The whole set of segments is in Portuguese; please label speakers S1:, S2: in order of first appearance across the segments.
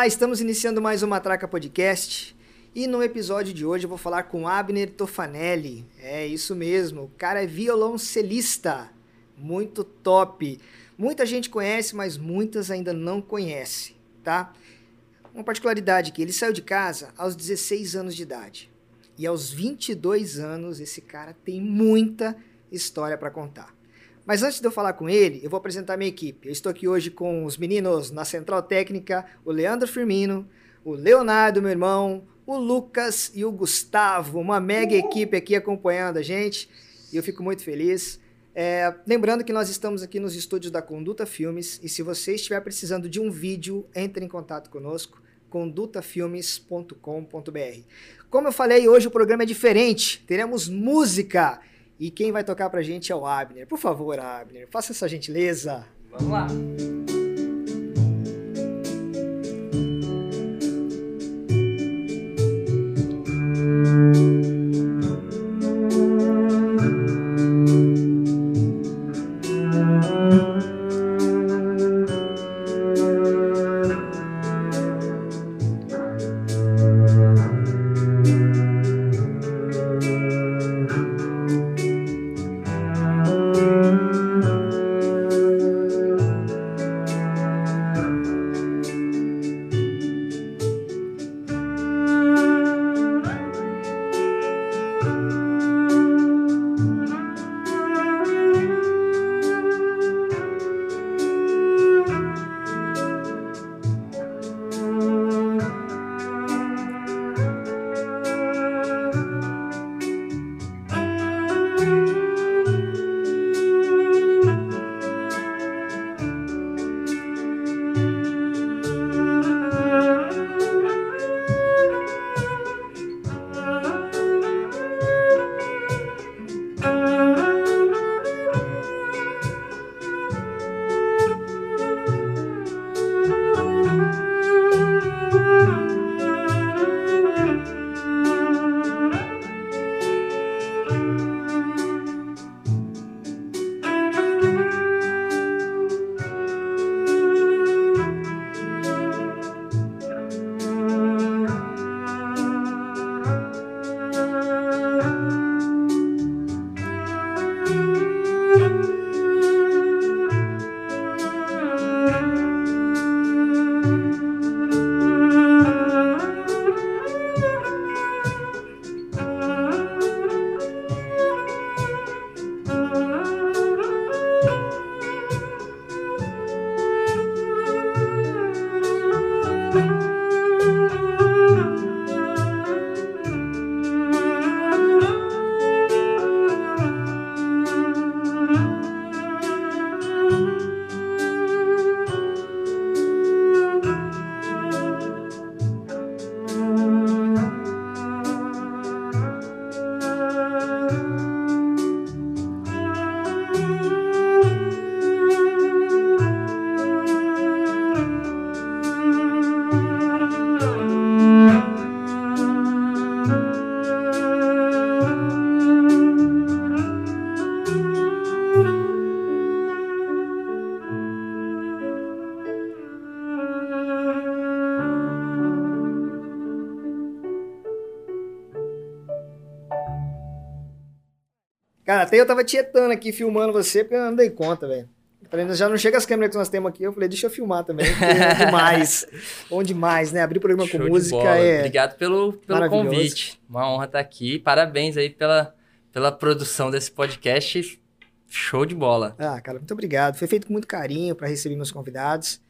S1: Olá, estamos iniciando mais uma Matraca Podcast. E no episódio de hoje eu vou falar com Abner Tofanelli. É isso mesmo, o cara é violoncelista. Muito top. Muita gente conhece, mas muitas ainda não conhece, tá? Uma particularidade que ele saiu de casa aos 16 anos de idade. E aos 22 anos esse cara tem muita história para contar. Mas antes de eu falar com ele, eu vou apresentar minha equipe. Eu estou aqui hoje com os meninos na Central Técnica, o Leandro Firmino, o Leonardo, meu irmão, o Lucas e o Gustavo, uma mega equipe aqui acompanhando a gente. E eu fico muito feliz. É, lembrando que nós estamos aqui nos estúdios da Conduta Filmes e se você estiver precisando de um vídeo, entre em contato conosco, condutafilmes.com.br. Como eu falei, hoje o programa é diferente, teremos música e quem vai tocar pra gente é o Abner. Por favor, Abner, faça essa gentileza.
S2: Vamos lá.
S1: Até eu tava tietando aqui, filmando você, porque eu não dei conta, velho. Falei, já não chega as câmeras que nós temos aqui. Eu falei, deixa eu filmar também, porque é demais. Bom demais, né? Abrir o programa
S2: Show
S1: com música é.
S2: Obrigado pelo, pelo convite. Uma honra estar aqui. Parabéns aí pela, pela produção desse podcast. Show de bola.
S1: Ah, cara, muito obrigado. Foi feito com muito carinho para receber meus convidados.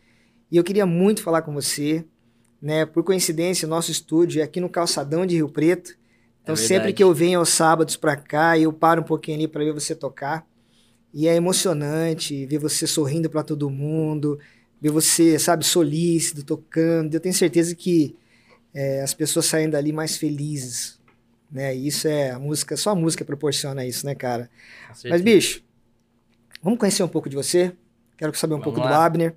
S1: E eu queria muito falar com você, né? Por coincidência, nosso estúdio é aqui no Calçadão de Rio Preto. Então,
S2: É
S1: sempre que eu venho aos sábados pra cá, eu paro um pouquinho ali para ver você tocar. E é emocionante ver você sorrindo para todo mundo, ver você, sabe, solícito, tocando. Eu tenho certeza que é, as pessoas saem dali mais felizes, né? E isso é a música, só a música proporciona isso, né, cara? Mas, bicho, vamos conhecer um pouco de você? Quero saber um
S2: Vamos
S1: pouco do
S2: lá.
S1: Abner.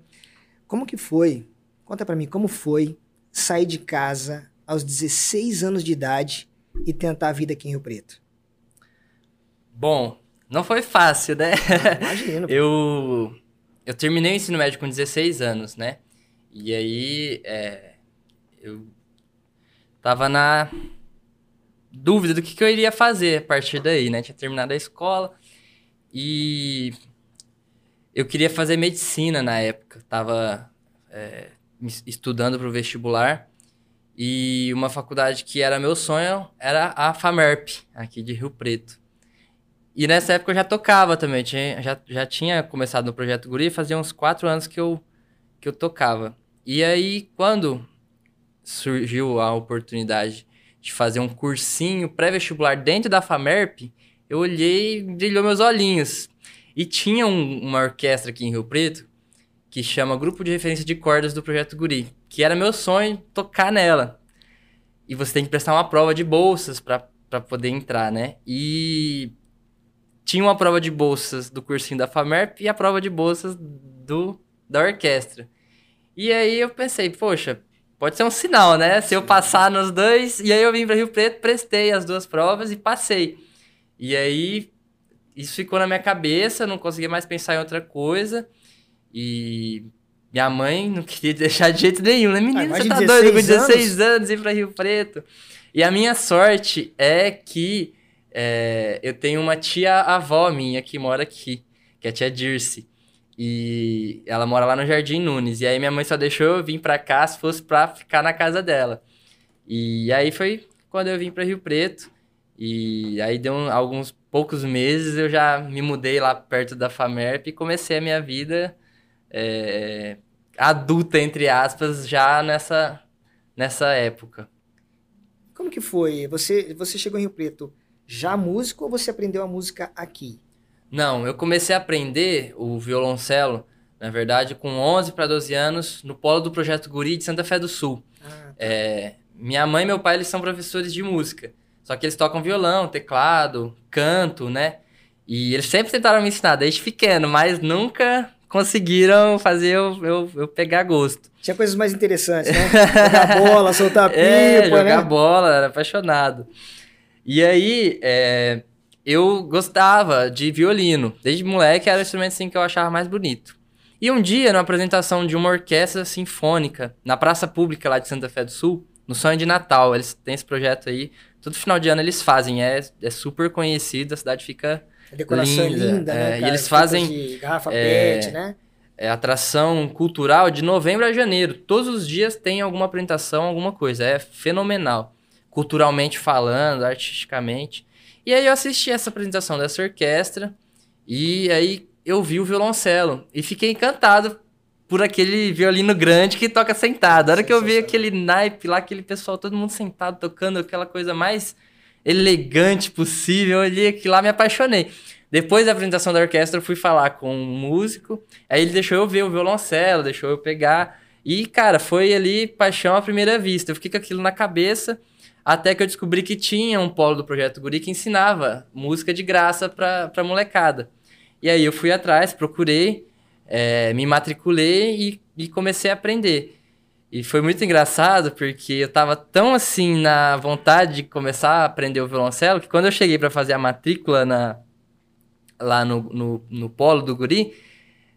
S1: Como que foi? Conta pra mim, como foi sair de casa aos 16 anos de idade e tentar a vida aqui em Rio Preto?
S2: Bom, não foi fácil, né?
S1: Imagino.
S2: eu, eu terminei o ensino médio com 16 anos, né? E aí, é, eu tava na dúvida do que, que eu iria fazer a partir daí, né? Tinha terminado a escola e eu queria fazer medicina na época. Tava é, estudando para o vestibular e uma faculdade que era meu sonho era a FAMERP, aqui de Rio Preto. E nessa época eu já tocava também, tinha, já, já tinha começado no Projeto Guri, fazia uns quatro anos que eu, que eu tocava. E aí, quando surgiu a oportunidade de fazer um cursinho pré-vestibular dentro da FAMERP, eu olhei e brilhou meus olhinhos. E tinha um, uma orquestra aqui em Rio Preto que chama Grupo de Referência de Cordas do Projeto Guri, que era meu sonho tocar nela. E você tem que prestar uma prova de bolsas para poder entrar, né? E tinha uma prova de bolsas do cursinho da FAMERP e a prova de bolsas do, da orquestra. E aí eu pensei, poxa, pode ser um sinal, né? Se eu passar nos dois, e aí eu vim para Rio Preto, prestei as duas provas e passei. E aí isso ficou na minha cabeça, não conseguia mais pensar em outra coisa. E minha mãe não queria deixar de jeito nenhum, né? Menino, ah, você tá doido com 16 anos, anos ir para Rio Preto. E a minha sorte é que é, eu tenho uma tia-avó minha que mora aqui, que é a tia Dirce. E ela mora lá no Jardim Nunes. E aí minha mãe só deixou eu vir pra cá se fosse pra ficar na casa dela. E aí foi quando eu vim para Rio Preto. E aí deu um, alguns poucos meses eu já me mudei lá perto da Famerp e comecei a minha vida é, adulta, entre aspas, já nessa, nessa época.
S1: Como que foi? Você, você chegou em Rio Preto já músico ou você aprendeu a música aqui?
S2: Não, eu comecei a aprender o violoncelo, na verdade, com 11 para 12 anos, no polo do Projeto Guri de Santa Fé do Sul. Ah, tá. é, minha mãe e meu pai, eles são professores de música. Só que eles tocam violão, teclado, canto, né? E eles sempre tentaram me ensinar desde pequeno, mas nunca conseguiram fazer eu, eu, eu pegar gosto.
S1: Tinha coisas mais interessantes, né? Jogar bola, soltar pipa,
S2: é, jogar
S1: né?
S2: bola, era apaixonado. E aí, é, eu gostava de violino. Desde moleque era o instrumento assim, que eu achava mais bonito. E um dia, numa apresentação de uma orquestra sinfônica, na praça pública lá de Santa Fé do Sul, no Sonho de Natal, eles têm esse projeto aí. Todo final de ano eles fazem, é, é super conhecido, a cidade fica a decoração linda.
S1: É linda, né,
S2: é, E eles fazem...
S1: De garrafa é, pet, né?
S2: É atração cultural de novembro a janeiro. Todos os dias tem alguma apresentação, alguma coisa. É fenomenal culturalmente falando, artisticamente. E aí eu assisti essa apresentação dessa orquestra e aí eu vi o violoncelo e fiquei encantado por aquele violino grande que toca sentado. A hora que eu vi aquele naipe lá, aquele pessoal, todo mundo sentado tocando aquela coisa mais elegante possível, eu olhei aquilo lá me apaixonei. Depois da apresentação da orquestra, eu fui falar com um músico, aí ele deixou eu ver o violoncelo, deixou eu pegar. E, cara, foi ali paixão à primeira vista. Eu fiquei com aquilo na cabeça. Até que eu descobri que tinha um polo do Projeto Guri que ensinava música de graça pra, pra molecada. E aí eu fui atrás, procurei, é, me matriculei e, e comecei a aprender. E foi muito engraçado porque eu tava tão assim na vontade de começar a aprender o violoncelo que quando eu cheguei para fazer a matrícula na, lá no, no, no polo do Guri,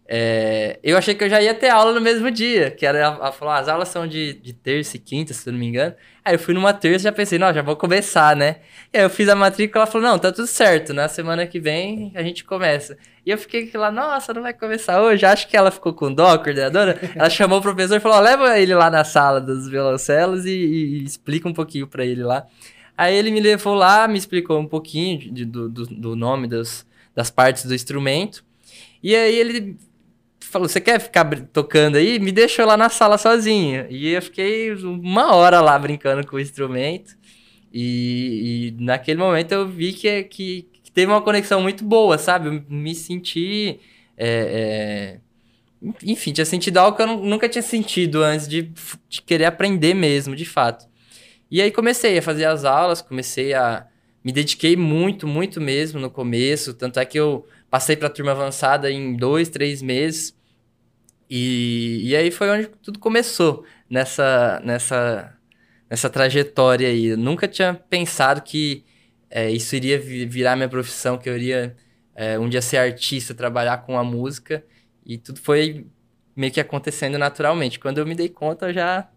S2: é, eu achei que eu já ia ter aula no mesmo dia, que era, ela falou, ah, as aulas são de, de terça e quinta, se eu não me engano. Aí eu fui numa terça e já pensei, não, já vou começar, né? E aí eu fiz a matrícula, ela falou, não, tá tudo certo, na semana que vem a gente começa. E eu fiquei lá, nossa, não vai começar hoje? Acho que ela ficou com dó, a coordenadora. Ela chamou o professor e falou, leva ele lá na sala dos violoncelos e, e, e explica um pouquinho para ele lá. Aí ele me levou lá, me explicou um pouquinho de, do, do, do nome das, das partes do instrumento. E aí ele falou: Você quer ficar tocando aí? Me deixou lá na sala sozinho. E eu fiquei uma hora lá brincando com o instrumento. E, e naquele momento eu vi que, que, que, teve uma conexão muito boa, sabe? Eu me senti. É, é... Enfim, tinha sentido algo que eu nunca tinha sentido antes de, de querer aprender mesmo, de fato. E aí comecei a fazer as aulas, comecei a. Me dediquei muito, muito mesmo no começo. Tanto é que eu passei para a turma avançada em dois, três meses. E, e aí foi onde tudo começou, nessa, nessa, nessa trajetória aí. Eu nunca tinha pensado que é, isso iria virar minha profissão, que eu iria é, um dia ser artista, trabalhar com a música. E tudo foi meio que acontecendo naturalmente. Quando eu me dei conta, eu já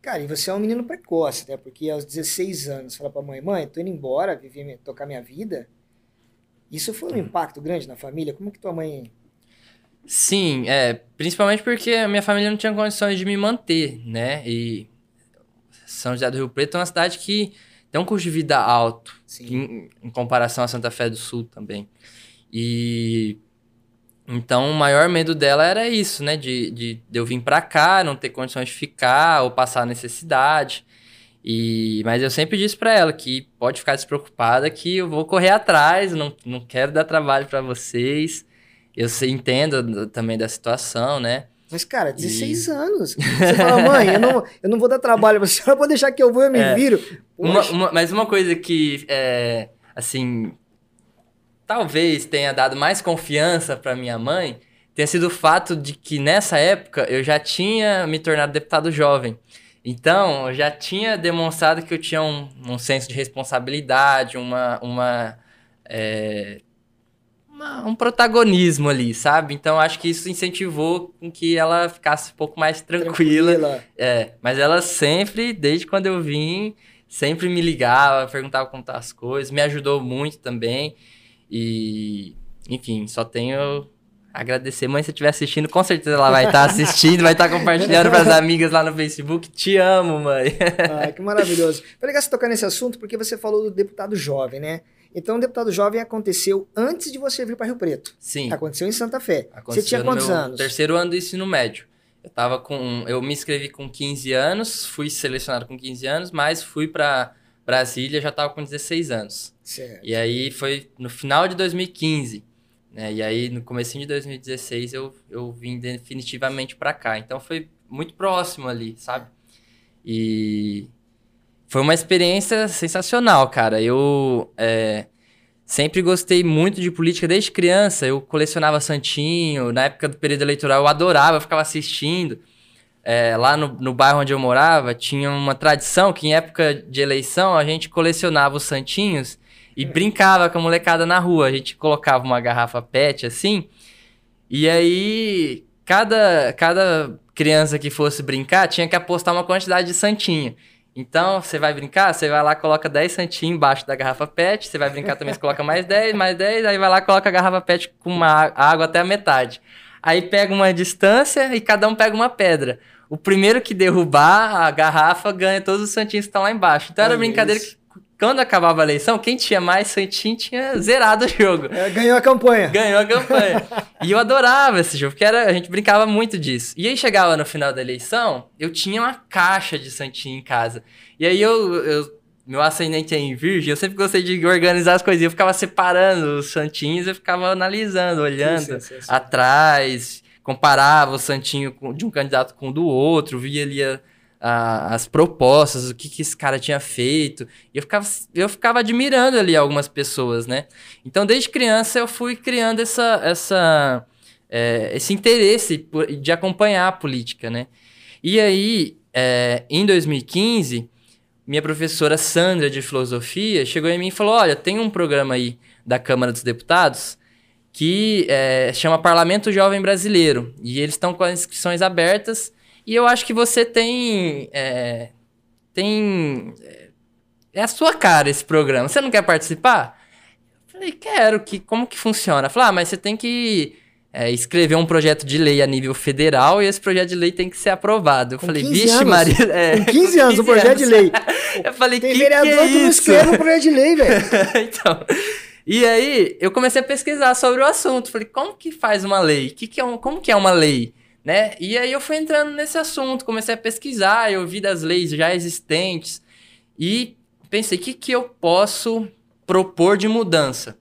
S1: Cara, e você é um menino precoce, né? Porque aos 16 anos, fala pra mãe, mãe, tô indo embora, viver, tocar minha vida. Isso foi um uhum. impacto grande na família? Como que tua mãe...
S2: Sim, é, principalmente porque a minha família não tinha condições de me manter, né? E São José do Rio Preto é uma cidade que tem um custo de vida alto, em, em comparação a Santa Fé do Sul também. E então, o maior medo dela era isso, né? De, de, de eu vir para cá, não ter condições de ficar ou passar necessidade. E, mas eu sempre disse para ela que pode ficar despreocupada que eu vou correr atrás, não, não quero dar trabalho para vocês. Eu entendo também da situação, né?
S1: Mas, cara, 16 e... anos. Você fala, mãe, eu não, eu não vou dar trabalho pra senhora, pode deixar que eu vou, eu me é, viro.
S2: Uma, uma, mas uma coisa que, é, assim, talvez tenha dado mais confiança para minha mãe tenha sido o fato de que nessa época eu já tinha me tornado deputado jovem. Então, eu já tinha demonstrado que eu tinha um, um senso de responsabilidade, uma, uma, é, uma, um protagonismo ali, sabe? Então, acho que isso incentivou com que ela ficasse um pouco mais tranquila. tranquila. É, mas ela sempre, desde quando eu vim, sempre me ligava, perguntava como tá as coisas, me ajudou muito também. E, enfim, só tenho agradecer. Mãe, se estiver assistindo, com certeza ela vai estar tá assistindo, vai estar tá compartilhando para as amigas lá no Facebook. Te amo, mãe.
S1: ah, que maravilhoso. Foi legal você tocar nesse assunto porque você falou do deputado jovem, né? Então, o deputado jovem aconteceu antes de você vir para Rio Preto.
S2: Sim.
S1: Aconteceu em Santa Fé. Aconteceu você tinha quantos anos?
S2: Terceiro ano do ensino médio. Eu tava com, eu me inscrevi com 15 anos, fui selecionado com 15 anos, mas fui para Brasília já estava com 16 anos.
S1: Certo.
S2: E aí foi no final de 2015. Né? E aí no começo de 2016 eu, eu vim definitivamente para cá. Então foi muito próximo ali, sabe? E foi uma experiência sensacional, cara. Eu é, sempre gostei muito de política desde criança. Eu colecionava Santinho. Na época do período eleitoral eu adorava, eu ficava assistindo é, lá no, no bairro onde eu morava, tinha uma tradição que em época de eleição a gente colecionava os santinhos e brincava com a molecada na rua. A gente colocava uma garrafa PET assim, e aí cada, cada criança que fosse brincar tinha que apostar uma quantidade de santinho. Então, você vai brincar, você vai lá, coloca 10 santinhos embaixo da garrafa PET, você vai brincar também, você coloca mais 10, mais 10, aí vai lá, coloca a garrafa PET com uma água até a metade. Aí pega uma distância e cada um pega uma pedra. O primeiro que derrubar a garrafa ganha todos os santinhos que estão lá embaixo. Então era brincadeira que quando acabava a eleição, quem tinha mais santinho tinha zerado o jogo.
S1: É, ganhou a campanha.
S2: Ganhou a campanha. e eu adorava esse jogo, porque era, a gente brincava muito disso. E aí chegava no final da eleição, eu tinha uma caixa de santinho em casa. E aí eu, eu meu ascendente é em virgem, eu sempre gostei de organizar as coisinhas. Eu ficava separando os santinhos, eu ficava analisando, olhando sim, sim, sim, atrás comparava o Santinho de um candidato com o do outro, via ali a, a, as propostas, o que, que esse cara tinha feito. E eu ficava, eu ficava admirando ali algumas pessoas, né? Então, desde criança, eu fui criando essa, essa, é, esse interesse de acompanhar a política, né? E aí, é, em 2015, minha professora Sandra de Filosofia chegou em mim e falou: Olha, tem um programa aí da Câmara dos Deputados que é, chama Parlamento Jovem Brasileiro. E eles estão com as inscrições abertas. E eu acho que você tem. É, tem. É, é a sua cara esse programa. Você não quer participar? Eu falei, quero. Que, como que funciona? Falei, ah, mas você tem que. É, escrever um projeto de lei a nível federal e esse projeto de lei tem que ser aprovado. Eu
S1: com
S2: falei, vixe, anos. Maria.
S1: É, com 15 anos, o projeto anos. de lei.
S2: eu falei,
S1: tem
S2: que
S1: vereador
S2: que, é
S1: que não escreve um projeto de lei, velho.
S2: então. E aí, eu comecei a pesquisar sobre o assunto. Falei, como que faz uma lei? Que que é um, como que é uma lei? Né? E aí eu fui entrando nesse assunto, comecei a pesquisar, eu vi das leis já existentes e pensei, o que, que eu posso propor de mudança?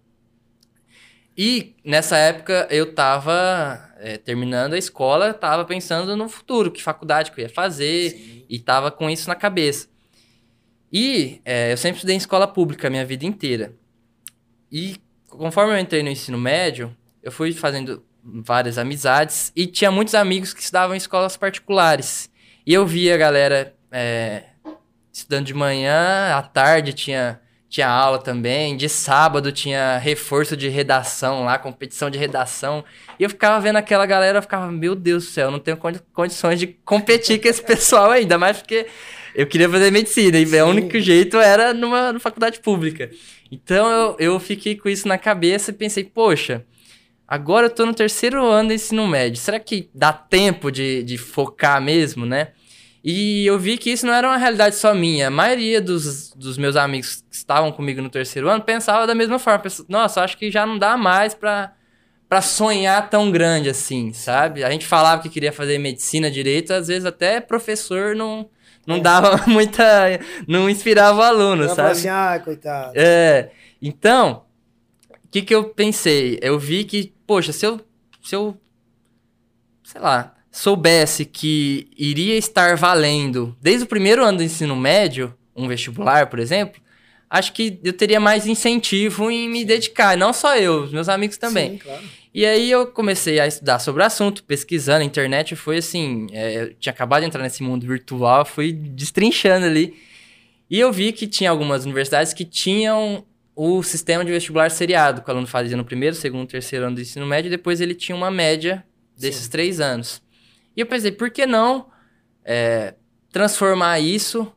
S2: E nessa época eu estava é, terminando a escola, estava pensando no futuro, que faculdade que eu ia fazer, Sim. e estava com isso na cabeça. E é, eu sempre estudei em escola pública a minha vida inteira. E conforme eu entrei no ensino médio, eu fui fazendo várias amizades e tinha muitos amigos que estudavam em escolas particulares. E eu via a galera é, estudando de manhã, à tarde tinha, tinha aula também. De sábado tinha reforço de redação lá, competição de redação. E eu ficava vendo aquela galera, eu ficava, meu Deus do céu, eu não tenho condições de competir com esse pessoal ainda, mais porque eu queria fazer medicina, e o único jeito era numa, numa faculdade pública. Então eu, eu fiquei com isso na cabeça e pensei, poxa, agora eu tô no terceiro ano do ensino médio, será que dá tempo de, de focar mesmo, né? E eu vi que isso não era uma realidade só minha. A maioria dos, dos meus amigos que estavam comigo no terceiro ano pensava da mesma forma. Pensava, Nossa, acho que já não dá mais pra, pra sonhar tão grande assim, sabe? A gente falava que queria fazer medicina direito, às vezes até professor não, não é. dava muita. não inspirava o aluno, eu sabe?
S1: Assim, ah, coitado.
S2: É. Então, o que, que eu pensei? Eu vi que, poxa, se eu. Se eu. Sei lá soubesse que iria estar valendo desde o primeiro ano do ensino médio, um vestibular, por exemplo, acho que eu teria mais incentivo em me dedicar. Não só eu, os meus amigos também. Sim, claro. E aí eu comecei a estudar sobre o assunto, pesquisando, internet foi assim, é, eu tinha acabado de entrar nesse mundo virtual, fui destrinchando ali. E eu vi que tinha algumas universidades que tinham o sistema de vestibular seriado, que o aluno fazia no primeiro, segundo, terceiro ano do ensino médio, e depois ele tinha uma média desses Sim. três anos. E eu pensei, por que não é, transformar isso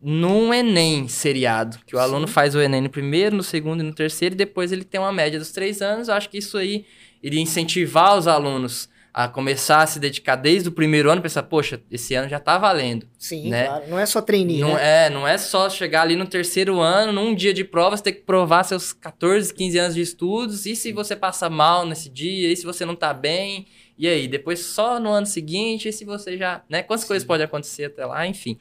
S2: num Enem seriado? Que o Sim. aluno faz o Enem no primeiro, no segundo e no terceiro, e depois ele tem uma média dos três anos. Eu acho que isso aí iria incentivar os alunos a começar a se dedicar desde o primeiro ano, pensar, poxa, esse ano já tá valendo.
S1: Sim,
S2: né?
S1: claro. Não é só treininho.
S2: Não
S1: né?
S2: é, não é só chegar ali no terceiro ano, num dia de prova, você ter que provar seus 14, 15 anos de estudos, e se você passa mal nesse dia, e se você não tá bem, e aí, depois só no ano seguinte, se você já, né? Quantas Sim. coisas podem acontecer até lá, enfim.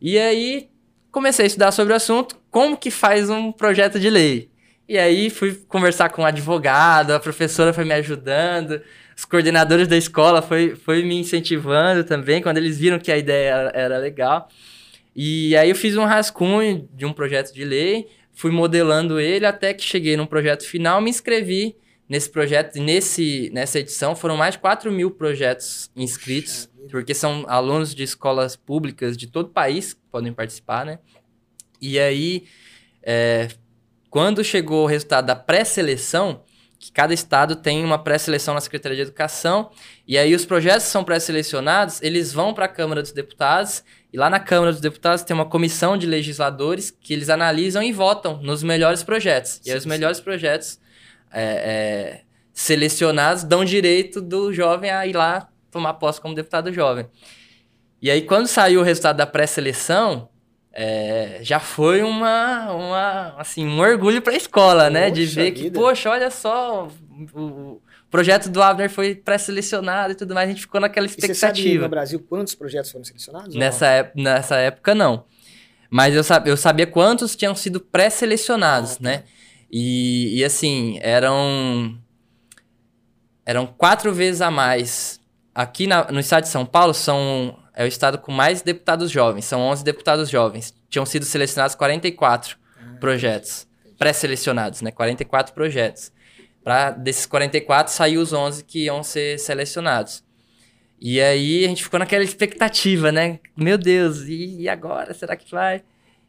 S2: E aí, comecei a estudar sobre o assunto, como que faz um projeto de lei. E aí, fui conversar com um advogado, a professora foi me ajudando, os coordenadores da escola foi, foi me incentivando também, quando eles viram que a ideia era, era legal. E aí, eu fiz um rascunho de um projeto de lei, fui modelando ele até que cheguei num projeto final, me inscrevi nesse projeto, nesse, nessa edição, foram mais de 4 mil projetos inscritos, porque são alunos de escolas públicas de todo o país que podem participar, né? E aí, é, quando chegou o resultado da pré-seleção, que cada estado tem uma pré-seleção na Secretaria de Educação, e aí os projetos são pré-selecionados, eles vão para a Câmara dos Deputados, e lá na Câmara dos Deputados tem uma comissão de legisladores que eles analisam e votam nos melhores projetos. E aí os melhores projetos é, é, selecionados dão direito do jovem a ir lá tomar posse como deputado jovem. E aí, quando saiu o resultado da pré-seleção, é, já foi uma, uma, assim, um orgulho para a escola, poxa né? De ver vida. que, poxa, olha só, o, o projeto do Abner foi pré-selecionado e tudo mais, a gente ficou naquela expectativa. E
S1: no Brasil quantos projetos foram selecionados?
S2: Nessa, época, nessa época, não. Mas eu, eu sabia quantos tinham sido pré-selecionados, ah, tá. né? E, e assim, eram. Eram quatro vezes a mais. Aqui na, no estado de São Paulo, são, é o estado com mais deputados jovens. São 11 deputados jovens. Tinham sido selecionados 44 ah, projetos. Pré-selecionados, né? 44 projetos. Para desses 44, saiu os 11 que iam ser selecionados. E aí a gente ficou naquela expectativa, né? Meu Deus, e, e agora? Será que vai?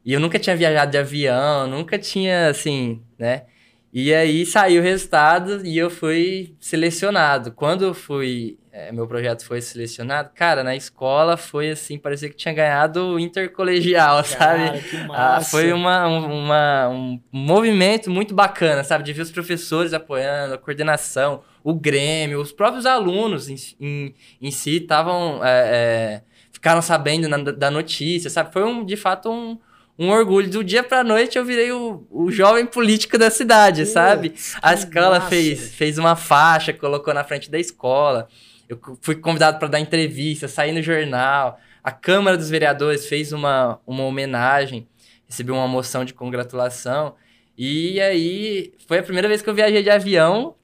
S2: E eu nunca tinha viajado de avião, nunca tinha, assim, né? E aí saiu o resultado e eu fui selecionado. Quando eu fui, é, meu projeto foi selecionado, cara, na escola foi assim, parecia que tinha ganhado o intercolegial, cara, sabe? Ah, foi uma, uma, um movimento muito bacana, sabe? De ver os professores apoiando, a coordenação, o Grêmio, os próprios alunos em, em, em si estavam. É, é, ficaram sabendo na, da notícia, sabe? Foi um, de fato um um orgulho. Do dia pra noite eu virei o, o jovem político da cidade, sabe? A escola fez, fez uma faixa, colocou na frente da escola. Eu fui convidado para dar entrevista, saí no jornal. A Câmara dos Vereadores fez uma, uma homenagem, recebi uma moção de congratulação. E aí foi a primeira vez que eu viajei de avião,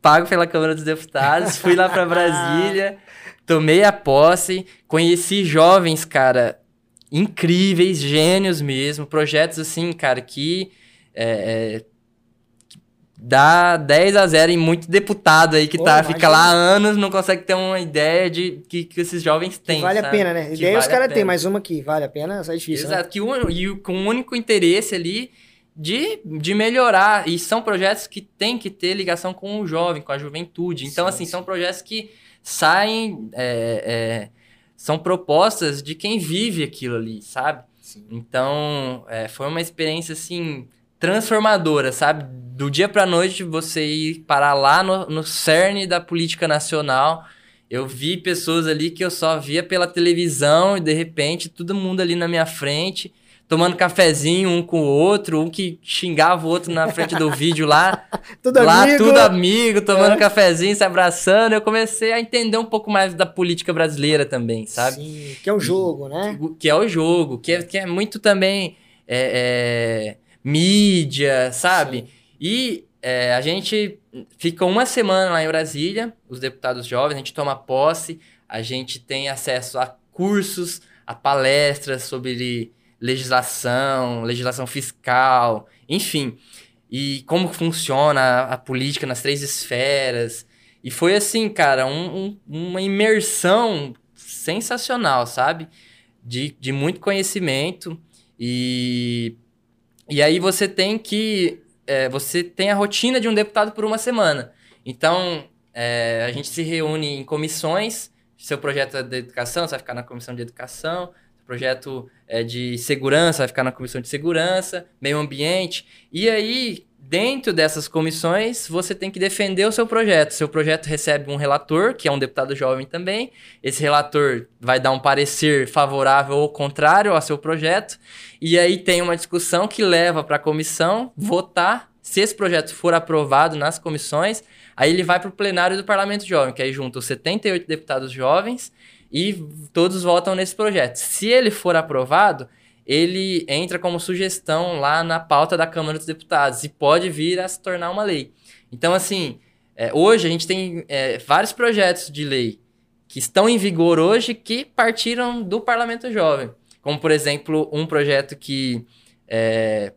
S2: pago pela Câmara dos Deputados, fui lá para Brasília, tomei a posse, conheci jovens, cara, incríveis, gênios mesmo, projetos assim, cara, que, é, é, dá 10 a 0 em muito deputado aí que Pô, tá, fica lá anos, não consegue ter uma ideia de que, que esses jovens têm.
S1: Que vale sabe? a pena, né? Que ideia vale os caras têm, mas uma que vale a pena, sai difícil.
S2: Né? Exato,
S1: né?
S2: que um, e com um único interesse ali de, de melhorar. E são projetos que têm que ter ligação com o jovem, com a juventude. Então, sim, assim, sim. são projetos que saem. É, é, são propostas de quem vive aquilo ali, sabe? Sim. Então, é, foi uma experiência, assim, transformadora, sabe? Do dia pra noite você ir parar lá no, no cerne da política nacional. Eu vi pessoas ali que eu só via pela televisão e de repente todo mundo ali na minha frente tomando cafezinho um com o outro, um que xingava o outro na frente do vídeo lá.
S1: tudo
S2: lá,
S1: amigo.
S2: tudo amigo, tomando é. cafezinho, se abraçando. Eu comecei a entender um pouco mais da política brasileira também, sabe?
S1: Sim, que é o jogo, né?
S2: Que, que, é o jogo, que é, que é muito também é, é, mídia, sabe? Sim. E é, a gente fica uma semana lá em Brasília, os deputados jovens, a gente toma posse, a gente tem acesso a cursos, a palestras sobre legislação, legislação fiscal, enfim. E como funciona a, política nas três esferas. E foi assim, cara, um, um, uma imersão sensacional, sabe? De, de muito conhecimento. E, e aí você tem que. É, você tem a rotina de um deputado por uma semana. Então, é, a gente se reúne em comissões. Seu projeto é de educação, você vai ficar na comissão de educação projeto é, de segurança vai ficar na comissão de segurança, meio ambiente. E aí, dentro dessas comissões, você tem que defender o seu projeto. Seu projeto recebe um relator, que é um deputado jovem também. Esse relator vai dar um parecer favorável ou contrário ao seu projeto. E aí tem uma discussão que leva para a comissão votar. Se esse projeto for aprovado nas comissões, aí ele vai para o plenário do Parlamento Jovem, que aí junta os 78 deputados jovens e todos votam nesse projeto. Se ele for aprovado, ele entra como sugestão lá na pauta da Câmara dos Deputados e pode vir a se tornar uma lei. Então, assim, é, hoje a gente tem é, vários projetos de lei que estão em vigor hoje que partiram do Parlamento Jovem. Como, por exemplo, um projeto que é,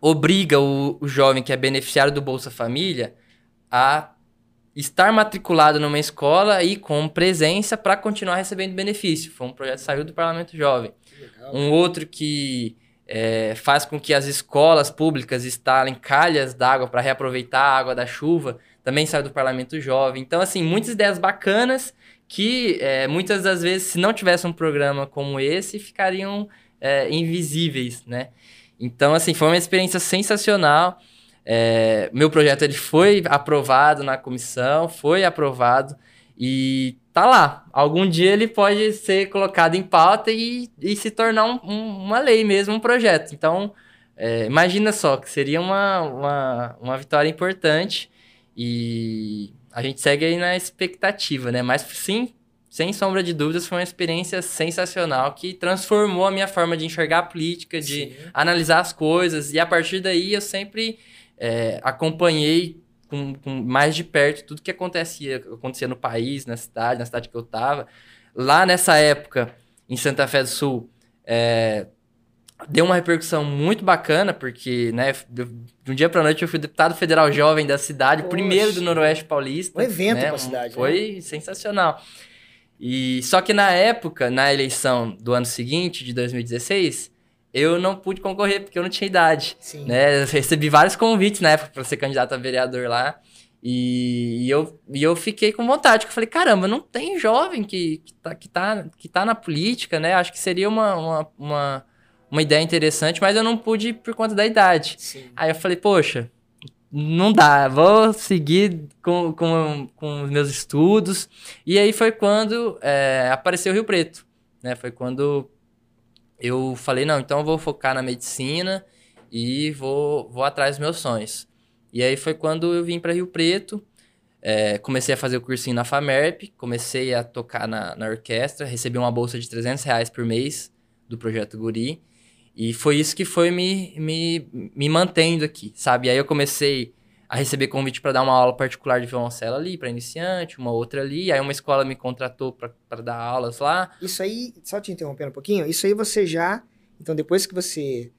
S2: obriga o, o jovem que é beneficiário do Bolsa Família a estar matriculado numa escola e com presença para continuar recebendo benefício. Foi um projeto que saiu do Parlamento Jovem. Um outro que é, faz com que as escolas públicas instalem calhas d'água para reaproveitar a água da chuva, também saiu do Parlamento Jovem. Então, assim, muitas ideias bacanas que é, muitas das vezes, se não tivesse um programa como esse, ficariam é, invisíveis, né? Então, assim, foi uma experiência sensacional. É, meu projeto ele foi aprovado na comissão, foi aprovado e tá lá. Algum dia ele pode ser colocado em pauta e, e se tornar um, um, uma lei mesmo, um projeto. Então, é, imagina só que seria uma, uma, uma vitória importante e a gente segue aí na expectativa, né? Mas sim, sem sombra de dúvidas, foi uma experiência sensacional que transformou a minha forma de enxergar a política, de sim. analisar as coisas e a partir daí eu sempre é, acompanhei com, com, mais de perto tudo que acontecia, acontecia no país, na cidade, na cidade que eu estava. Lá nessa época, em Santa Fé do Sul, é, deu uma repercussão muito bacana, porque né, de um dia para noite eu fui deputado federal jovem da cidade, Poxa. primeiro do Noroeste Paulista.
S1: Um evento
S2: né,
S1: a cidade.
S2: Foi né? sensacional. E só que na época, na eleição do ano seguinte, de 2016, eu não pude concorrer porque eu não tinha idade. Sim. Né? Eu recebi vários convites na época para ser candidato a vereador lá. E, e, eu, e eu fiquei com vontade, porque eu falei, caramba, não tem jovem que, que, tá, que, tá, que tá na política, né? Acho que seria uma, uma, uma, uma ideia interessante, mas eu não pude por conta da idade. Sim. Aí eu falei, poxa, não dá, vou seguir com, com, com os meus estudos. E aí foi quando é, apareceu o Rio Preto, né? Foi quando eu falei, não, então eu vou focar na medicina e vou, vou atrás dos meus sonhos. E aí foi quando eu vim para Rio Preto, é, comecei a fazer o cursinho na FAMERP, comecei a tocar na, na orquestra, recebi uma bolsa de 300 reais por mês do Projeto Guri, e foi isso que foi me, me, me mantendo aqui, sabe? E aí eu comecei a receber convite para dar uma aula particular de violoncelo ali, para iniciante, uma outra ali. Aí uma escola me contratou para dar aulas lá.
S1: Isso aí, só te interrompendo um pouquinho, isso aí você já. Então, depois que você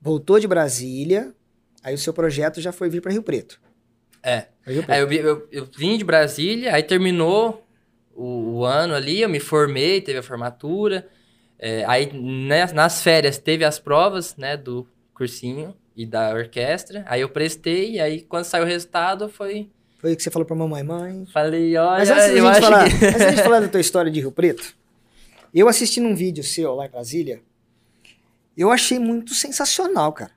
S1: voltou de Brasília, aí o seu projeto já foi vir para Rio Preto.
S2: É. Rio Preto. Aí eu, eu, eu, vim de Brasília, aí terminou o, o, ano ali, eu me formei, teve a formatura. É, aí né, nas férias teve as provas né, do cursinho e da orquestra. Aí eu prestei, e aí quando saiu o resultado foi.
S1: Foi o que você falou pra mamãe, mãe.
S2: Falei, olha,
S1: Mas antes
S2: eu acho
S1: falar,
S2: que.
S1: antes gente falar da tua história de Rio Preto, eu assisti num vídeo seu lá em Brasília, eu achei muito sensacional, cara.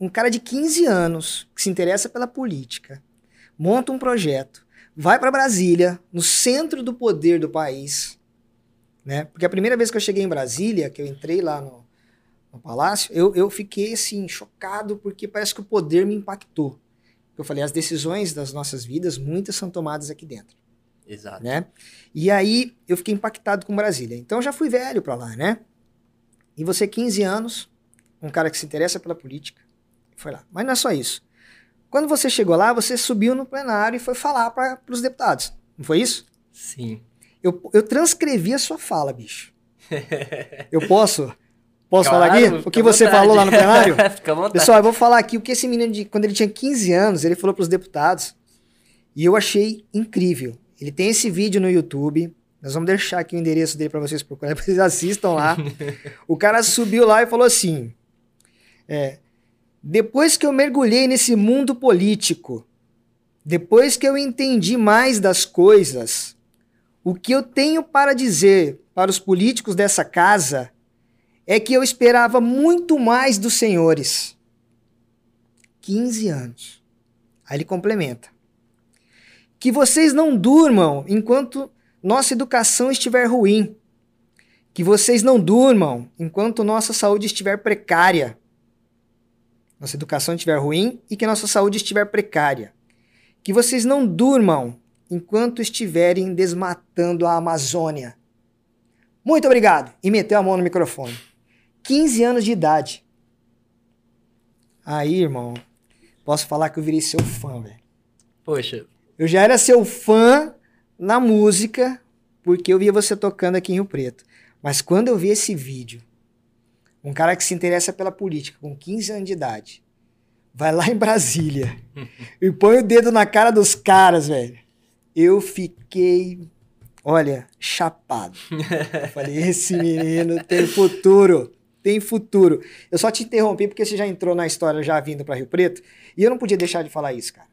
S1: Um cara de 15 anos que se interessa pela política, monta um projeto, vai pra Brasília, no centro do poder do país, né? Porque a primeira vez que eu cheguei em Brasília, que eu entrei lá no, no palácio, eu, eu fiquei assim, chocado, porque parece que o poder me impactou. Eu falei, as decisões das nossas vidas, muitas são tomadas aqui dentro
S2: Exato.
S1: né? E aí eu fiquei impactado com Brasília. Então eu já fui velho pra lá, né? E você, 15 anos, um cara que se interessa pela política, foi lá. Mas não é só isso. Quando você chegou lá, você subiu no plenário e foi falar para os deputados. Não foi isso?
S2: Sim.
S1: Eu, eu transcrevi a sua fala, bicho. Eu posso? Posso falar
S2: Claro,
S1: aqui? O que você
S2: vontade.
S1: falou lá no plenário?
S2: Fica à vontade.
S1: Pessoal, eu vou falar aqui o que esse menino, de, quando ele tinha 15 anos, ele falou para os deputados. E eu achei incrível. Ele tem esse vídeo no YouTube. Nós vamos deixar aqui o endereço dele para vocês procurarem, para vocês assistam lá. o cara subiu lá e falou assim: é, Depois que eu mergulhei nesse mundo político, depois que eu entendi mais das coisas, o que eu tenho para dizer para os políticos dessa casa é que eu esperava muito mais dos senhores. 15 anos. Aí ele complementa. Que vocês não durmam enquanto nossa educação estiver ruim. Que vocês não durmam enquanto nossa saúde estiver precária. Nossa educação estiver ruim e que nossa saúde estiver precária. Que vocês não durmam enquanto estiverem desmatando a Amazônia. Muito obrigado. E meteu a mão no microfone. 15 anos de idade. Aí, irmão, posso falar que eu virei seu fã, velho.
S2: Poxa,
S1: Eu já era seu fã na música, porque eu via você tocando aqui em Rio Preto. Mas quando eu vi esse vídeo, um cara que se interessa pela política com 15 anos de idade, vai lá em Brasília e põe o dedo na cara dos caras, velho. Eu fiquei, olha, chapado. Eu falei, esse menino tem futuro. Tem futuro. Eu só te interrompi porque você já entrou na história já vindo para Rio Preto e eu não podia deixar de falar isso, cara.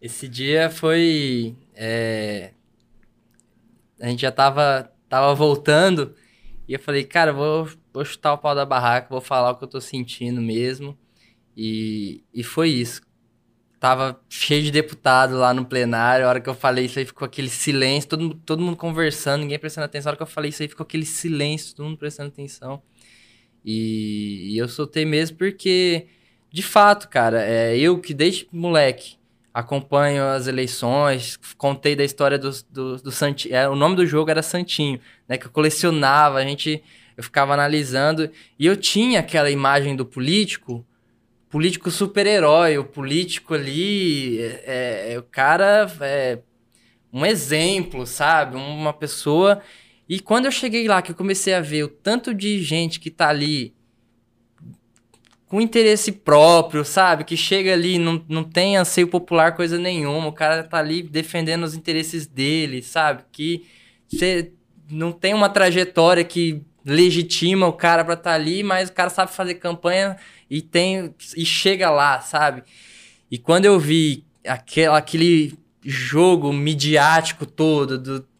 S2: esse dia foi. é, A gente já tava, tava voltando e eu falei, cara, vou, vou chutar o pau da barraca, vou falar o que eu tô sentindo mesmo. E, e foi isso. Tava cheio de deputado lá no plenário. A hora que eu falei isso aí ficou aquele silêncio, todo, todo mundo conversando, ninguém prestando atenção. A hora que eu falei isso aí ficou aquele silêncio, todo mundo prestando atenção. E, e eu soltei mesmo porque, de fato, cara, é, eu que desde moleque acompanho as eleições, contei da história do, do, do Santinho. É, o nome do jogo era Santinho, né? Que eu colecionava, a gente. Eu ficava analisando. E eu tinha aquela imagem do político, político super-herói, o político ali, é, é, o cara é um exemplo, sabe? Uma pessoa. E quando eu cheguei lá, que eu comecei a ver o tanto de gente que tá ali com interesse próprio, sabe? Que chega ali, não, não tem anseio popular coisa nenhuma, o cara tá ali defendendo os interesses dele, sabe? Que você não tem uma trajetória que legitima o cara pra estar tá ali, mas o cara sabe fazer campanha e tem e chega lá, sabe? E quando eu vi aquele, aquele jogo midiático todo do,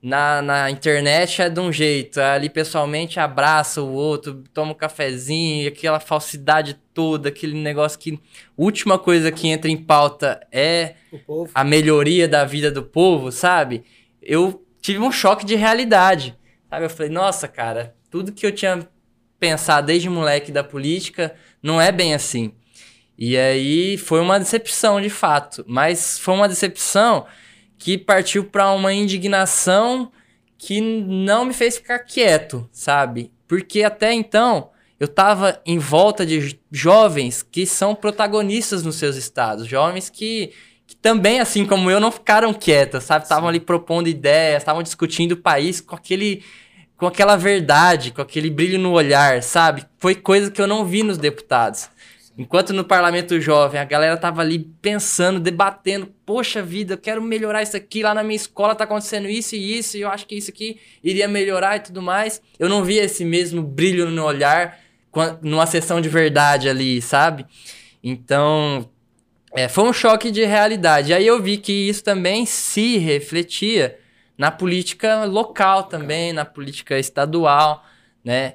S2: na, na internet é de um jeito, ali pessoalmente abraça o outro, toma um cafezinho, aquela falsidade toda, aquele negócio que. Última coisa que entra em pauta é a melhoria da vida do povo, sabe? Eu tive um choque de realidade, sabe? Eu falei, nossa, cara, tudo que eu tinha pensado desde moleque da política não é bem assim. E aí foi uma decepção, de fato. Mas foi uma decepção que partiu para uma indignação que não me fez ficar quieto, sabe? Porque até então eu tava em volta de jovens que são protagonistas nos seus estados, jovens que, que também, assim como eu, não ficaram quietas, sabe? Estavam ali propondo ideias, estavam discutindo o país com aquele com aquela verdade, com aquele brilho no olhar, sabe? Foi coisa que eu não vi nos deputados. Enquanto no parlamento jovem a galera tava ali pensando, debatendo, poxa vida, eu quero melhorar isso aqui, lá na minha escola tá acontecendo isso e isso, e eu acho que isso aqui iria melhorar e tudo mais. Eu não via esse mesmo brilho no olhar numa sessão de verdade ali, sabe? Então, é, foi um choque de realidade. Aí eu vi que isso também se refletia na política local também, na política estadual, né?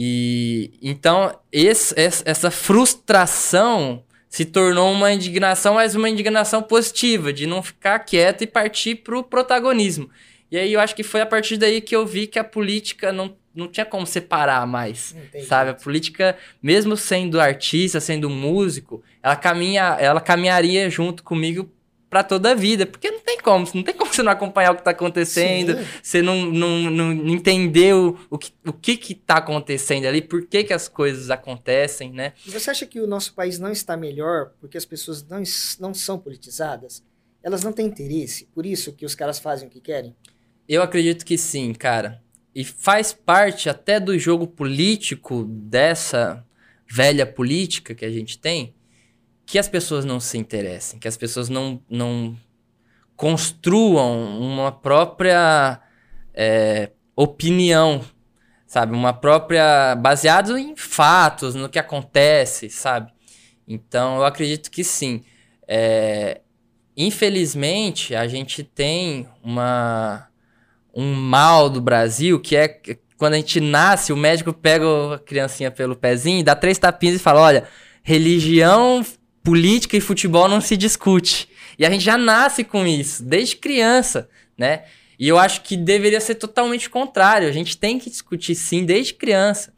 S2: E então esse, essa frustração se tornou uma indignação, mas uma indignação positiva, de não ficar quieto e partir para o protagonismo. E aí eu acho que foi a partir daí que eu vi que a política não, não tinha como separar mais, Entendi. sabe? A política, mesmo sendo artista, sendo músico, ela caminha, ela caminharia junto comigo para toda a vida, porque não tem como, não tem como você não acompanhar o que está acontecendo, Sim. você não, não, não entender o, o, que, o que que tá acontecendo ali, por que que as coisas acontecem, né?
S1: Você acha que o nosso país não está melhor porque as pessoas não, não são politizadas? Elas não têm interesse, por isso que os caras fazem o que querem?
S2: Eu acredito que sim, cara. E faz parte até do jogo político dessa velha política que a gente tem, que as pessoas não se interessem, que as pessoas não, não construam uma própria é, opinião, sabe? Uma própria. baseado em fatos, no que acontece, sabe? Então, eu acredito que sim. É, infelizmente, a gente tem uma, um mal do Brasil que é quando a gente nasce, o médico pega a criancinha pelo pezinho, dá três tapinhas e fala: olha, religião, política e futebol não se discute. E a gente já nasce com isso, desde criança, né? E eu acho que deveria ser totalmente contrário. A gente tem que discutir sim desde criança.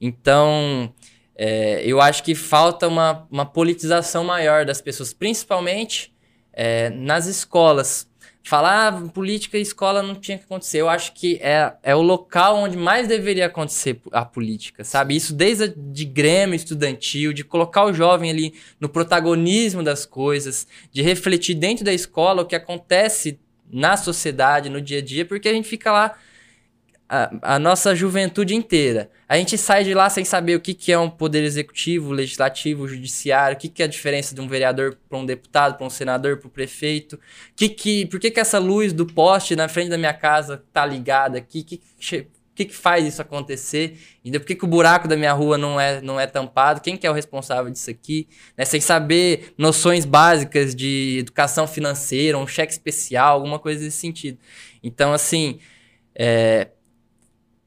S2: Então, é, eu acho que falta uma, uma politização maior das pessoas, principalmente é, nas escolas falar ah, política e escola não tinha que acontecer. Eu acho que é, é o local onde mais deveria acontecer a política, sabe? Isso desde a, de grêmio estudantil, de colocar o jovem ali no protagonismo das coisas, de refletir dentro da escola o que acontece na sociedade, no dia a dia, porque a gente fica lá a, a, nossa juventude inteira. A gente sai de lá sem saber o que, que é um poder executivo, legislativo, judiciário, o que, que é a diferença de um vereador para um deputado, para um senador, para o prefeito. Que que, por que, que essa luz do poste na frente da minha casa tá ligada aqui? Que, que, que, que faz isso acontecer? E por que, que o buraco da minha rua não é, não é tampado? Quem que é o responsável disso aqui? Né? Sem saber noções básicas de educação financeira, um cheque especial, alguma coisa desse sentido. Então, assim, é,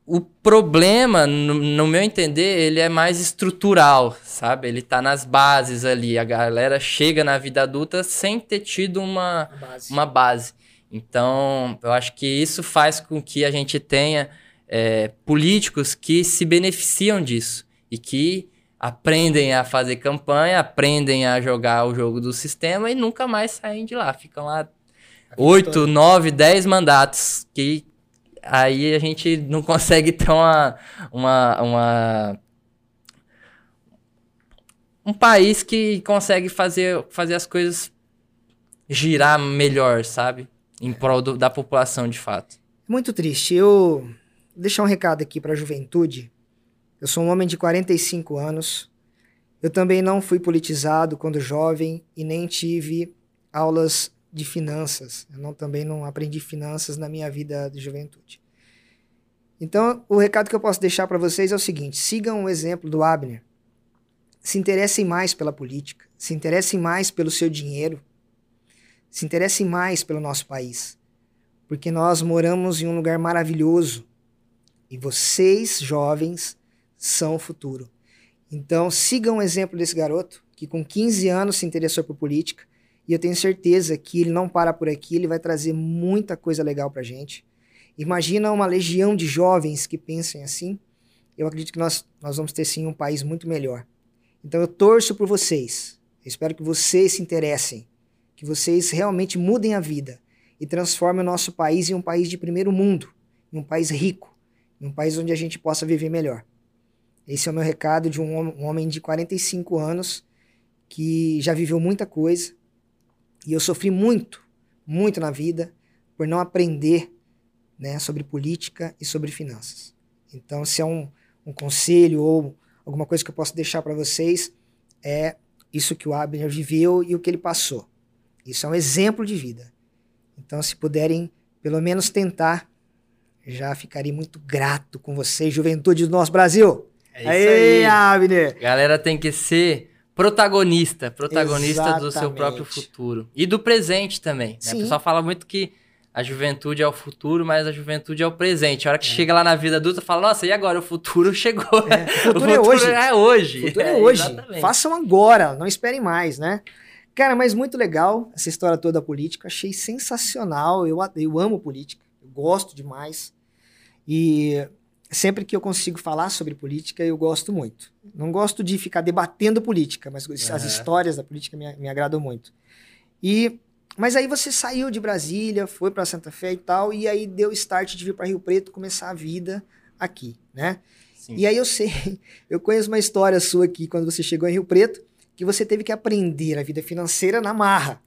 S2: o problema, no, no, meu entender, ele é mais estrutural, sabe? Ele tá nas bases ali. A galera chega na vida adulta sem ter tido uma base. Uma base. Então, eu acho que isso faz com que a gente tenha é, políticos que se beneficiam disso e que aprendem a fazer campanha, aprendem a jogar o jogo do sistema e nunca mais saem de lá. Ficam lá oito, nove, dez mandatos que aí a gente não consegue ter uma, uma, uma um país que consegue fazer, fazer as coisas girar melhor, sabe? Em prol do, da população, de fato.
S1: Muito triste. Eu vou deixar um recado aqui para a juventude. Eu sou um homem de 45 anos. Eu também não fui politizado quando jovem e nem tive aulas de finanças. Eu não, também não aprendi finanças na minha vida de juventude. Então, o recado que eu posso deixar para vocês é o seguinte: sigam o exemplo do Abner. Se interessem mais pela política, se interessem mais pelo seu dinheiro, se interessem mais pelo nosso país. Porque nós moramos em um lugar maravilhoso e vocês, jovens, são o futuro. Então, sigam o exemplo desse garoto que com 15 anos se interessou por política e eu tenho certeza que ele não para por aqui, ele vai trazer muita coisa legal pra gente. Imagina uma legião de jovens que pensem assim. Eu acredito que nós, nós vamos ter sim um país muito melhor. Então eu torço por vocês. Eu espero que vocês se interessem, que vocês realmente mudem a vida e transformem o nosso país em um país de primeiro mundo, em um país rico, em um país onde a gente possa viver melhor. Esse é o meu recado de um homem de 45 anos que já viveu muita coisa e eu sofri muito, muito na vida por não aprender né, sobre política e sobre finanças. Então, se é um, um conselho ou alguma coisa que eu posso deixar para vocês, é isso que o Abner viveu e o que ele passou. Isso é um exemplo de vida. Então, se puderem pelo menos tentar, já ficaria muito grato com vocês, juventude do nosso Brasil.
S2: É isso
S1: Aê,
S2: aí.
S1: Abner!
S2: Galera tem que ser protagonista, protagonista do seu
S1: Exatamente.
S2: próprio futuro. E do presente também. Né?
S1: Sim.
S2: O pessoal fala muito que a juventude é o futuro, mas a juventude é o presente. A hora que chega lá na vida adulta, fala, nossa, e agora? O futuro chegou.
S1: o futuro é hoje.
S2: É hoje.
S1: O futuro é hoje.
S2: exatamente.
S1: Façam agora, não esperem mais, né? Cara, mas muito legal essa história toda da política. Achei sensacional. Eu, eu amo política. Eu gosto demais. E sempre que eu consigo falar sobre política, eu gosto muito. Não gosto de ficar debatendo política, mas as histórias da política me, me agradam muito. E mas aí você saiu de Brasília, foi para Santa Fé e tal, e aí deu start de vir para Rio Preto, começar a vida aqui, né?
S2: Sim.
S1: E aí eu sei, eu conheço uma história sua aqui quando você chegou em Rio Preto, que você teve que aprender a vida financeira na marra,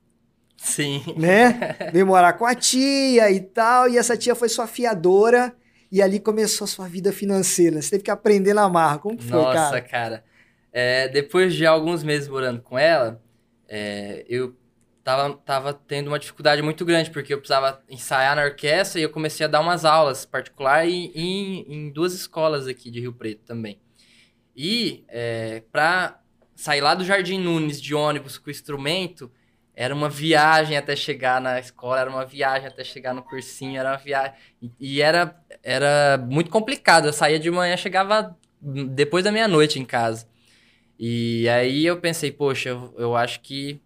S2: Sim.
S1: né? Veio morar com a tia e tal, e essa tia foi sua fiadora, e ali começou a sua vida financeira. Você teve que aprender na marra. Como que foi,
S2: Nossa,
S1: cara?
S2: cara. É, depois de alguns meses morando com ela, é, eu tava, tava tendo uma dificuldade muito grande, porque eu precisava ensaiar na orquestra e eu comecei a dar umas aulas particulares em, em, em duas escolas aqui de Rio Preto também. E é, pra sair lá do Jardim Nunes de ônibus com o instrumento, era uma viagem até chegar na escola, era uma viagem até chegar no cursinho, era uma viagem. E, era, era muito complicado. Eu saía de manhã, chegava depois da meia-noite em casa. E aí eu pensei, poxa, eu, eu acho que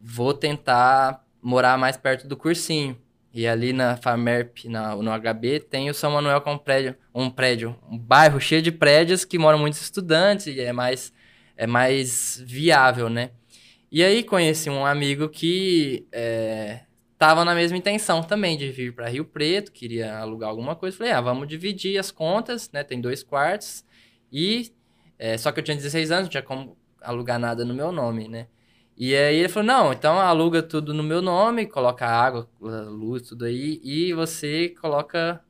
S2: vou tentar morar mais perto do cursinho. E ali na FAMERP, na, no HB, tem o São Manuel com um prédio, um prédio, um bairro cheio de prédios que moram muitos estudantes e é mais, é mais viável, né? E aí conheci um amigo que é, tava na mesma intenção também de vir para Rio Preto, queria alugar alguma coisa. Falei, ah, vamos dividir as contas, né? Tem dois quartos. E é, só que eu tinha 16 anos, não tinha como alugar nada no meu nome, né? E aí ele falou, não, então aluga tudo no meu nome, coloca água, luz, tudo aí, e você coloca.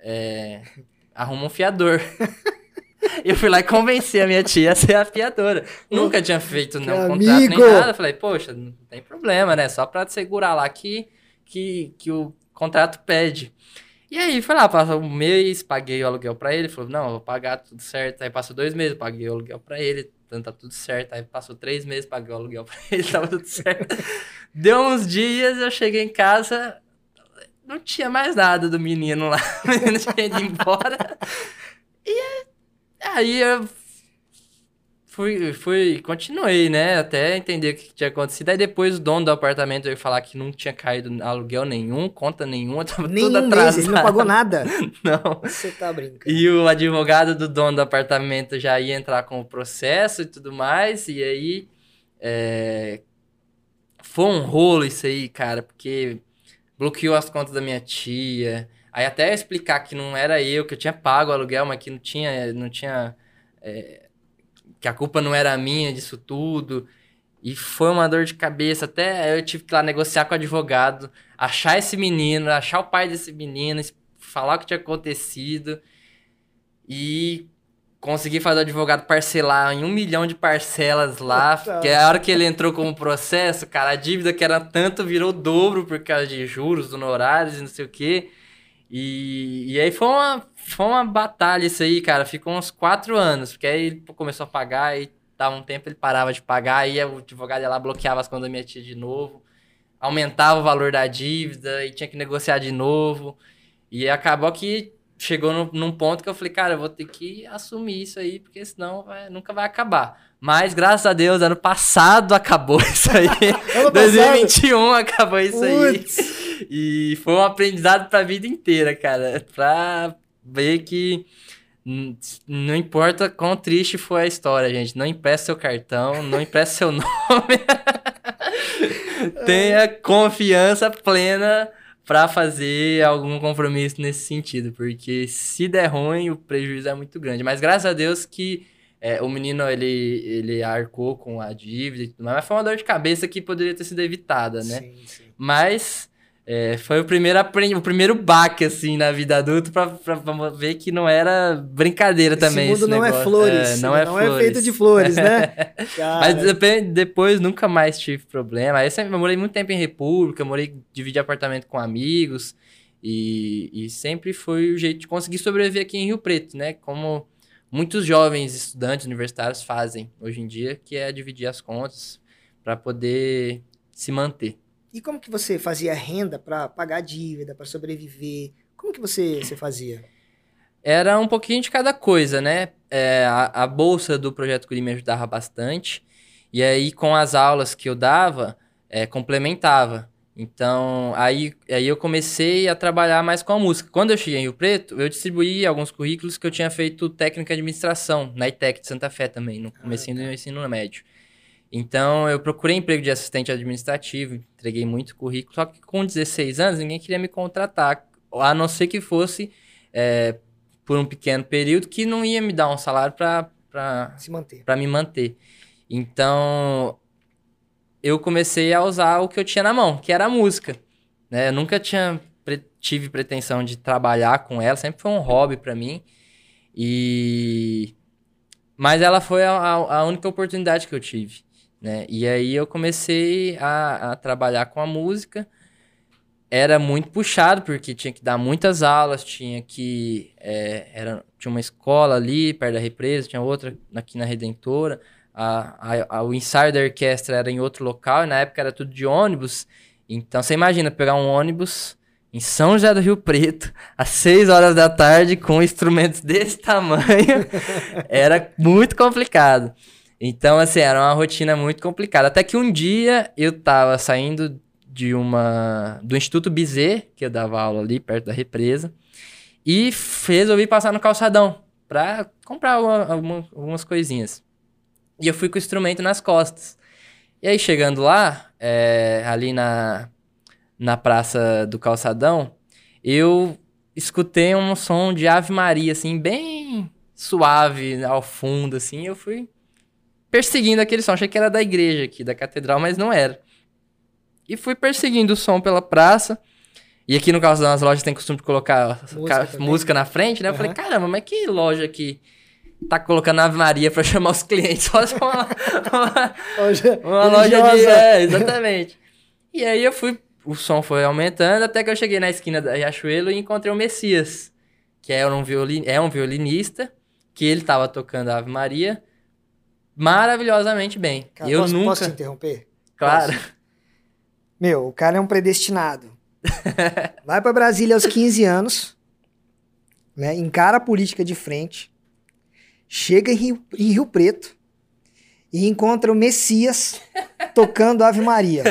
S2: é, arruma um fiador. Eu fui lá e convenci a minha tia a ser a fiadora. Nunca tinha feito
S1: Que
S2: nenhum contrato nem
S1: amigo!
S2: nada. Falei, poxa, não tem problema, né? Só pra segurar lá que, que, que o contrato pede. E aí, foi lá, passou um mês, paguei o aluguel pra ele, falou, não, vou pagar tudo certo. Aí passou dois meses, paguei o aluguel pra ele, então tá tudo certo. Aí passou três meses, paguei o aluguel pra ele, tava tudo certo. Deu uns dias, eu cheguei em casa, não tinha mais nada do menino lá, o menino tinha ido embora. E aí eu fui, fui, continuei, né, até entender o que tinha acontecido. Aí depois o dono do apartamento veio falar que não tinha caído aluguel nenhum, conta nenhuma, tava tudo
S1: Nenhum mês,
S2: atrasado.
S1: ele não pagou nada.
S2: Não.
S1: Você tá brincando.
S2: E o advogado do dono do apartamento já ia entrar com o processo e tudo mais, e aí é, foi um rolo isso aí, cara, porque bloqueou as contas da minha tia. Aí até eu explicar que não era eu, que eu tinha pago o aluguel, mas que não tinha, não tinha, é, que a culpa não era minha disso tudo. E foi uma dor de cabeça, até eu tive que ir lá negociar com o advogado, achar esse menino, achar o pai desse menino, falar o que tinha acontecido e conseguir fazer o advogado parcelar em um milhão de parcelas lá.
S1: Puta.
S2: Que a hora que ele entrou com o processo, cara, a dívida que era tanto virou dobro por causa de juros, honorários e não sei o quê. E, e aí foi uma, foi uma batalha isso aí, cara. Ficou uns quatro anos, porque aí ele começou a pagar, aí dava um tempo ele parava de pagar, aí o advogado ia lá, bloqueava as contas da minha tia de novo, aumentava o valor da dívida e tinha que negociar de novo. E acabou que chegou num, num ponto que eu falei, cara, eu vou ter que assumir isso aí, porque senão vai- nunca vai acabar. Mas, graças a Deus, ano passado acabou isso aí.
S1: Ano passado?
S2: 2021 acabou isso aí. E foi um aprendizado pra vida inteira, cara. Pra ver que não importa quão triste foi a história, gente. Não empresta seu cartão, não empresta seu nome. Tenha confiança plena pra fazer algum compromisso nesse sentido. Porque se der ruim, o prejuízo é muito grande. Mas graças a Deus que é, o menino, ele, ele arcou com a dívida e tudo mais. Mas foi uma dor de cabeça que poderia ter sido evitada, né?
S1: Sim, sim.
S2: Mas é, foi o primeiro, apren- o primeiro baque, assim, na vida adulta pra, pra, pra ver que não era brincadeira também
S1: Esse mundo
S2: esse
S1: não é
S2: negócio.
S1: flores.
S2: não é
S1: não
S2: flores.
S1: é feito de flores, né?
S2: Mas depois nunca mais tive problema. Aí eu, sempre, eu morei muito tempo em República, morei, dividi apartamento com amigos. E, e sempre foi o jeito de conseguir sobreviver aqui em Rio Preto, né? Como, muitos jovens estudantes universitários fazem hoje em dia, que é dividir as contas para poder se manter.
S1: E como que você fazia renda para pagar a dívida, para sobreviver? Como que você, você fazia?
S2: Era um pouquinho de cada coisa, né? É, a, a, bolsa do Projeto Guri me ajudava bastante. E aí, com as aulas que eu dava, é, complementava. Então, aí, aí eu comecei a trabalhar mais com a música. Quando eu cheguei em Rio Preto, eu distribuí alguns currículos que eu tinha feito técnica de administração, na ITEC de Santa Fé também, no começo ah, tá. do ensino médio. Então, eu procurei emprego de assistente administrativo, entreguei muito currículo, só que com 16 anos ninguém queria me contratar, a não ser que fosse é, por um pequeno período que não ia me dar um salário para me manter. Então, eu comecei a usar o que eu tinha na mão, que era a música. Né? Eu nunca tinha pre tive pretensão de trabalhar com ela, sempre foi um hobby para mim. E mas ela foi a, a, única oportunidade que eu tive, né? E aí eu comecei a, a trabalhar com a música. Era muito puxado porque tinha que dar muitas aulas, tinha que é, era tinha uma escola ali perto da represa, tinha outra aqui na Redentora a, a, a, o ensaio da orquestra era em outro local, e na época era tudo de ônibus. Então você imagina pegar um ônibus em São José do Rio Preto, às 6 horas da tarde, com instrumentos desse tamanho, era muito complicado. Então, assim, era uma rotina muito complicada. Até que um dia eu tava saindo de uma do Instituto Bizet, que eu dava aula ali perto da represa, e resolvi passar no calçadão para comprar alguma, algumas coisinhas. E eu fui com o instrumento nas costas. E aí, chegando lá, é, ali na, na Praça do Calçadão, eu escutei um som de Ave Maria, assim, bem suave ao fundo, assim. Eu fui perseguindo aquele som. Achei que era da igreja aqui, da catedral, mas não era. E fui perseguindo o som pela praça. E aqui no Calçadão as lojas têm costume de colocar música, música na frente, né? Eu falei, caramba, mas que loja aqui tá colocando Ave Maria para chamar os clientes. Só uma, uma, uma loja de. É, exatamente. E aí eu fui, o som foi aumentando até que eu cheguei na esquina da Riachuelo e encontrei o Messias, que é um, violin, é um violinista, que ele tava tocando Ave Maria maravilhosamente bem.
S1: Cara,
S2: eu
S1: posso,
S2: nunca.
S1: Posso te interromper?
S2: Claro.
S1: Posso? Meu, o cara é um predestinado. Vai para Brasília aos 15 anos, né? Encara a política de frente chega em Rio, em Rio Preto e encontra o Messias tocando Ave Maria.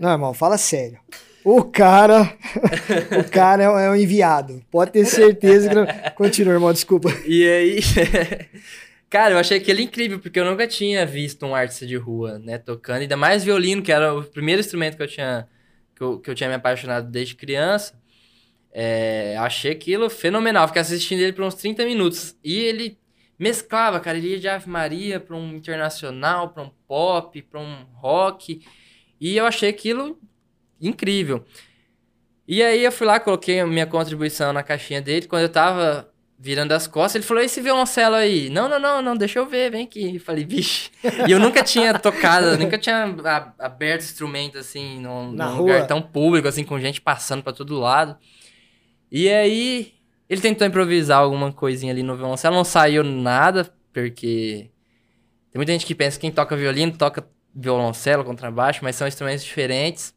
S1: Não, irmão, fala sério. O cara, o cara é um enviado. Pode ter certeza que não... Continua, irmão, desculpa.
S2: E aí, cara, eu achei aquele incrível, porque eu nunca tinha visto um artista de rua, né, tocando, ainda mais violino, que era o primeiro instrumento que eu tinha, que eu, que eu tinha me apaixonado desde criança. É, achei aquilo fenomenal. Fiquei assistindo ele por uns 30 minutos. E ele mesclava, cara. Ele ia de Ave Maria pra um internacional, pra um pop, pra um rock. E eu achei aquilo incrível. E aí eu fui lá, coloquei a minha contribuição na caixinha dele. Quando eu tava virando as costas, ele falou: esse violoncelo aí? Não, não, não, não, deixa eu ver, vem aqui. Eu falei, vixe. E eu nunca tinha tocado, nunca tinha aberto instrumento assim, num, num lugar tão público, assim, com gente passando para todo lado. E aí, ele tentou improvisar alguma coisinha ali no violoncelo, não saiu nada, porque tem muita gente que pensa que quem toca violino toca violoncelo, contrabaixo, mas são instrumentos diferentes.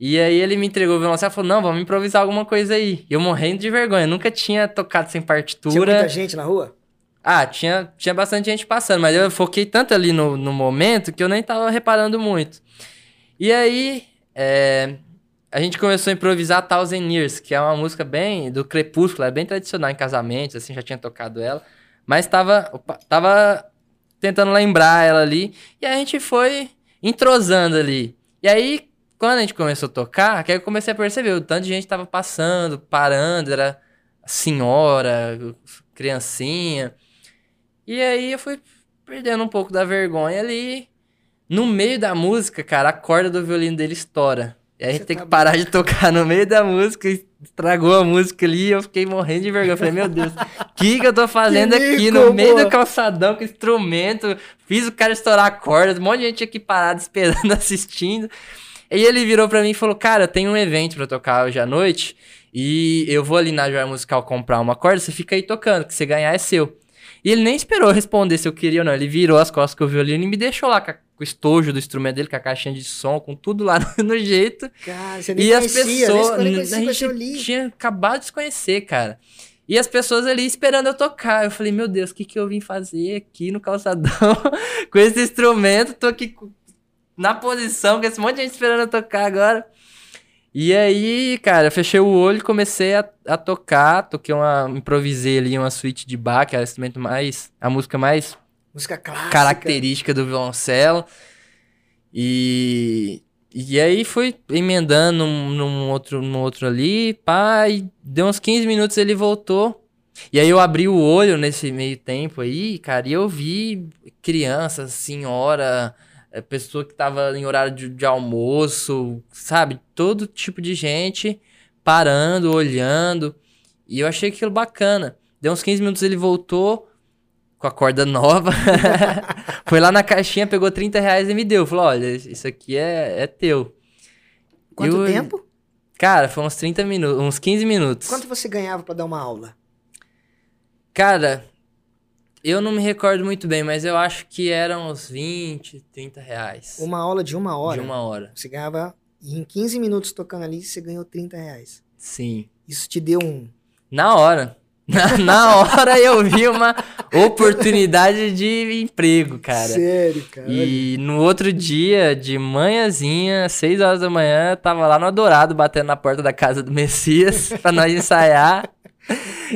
S2: E aí ele me entregou o violoncelo e falou: Não, vamos improvisar alguma coisa aí. E eu morrendo de vergonha, nunca tinha tocado sem partitura. Tinha
S1: muita gente na rua?
S2: Ah, tinha, tinha bastante gente passando, mas eu foquei tanto ali no, no momento que eu nem tava reparando muito. E aí, é, a gente começou a improvisar Thousand Years, que é uma música bem do Crepúsculo, é bem tradicional em casamentos, assim, já tinha tocado ela. Mas tava, opa, tava tentando lembrar ela ali. E a gente foi entrosando ali. E aí, quando a gente começou a tocar, que aí eu comecei a perceber, o tanto de gente tava passando, parando, era senhora, criancinha. E aí eu fui perdendo um pouco da vergonha ali. No meio da música, cara, a corda do violino dele estoura. E a gente tem tá que parar de tocar no meio da música, estragou a música ali e eu fiquei morrendo de vergonha. Eu falei, meu Deus, o que, que eu tô fazendo aqui no meio do calçadão com instrumento? Fiz o cara estourar a corda, um monte de gente aqui parado esperando, assistindo. E ele virou pra mim e falou: Cara, tem um evento pra tocar hoje à noite. E eu vou ali na joia musical comprar uma corda, você fica aí tocando, que você ganhar é seu. E ele nem esperou responder se eu queria ou não. Ele virou as costas com o violino e me deixou lá com, a, com o estojo do instrumento dele, com a caixinha de som, com tudo lá no, no jeito.
S1: Cara, você nem
S2: E as
S1: conhecia,
S2: pessoas.
S1: nem
S2: A gente tinha acabado de se conhecer, cara. E as pessoas ali esperando eu tocar. Eu falei, meu Deus, o que, que eu vim fazer aqui no calçadão com esse instrumento? Tô aqui com- na posição, com esse monte de gente esperando eu tocar agora. E aí, cara, eu fechei o olho e comecei a, a tocar. Toquei uma. Improvisei ali uma suíte de Bach, que é o instrumento mais. a música mais
S1: Música clássica.
S2: característica do violoncelo. E, e aí fui emendando num, num outro, num outro ali, pá, e deu uns 15 minutos ele voltou. E aí eu abri o olho nesse meio tempo aí, cara, e eu vi criança, senhora, pessoa que tava em horário de, de almoço, sabe? Todo tipo de gente parando, olhando. E eu achei aquilo bacana. Deu uns 15 minutos ele voltou com a corda nova. Foi lá na caixinha, pegou 30 reais e me deu. Falou: olha, isso aqui é, é teu.
S1: Quanto
S2: Eu-
S1: tempo?
S2: Cara, foi uns 30 minutos, uns 15 minutos.
S1: Quanto você ganhava pra dar uma aula?
S2: Cara, eu não me recordo muito bem, mas eu acho que eram uns 20, 30 reais.
S1: Uma aula de uma hora?
S2: De uma hora.
S1: Você ganhava, em 15 minutos tocando ali, você ganhou 30 reais.
S2: Sim.
S1: Isso te deu um...
S2: Na hora. Na, na hora eu vi uma oportunidade de emprego, cara.
S1: Sério, cara.
S2: E no outro dia, de manhãzinha, 6 horas da manhã, tava lá no Adorado, batendo na porta da casa do Messias pra nós ensaiar.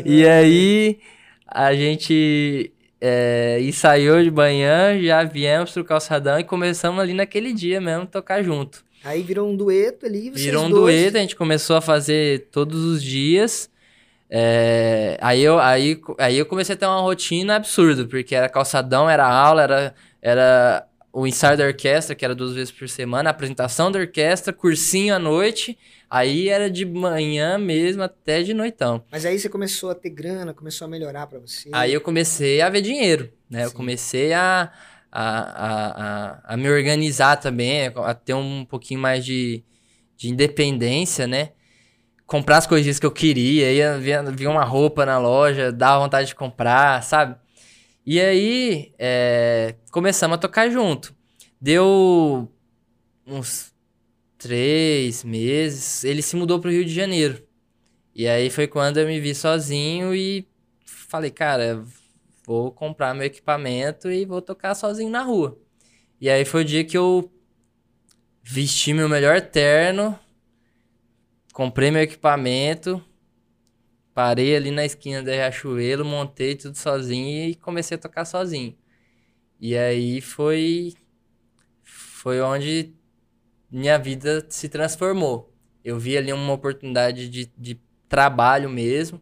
S2: E aí a gente é, ensaiou de manhã, já viemos pro calçadão e começamos ali naquele dia mesmo tocar junto.
S1: Aí virou um dueto ali, vocês
S2: Virou um
S1: dois.
S2: dueto, a gente começou a fazer todos os dias. É, aí, eu, aí, aí eu comecei a ter uma rotina absurda, porque era calçadão, era aula, era, era o ensaio da orquestra, que era duas vezes por semana, a apresentação da orquestra, cursinho à noite. Aí era de manhã mesmo até de noitão.
S1: Mas aí você começou a ter grana, começou a melhorar pra você.
S2: Aí eu comecei a ver dinheiro, né? Eu
S1: Sim.
S2: comecei a, a, a, a, me organizar também, a ter um pouquinho mais de, de independência, né? Comprar as coisinhas que eu queria, ia via uma roupa na loja, dava vontade de comprar, sabe? E aí, é, começamos a tocar junto. Deu uns três meses, ele se mudou pro Rio de Janeiro. E aí foi quando eu me vi sozinho e falei, cara, vou comprar meu equipamento e vou tocar sozinho na rua. E aí foi o dia que eu vesti meu melhor terno, comprei meu equipamento, parei ali na esquina da Riachuelo, montei tudo sozinho e comecei a tocar sozinho. E aí foi foi onde minha vida se transformou. Eu vi ali uma oportunidade de, de trabalho mesmo.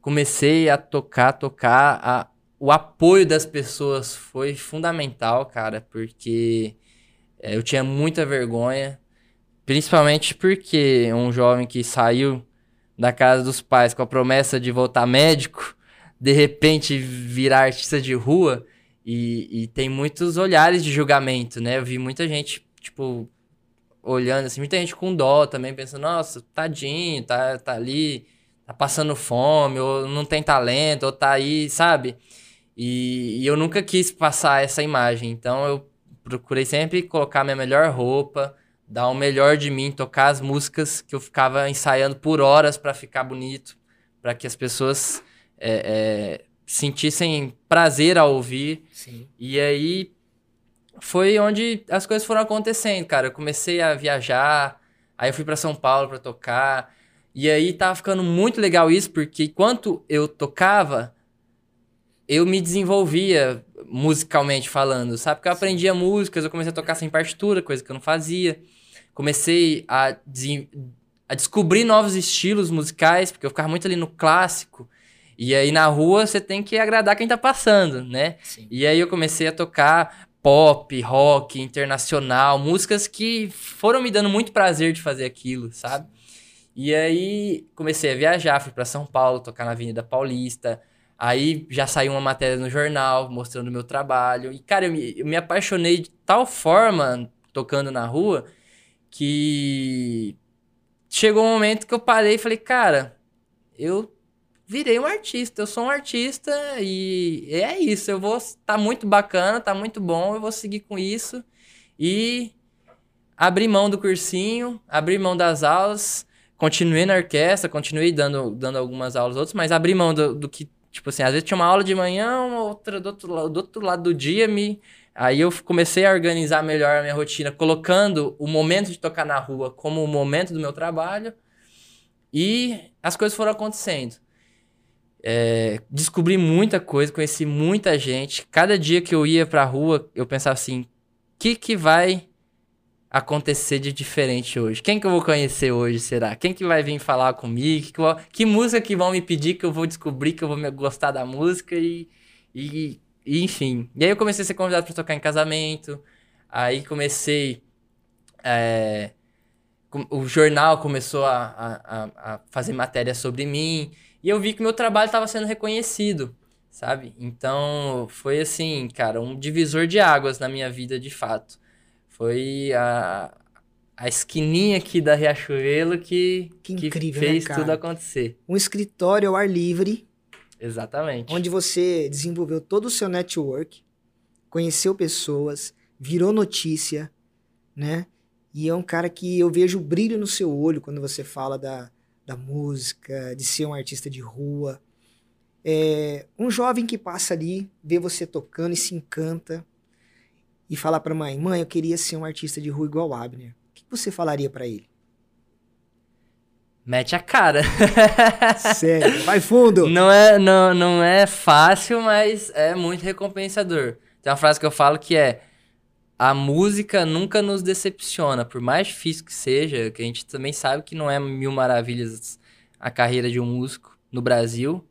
S2: Comecei a tocar, tocar. A, o apoio das pessoas foi fundamental, cara, porque é, eu tinha muita vergonha. Principalmente porque um jovem que saiu da casa dos pais com a promessa de voltar médico, de repente virar artista de rua e, e tem muitos olhares de julgamento, né? Eu vi muita gente, tipo, olhando assim, muita gente com dó também, pensando, nossa, tadinho, tá, tá ali, tá passando fome, ou não tem talento, ou tá aí, sabe? E, e eu nunca quis passar essa imagem, então eu procurei sempre colocar minha melhor roupa, dar o melhor de mim, tocar as músicas que eu ficava ensaiando por horas pra ficar bonito, pra que as pessoas é, é, sentissem prazer ao ouvir.
S1: Sim.
S2: E aí foi onde as coisas foram acontecendo, cara. Eu comecei a viajar, aí eu fui pra São Paulo pra tocar. E aí tava ficando muito legal isso, porque enquanto eu tocava, eu me desenvolvia musicalmente falando, sabe? Porque eu aprendia músicas, eu comecei a tocar sem partitura, coisa que eu não fazia. Comecei a, a descobrir novos estilos musicais, porque eu ficava muito ali no clássico. E aí na rua você tem que agradar quem tá passando, né?
S1: Sim.
S2: E aí eu comecei a tocar pop, rock, internacional, músicas que foram me dando muito prazer de fazer aquilo, sabe? E aí comecei a viajar, fui pra São Paulo, tocar na Avenida Paulista. Aí já saiu uma matéria no jornal mostrando o meu trabalho. E cara, eu me, eu me apaixonei de tal forma tocando na rua que chegou um momento que eu parei e falei, cara, eu virei um artista, eu sou um artista e é isso, eu vou tá muito bacana, tá muito bom, eu vou seguir com isso e abri mão do cursinho, abri mão das aulas, continuei na orquestra, continuei dando, dando algumas aulas outras, mas abri mão do, do que, tipo assim, às vezes tinha uma aula de manhã, outra do outro, do outro lado do dia, me Aí eu comecei a organizar melhor a minha rotina, colocando o momento de tocar na rua como o momento do meu trabalho. E as coisas foram acontecendo. É, descobri muita coisa, conheci muita gente. Cada dia que eu ia pra rua, eu pensava assim: o que, que vai acontecer de diferente hoje? Quem que eu vou conhecer hoje, será? Quem que vai vir falar comigo? Que, que, que música que vão me pedir que eu vou descobrir que eu vou gostar da música e, e e, enfim. E aí eu comecei a ser convidado para tocar em casamento. Aí comecei. É, o jornal começou a, a, a, fazer matéria sobre mim. E eu vi que meu trabalho estava sendo reconhecido, sabe? Então foi assim, cara, um divisor de águas na minha vida de fato. Foi a, a esquininha aqui da Riachuelo que, que, incrível, que né, fez né, tudo acontecer.
S1: Um escritório ao ar livre
S2: Exatamente.
S1: Onde você desenvolveu todo o seu network, conheceu pessoas, virou notícia, né? E é um cara que eu vejo brilho no seu olho quando você fala da, da música, de ser um artista de rua. É, um jovem que passa ali, vê você tocando e se encanta e fala para mãe: Mãe, eu queria ser um artista de rua igual Abner. O que você falaria para ele?
S2: Mete a cara.
S1: Sério, vai fundo.
S2: Não é, não, não é fácil, mas é muito recompensador. Tem uma frase que eu falo que é: a música nunca nos decepciona, por mais difícil que seja, que a gente também sabe que não é mil maravilhas a carreira de um músico no Brasil.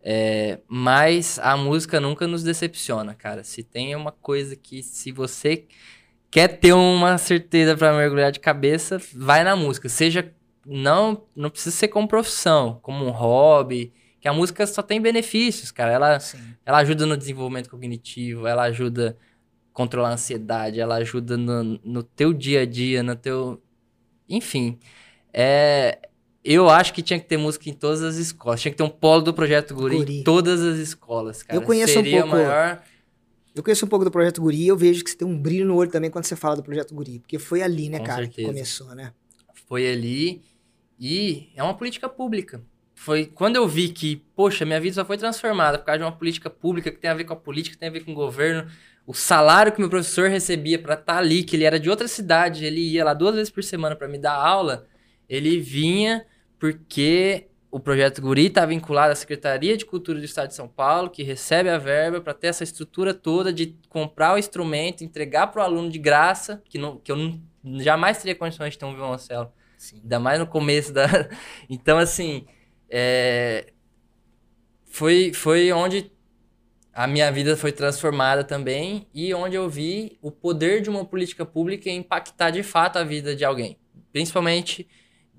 S2: É, mas a música nunca nos decepciona, cara. Se tem uma coisa que, se você quer ter uma certeza para mergulhar de cabeça, vai na música. Seja não, não precisa ser como profissão, como um hobby, que a música só tem benefícios, cara. Ela, ela ajuda no desenvolvimento cognitivo, ela ajuda a controlar a ansiedade, ela ajuda no, no teu dia a dia, no teu... Enfim, é... Eu acho que tinha que ter música em todas as escolas. Tinha que ter um polo do Projeto Guri, Guri. em todas as escolas, cara.
S1: Eu conheço
S2: Seria
S1: um pouco... Maior... Eu conheço um pouco do Projeto Guri e eu vejo que você tem um brilho no olho também quando você fala do Projeto Guri. Porque foi ali, né, Com cara, certeza. que começou, né?
S2: Foi ali. E é uma política pública. Foi quando eu vi que, poxa, minha vida só foi transformada por causa de uma política pública que tem a ver com a política, que tem a ver com o governo. O salário que meu professor recebia para estar tá ali, que ele era de outra cidade, ele ia lá duas vezes por semana para me dar aula, ele vinha porque o projeto Guri está vinculado à Secretaria de Cultura do Estado de São Paulo, que recebe a verba para ter essa estrutura toda de comprar o instrumento, entregar para o aluno de graça, que, não, que eu não, jamais teria condições de ter um violoncelo. Sim. Ainda mais no começo da. Então, assim. É... Foi, foi onde a minha vida foi transformada também e onde eu vi o poder de uma política pública impactar de fato a vida de alguém, principalmente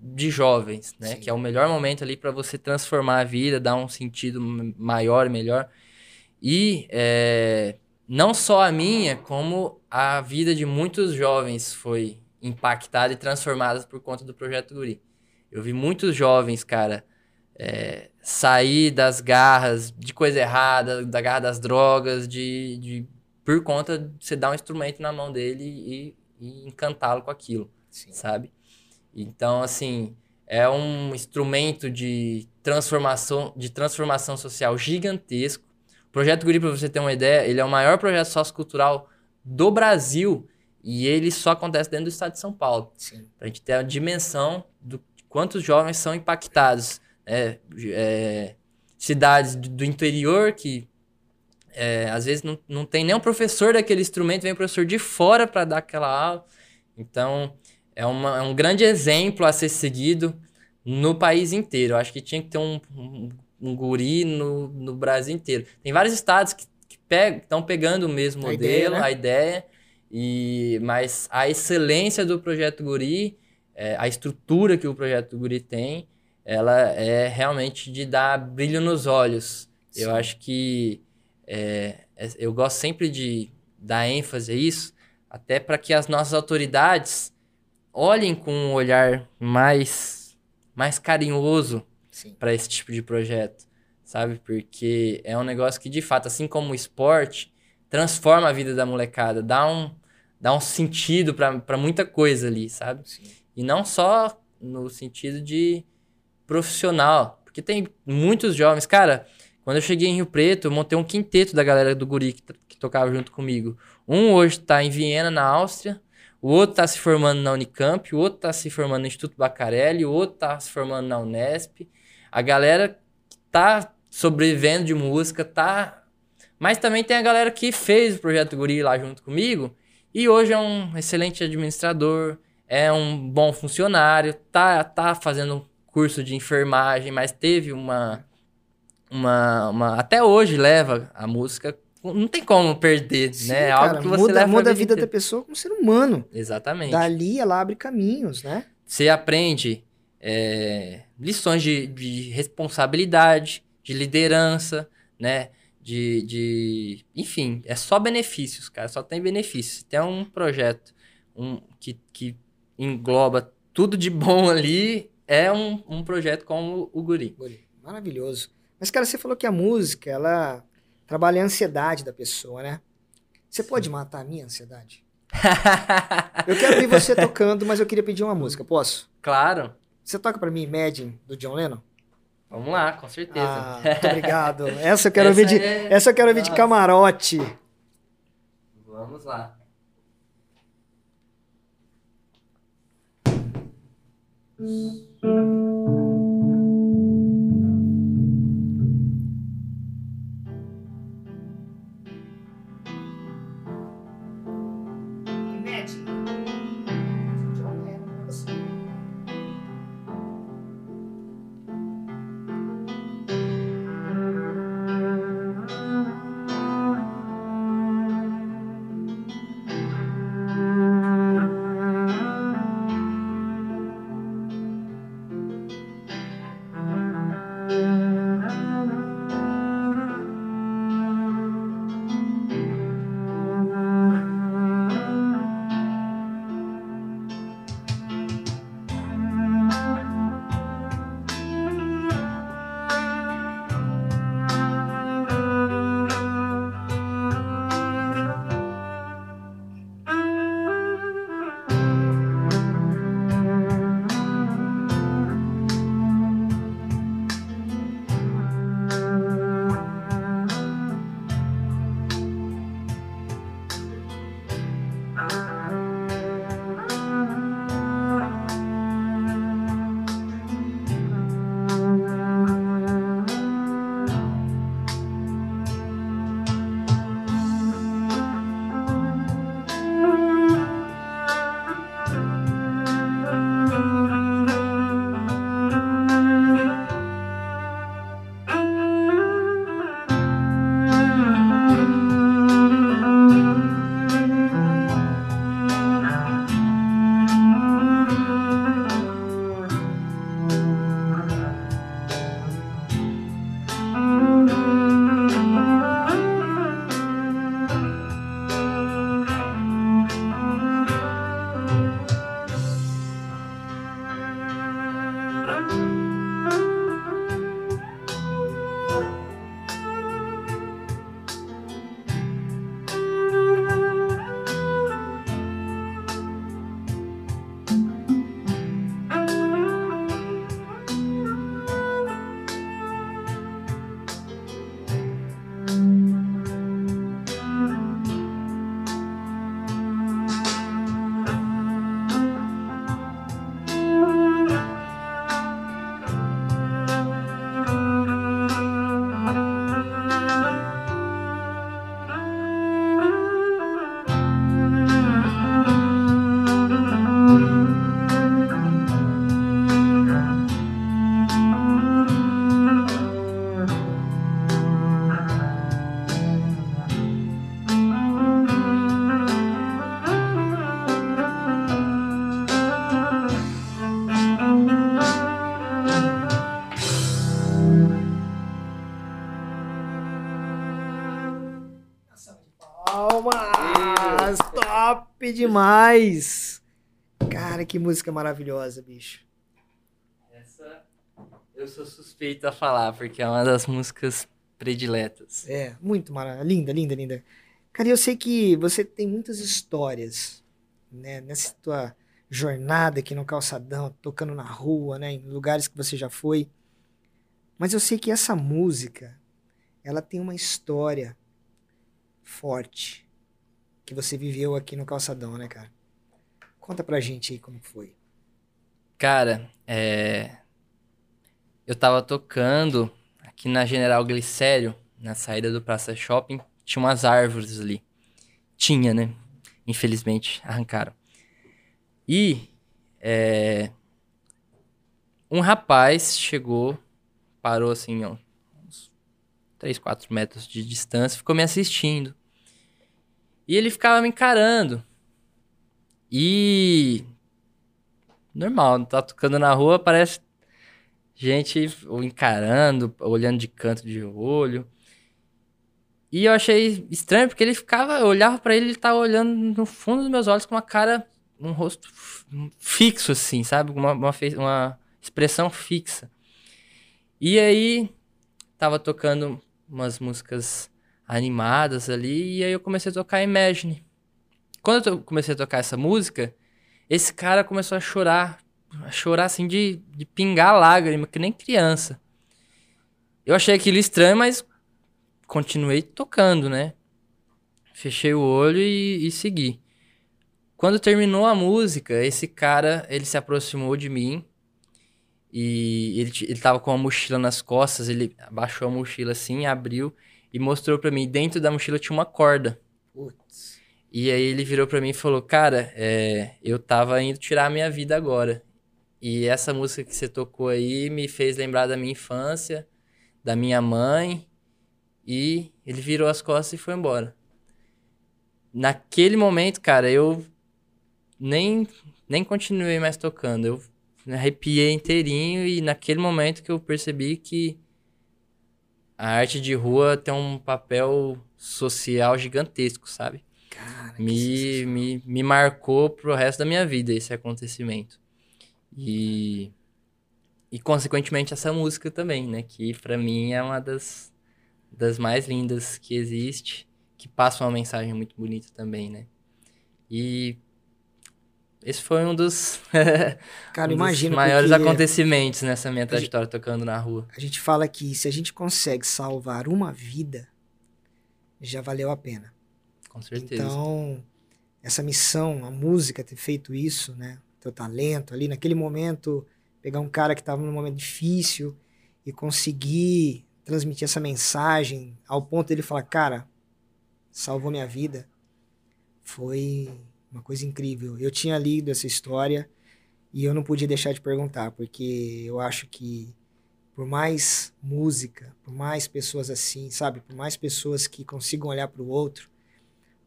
S2: de jovens, né? Sim. Que é o melhor momento ali para você transformar a vida, dar um sentido maior e melhor. E é, não só a minha, como a vida de muitos jovens foi impactadas e transformadas por conta do Projeto Guri. Eu vi muitos jovens, cara, é, sair das garras de coisa errada, da garra das drogas, de, de por conta de você dar um instrumento na mão dele e, e encantá-lo com aquilo, Sim. sabe? Então, assim, é um instrumento de transformação, de transformação social gigantesco. O Projeto Guri, para você ter uma ideia, ele é o maior projeto sociocultural do Brasil e ele só acontece dentro do estado de São Paulo. Para a gente ter a dimensão do quantos jovens são impactados. Né? É, cidades do interior que é, às vezes não, não tem nem um professor daquele instrumento, vem um professor de fora para dar aquela aula. Então, é, uma, é um grande exemplo a ser seguido no país inteiro. Eu acho que tinha que ter um, um, um guri no, no Brasil inteiro. Tem vários estados que estão pegando o mesmo a modelo, ideia, né? a ideia e, mas a excelência do Projeto Guri, é, a estrutura que o Projeto Guri tem, ela é realmente de dar brilho nos olhos. Sim. Eu acho que é, é, eu gosto sempre de dar ênfase a isso, até para que as nossas autoridades olhem com um olhar mais, mais carinhoso para esse tipo de projeto, sabe? Porque é um negócio que, de fato, assim como o esporte, transforma a vida da molecada, dá um, dá um sentido para muita coisa ali, sabe?
S1: Sim.
S2: E não só no sentido de profissional, porque tem muitos jovens. Cara, quando eu cheguei em Rio Preto, eu montei um quinteto da galera do Guri que, que tocava junto comigo. Um hoje tá em Viena, na Áustria, o outro tá se formando na Unicamp, o outro tá se formando no Instituto Bacarelli, o outro tá se formando na Unesp. A galera que tá sobrevivendo de música, tá. Mas também tem a galera que fez o projeto Guri lá junto comigo e hoje é um excelente administrador, é um bom funcionário, tá, tá fazendo curso de enfermagem, mas teve uma, uma, uma. Até hoje leva a música. Não tem como perder,
S1: Sim,
S2: né? É
S1: cara,
S2: algo que você
S1: muda,
S2: leva
S1: muda a vida da
S2: inteira.
S1: pessoa como ser humano.
S2: Exatamente.
S1: Dali ela abre caminhos, né?
S2: Você aprende é, lições de, de responsabilidade, de liderança, né? De, de. Enfim, é só benefícios, cara. Só tem benefícios. Se tem um projeto um, que, que engloba tudo de bom ali, é um, um projeto como o Guri.
S1: Guri, Maravilhoso. Mas, cara, você falou que a música, ela trabalha a ansiedade da pessoa, né? Você pode matar a minha ansiedade? Eu quero ouvir você tocando, mas eu queria pedir uma música. Posso?
S2: claro.
S1: Você toca pra mim Imagine, do John Lennon?
S2: Vamos lá, com certeza.
S1: Ah, muito obrigado. Essa eu quero
S2: Essa
S1: ouvir de,
S2: é-
S1: essa eu quero ouvir de camarote.
S2: Vamos lá.
S1: Imagine. Top demais! Cara, Cara, que música maravilhosa, bicho.
S2: Essa eu sou suspeito a falar, porque é uma das músicas prediletas.
S1: É, muito maravilhosa. Linda, linda, linda. Cara, eu sei que você tem muitas histórias, né? Nessa tua jornada aqui no calçadão, tocando na rua, né? Em lugares que você já foi. Mas eu sei que essa música, ela tem uma história forte que você viveu aqui no calçadão, né, cara? Conta pra gente aí como foi.
S2: Cara, é... eu tava tocando aqui na General Glicério, na saída do Praça Shopping, tinha umas árvores ali. Tinha, né? Infelizmente, arrancaram. E é... um rapaz chegou, parou assim, ó, uns 3, 4 metros de distância, ficou me assistindo. E ele ficava me encarando. E. Normal, tá tocando na rua, parece gente encarando, olhando de canto de olho. E eu achei estranho porque ele ficava, eu olhava para ele, ele tava olhando no fundo dos meus olhos com uma cara, um rosto fixo assim, sabe? Uma, uma, uma expressão fixa. E aí tava tocando umas músicas animadas ali, e aí eu comecei a tocar Imagine. Quando eu comecei a tocar essa música, esse cara começou a chorar, a chorar assim de, de pingar lágrima, que nem criança. Eu achei aquilo estranho, mas continuei tocando, né? Fechei o olho e, e segui. Quando terminou a música, esse cara, ele se aproximou de mim e ele, ele tava com uma mochila nas costas, ele abaixou a mochila assim, abriu e mostrou para mim, dentro da mochila tinha uma corda. Putz. E aí ele virou para mim e falou, cara, é, eu tava indo tirar a minha vida agora. E essa música que você tocou aí me fez lembrar da minha infância, da minha mãe. E ele virou as costas e foi embora. Naquele momento, cara, eu nem, nem continuei mais tocando. Eu me arrepiei inteirinho e naquele momento que eu percebi que a arte de rua tem um papel social gigantesco, sabe? Cara, me, me, me marcou pro resto da minha vida esse acontecimento. E, e consequentemente essa música também, né? Que para mim é uma das, das mais lindas que existe, que passa uma mensagem muito bonita também, né? E esse foi um dos,
S1: Cara,
S2: um
S1: imagina,
S2: dos maiores acontecimentos nessa minha trajetória gente, tocando na rua.
S1: A gente fala que se a gente consegue salvar uma vida, já valeu a pena.
S2: Com certeza.
S1: Então, essa missão, a música ter feito isso, né? Teu talento ali, naquele momento, pegar um cara que estava num momento difícil e conseguir transmitir essa mensagem ao ponto dele falar, cara, salvou minha vida, foi uma coisa incrível. Eu tinha lido essa história e eu não podia deixar de perguntar, porque eu acho que por mais música, por mais pessoas assim, sabe? Por mais pessoas que consigam olhar para o outro,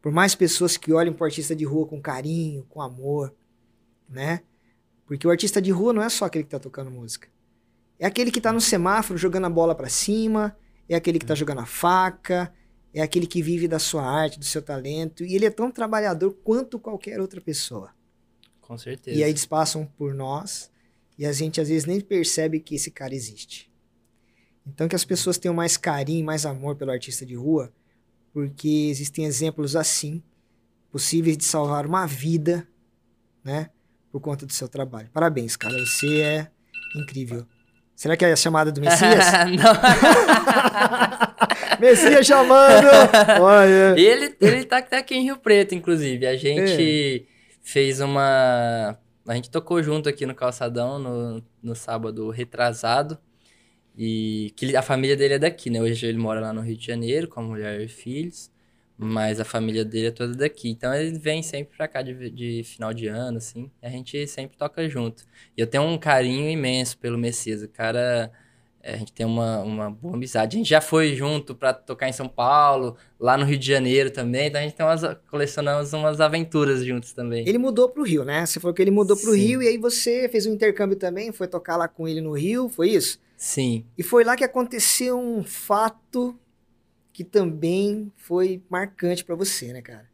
S1: por mais pessoas que olhem para o artista de rua com carinho, com amor, né? Porque o artista de rua não é só aquele que está tocando música. É aquele que está no semáforo jogando a bola para cima, é aquele que está jogando a faca, é aquele que vive da sua arte, do seu talento, e ele é tão trabalhador quanto qualquer outra pessoa.
S2: Com certeza.
S1: E aí eles passam por nós, e a gente às vezes nem percebe que esse cara existe. Então que as pessoas tenham mais carinho, mais amor pelo artista de rua, porque existem exemplos assim, possíveis de salvar uma vida, né, por conta do seu trabalho. Parabéns, cara, você é incrível. Será que é a chamada do Messias?
S2: Não.
S1: Messias chamando! Olha.
S2: Ele, ele tá, tá aqui em Rio Preto, inclusive. A gente é. fez uma. A gente tocou junto aqui no Calçadão no, no sábado retrasado. E que a família dele é daqui, né? Hoje ele mora lá no Rio de Janeiro com a mulher e filhos. Mas a família dele é toda daqui. Então ele vem sempre pra cá de, de final de ano, assim. A gente sempre toca junto. E eu tenho um carinho imenso pelo Messias. O cara a gente tem uma, uma boa amizade. A gente já foi junto para tocar em São Paulo, lá no Rio de Janeiro também. Então a gente tem umas, colecionamos umas aventuras juntos também.
S1: Ele mudou pro Rio, né? Você falou que ele mudou pro Sim. Rio e aí você fez um intercâmbio também, foi tocar lá com ele no Rio, foi isso?
S2: Sim.
S1: E foi lá que aconteceu um fato que também foi marcante para você, né, cara?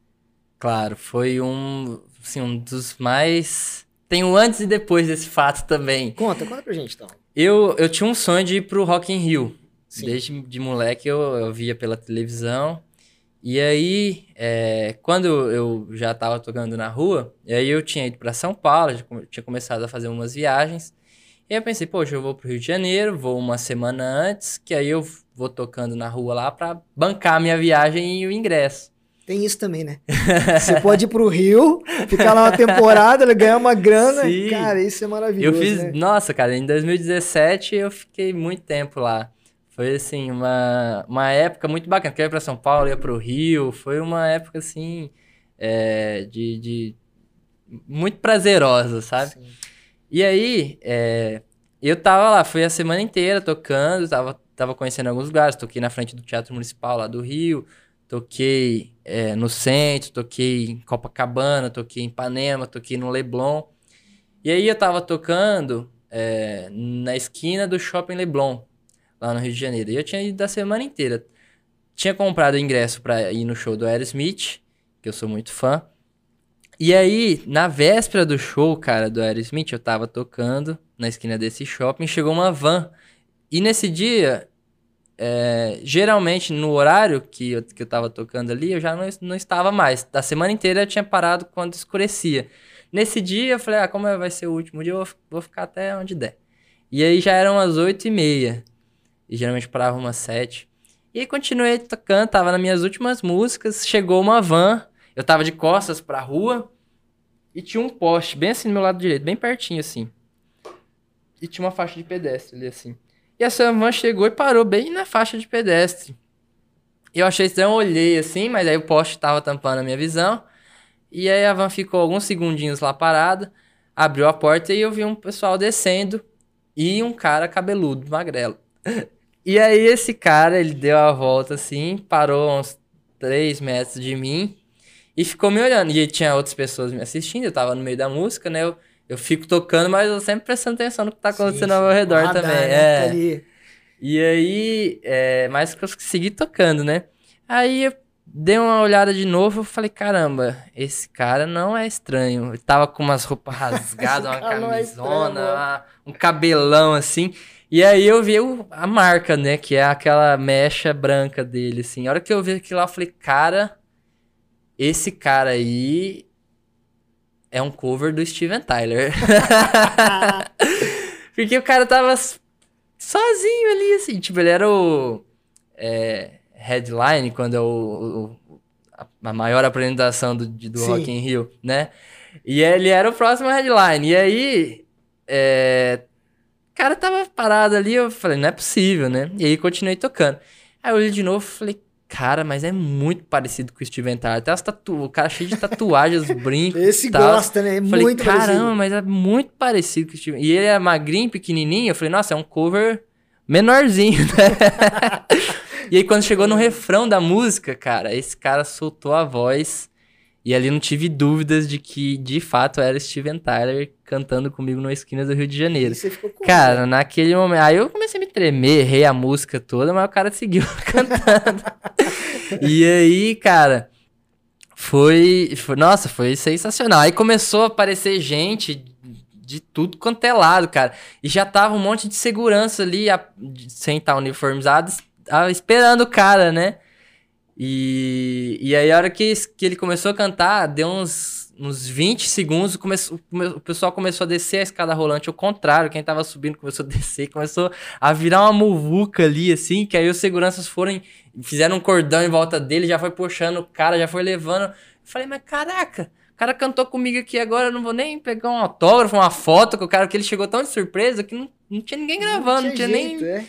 S2: Claro, foi um, assim, um dos mais tem o antes e depois desse fato também.
S1: Conta, conta pra gente então.
S2: Eu, eu tinha um sonho de ir pro Rock in Rio.
S1: Sim.
S2: Desde de moleque eu, eu via pela televisão. E aí, é, quando eu já tava tocando na rua, e aí eu tinha ido para São Paulo, tinha começado a fazer umas viagens. E aí eu pensei, poxa, eu vou pro Rio de Janeiro, vou uma semana antes, que aí eu vou tocando na rua lá pra bancar a minha viagem e o ingresso.
S1: Tem isso também, né? Você pode ir pro Rio, ficar lá uma temporada, ganhar uma grana.
S2: Sim.
S1: Cara, isso é
S2: Eu
S1: maravilhoso.
S2: fiz,
S1: né?
S2: nossa, cara, em 2017 eu fiquei muito tempo lá. Foi assim, uma, uma época muito bacana. Eu ia pra São Paulo, ia pro Rio. Foi uma época assim, é, de, de muito prazerosa, sabe?
S1: Sim.
S2: E aí, é, eu tava lá, fui a semana inteira tocando, tava, tava conhecendo alguns lugares, toquei na frente do Teatro Municipal lá do Rio, toquei é, no centro, toquei em Copacabana, toquei em Ipanema, toquei no Leblon. E aí eu tava tocando é, na esquina do Shopping Leblon, lá no Rio de Janeiro. E eu tinha ido a semana inteira. Tinha comprado ingresso pra ir no show do Aerosmith, que eu sou muito fã. E aí, na véspera do show, cara, do Aerosmith, eu tava tocando na esquina desse shopping, chegou uma van. E nesse dia, é, geralmente no horário que eu, que eu tava tocando ali, eu já não, não estava mais. Da semana inteira eu tinha parado quando escurecia. Nesse dia eu falei, ah, como vai ser o último dia, eu vou, vou ficar até onde der. E aí já eram as oito e meia. E geralmente parava umas sete. E aí continuei tocando, tava nas minhas últimas músicas, chegou uma van, eu tava de costas pra rua e tinha um poste bem assim do meu lado direito, bem pertinho assim. E tinha uma faixa de pedestre ali assim. E essa van chegou e parou bem na faixa de pedestre. Eu achei estranho, olhei assim, mas aí o poste tava tampando a minha visão. E aí a van ficou alguns segundinhos lá parada, abriu a porta e eu vi um pessoal descendo e um cara cabeludo, magrelo. E aí esse cara, ele deu a volta assim, parou uns 3 metros de mim e ficou me olhando. E tinha outras pessoas me assistindo, eu tava no meio da música, né? Eu, eu fico tocando, mas eu sempre prestando atenção no que tá acontecendo
S1: Sim,
S2: ao meu redor
S1: radar,
S2: também.
S1: né,
S2: É.
S1: ali.
S2: E aí, é, mas eu segui tocando, né? Aí eu dei uma olhada de novo, eu falei, caramba, esse cara não é estranho. Ele tava com umas roupas rasgadas, uma
S1: é
S2: camisona,
S1: mano.
S2: uma- um cabelão assim. E aí eu vi o- a marca, né? Que é aquela mecha branca dele, assim. A hora que eu vi aquilo lá, eu falei, cara, esse cara aí é um cover do Steven Tyler. Porque o cara tava sozinho ali, assim. Tipo, ele era o é, headline, quando é o, o- a, maior apresentação do, do
S1: Sim.
S2: Rock in Rio, né? E ele era o próximo headline. E aí, é, o cara tava parado ali, eu falei, não é possível, né? E aí continuei tocando. Aí eu olhei de novo e falei, cara, mas é muito parecido com o Steven Tyler. Até as tatu... o cara cheio de tatuagens, brincos.
S1: Esse
S2: tal.
S1: gosta, né? É
S2: Falei,
S1: muito
S2: caramba,
S1: parecido.
S2: mas é muito parecido com o Steven. E ele é magrinho, pequenininho. Eu falei, nossa, é um cover menorzinho, né? e aí, quando chegou no refrão da música, cara, esse cara soltou a voz. E ali não tive dúvidas de que, de fato, era Steven Tyler cantando comigo na esquina do Rio de Janeiro.
S1: E você ficou com
S2: Cara, naquele momento. Aí eu comecei a me tremer, errei a música toda, mas o cara seguiu cantando. e aí, cara, foi, foi. Nossa, foi sensacional. Aí começou a aparecer gente de tudo quanto é lado, cara. E já tava um monte de segurança ali, a- sem estar uniformizado, ah, esperando o cara, né? E, e aí, a hora que, que ele começou a cantar, deu uns, uns 20 segundos, come- o pessoal começou a descer a escada rolante ao contrário, quem tava subindo começou a descer, começou a virar uma muvuca ali, assim, que aí os seguranças foram, fizeram um cordão em volta dele, já foi puxando o cara, já foi levando. Eu falei, mas caraca, o cara cantou comigo aqui agora, eu não vou nem pegar um autógrafo, uma foto com o cara, que ele chegou tão de surpresa que não, não tinha ninguém gravando, não tinha, nem
S1: jeito, é.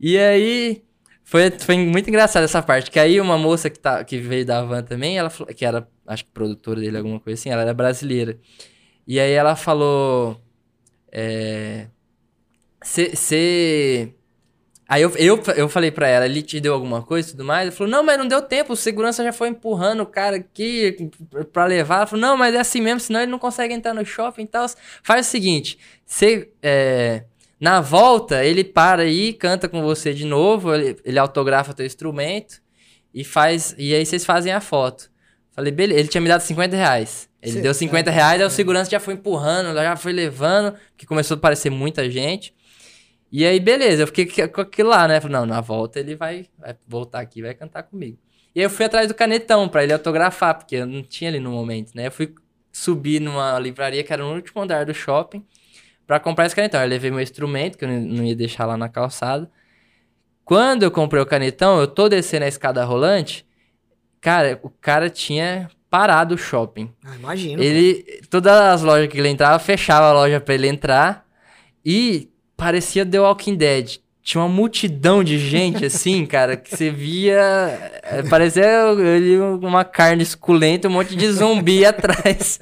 S2: e aí, foi, foi muito engraçado essa parte, que aí uma moça que, tá, que veio da van também, ela falou, que era, acho que produtora dele, alguma coisa assim, ela era brasileira. E aí ela falou, é... Você... Aí eu, eu, eu falei pra ela, ele te deu alguma coisa e tudo mais? Ela falou, não, mas não deu tempo, o segurança já foi empurrando o cara aqui pra levar. Ela falou, não, mas é assim mesmo, senão ele não consegue entrar no shopping e tal. Faz o seguinte, você... É... Na volta, ele para aí, canta com você de novo, ele, ele autografa teu instrumento e faz. E aí vocês fazem a foto. Falei, beleza. Ele tinha me dado 50 reais. Ele
S1: Cê-
S2: deu 50
S1: é,
S2: reais, aí
S1: é.
S2: o segurança já foi empurrando, já foi levando, porque começou a aparecer muita gente. E aí, beleza, eu fiquei com aquilo lá, né? Falei, não, na volta ele vai, vai voltar aqui e vai cantar comigo. E aí eu fui atrás do canetão pra ele autografar, porque eu não tinha ali no momento, né? Eu fui subir numa livraria que era no último andar do shopping pra comprar esse canetão. Eu levei meu instrumento, que eu não ia deixar lá na calçada. Quando eu comprei o canetão, eu tô descendo a escada rolante, cara, o cara tinha parado o shopping.
S1: Ah, imagino.
S2: Ele, todas as lojas que ele entrava, fechava a loja pra ele entrar e parecia The Walking Dead. Tinha uma multidão de gente, assim, cara, que você via. eh, Parecia uma carne suculenta, um monte de zumbi atrás.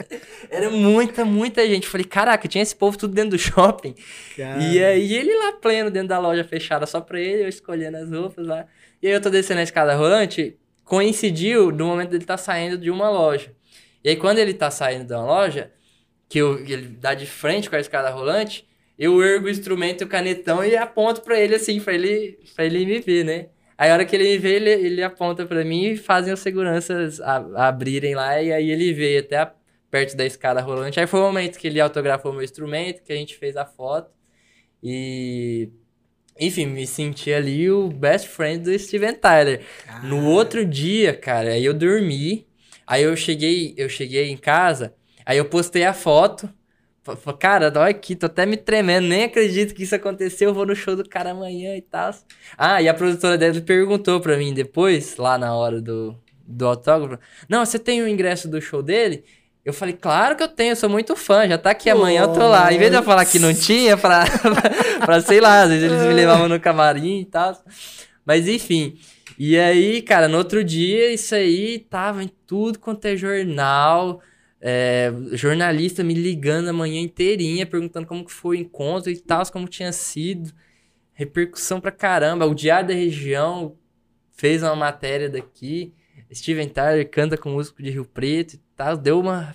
S2: Era muita, muita gente. Falei, caraca, tinha esse povo tudo dentro do shopping.
S1: Cara.
S2: E aí ele lá pleno dentro da loja fechada só pra ele, eu escolhendo as roupas lá. E aí eu tô descendo a escada rolante, coincidiu no momento dele tá saindo de uma loja. E aí quando ele tá saindo uma loja, que, eu, que ele dá de frente com a escada rolante, eu ergo o instrumento e o canetão e aponto pra ele assim, pra ele, pra ele me ver, né? Aí a hora que ele me vê, ele, ele aponta pra mim e fazem os seguranças a- abrirem lá, e aí ele veio até a- perto da escada rolante. Aí foi o momento que ele autografou meu instrumento, que a gente fez a foto. E. Enfim, me senti ali o best friend do Steven Tyler. No outro dia, cara, aí eu dormi. Aí eu cheguei, eu cheguei em casa, aí eu postei a foto. Cara, olha aqui, tô até me tremendo, nem acredito que isso aconteceu. Eu vou no show do cara amanhã e tal. Ah, e a produtora dele perguntou pra mim depois, lá na hora do, do autógrafo: Não, você tem o ingresso do show dele? Eu falei, claro que eu tenho, eu sou muito fã, já tá aqui amanhã, eu tô lá. Em vez de eu falar que não tinha, pra, pra sei lá, às vezes eles me levavam no camarim e tal. Mas enfim. E aí, cara, no outro dia, isso aí tava em tudo quanto é jornal. É, jornalista me ligando a manhã inteirinha, perguntando como que foi o encontro e tal, como tinha sido. Repercussão pra caramba. O Diário da Região fez uma matéria daqui. Steven Tyler canta com músico de Rio Preto e tal. Deu uma.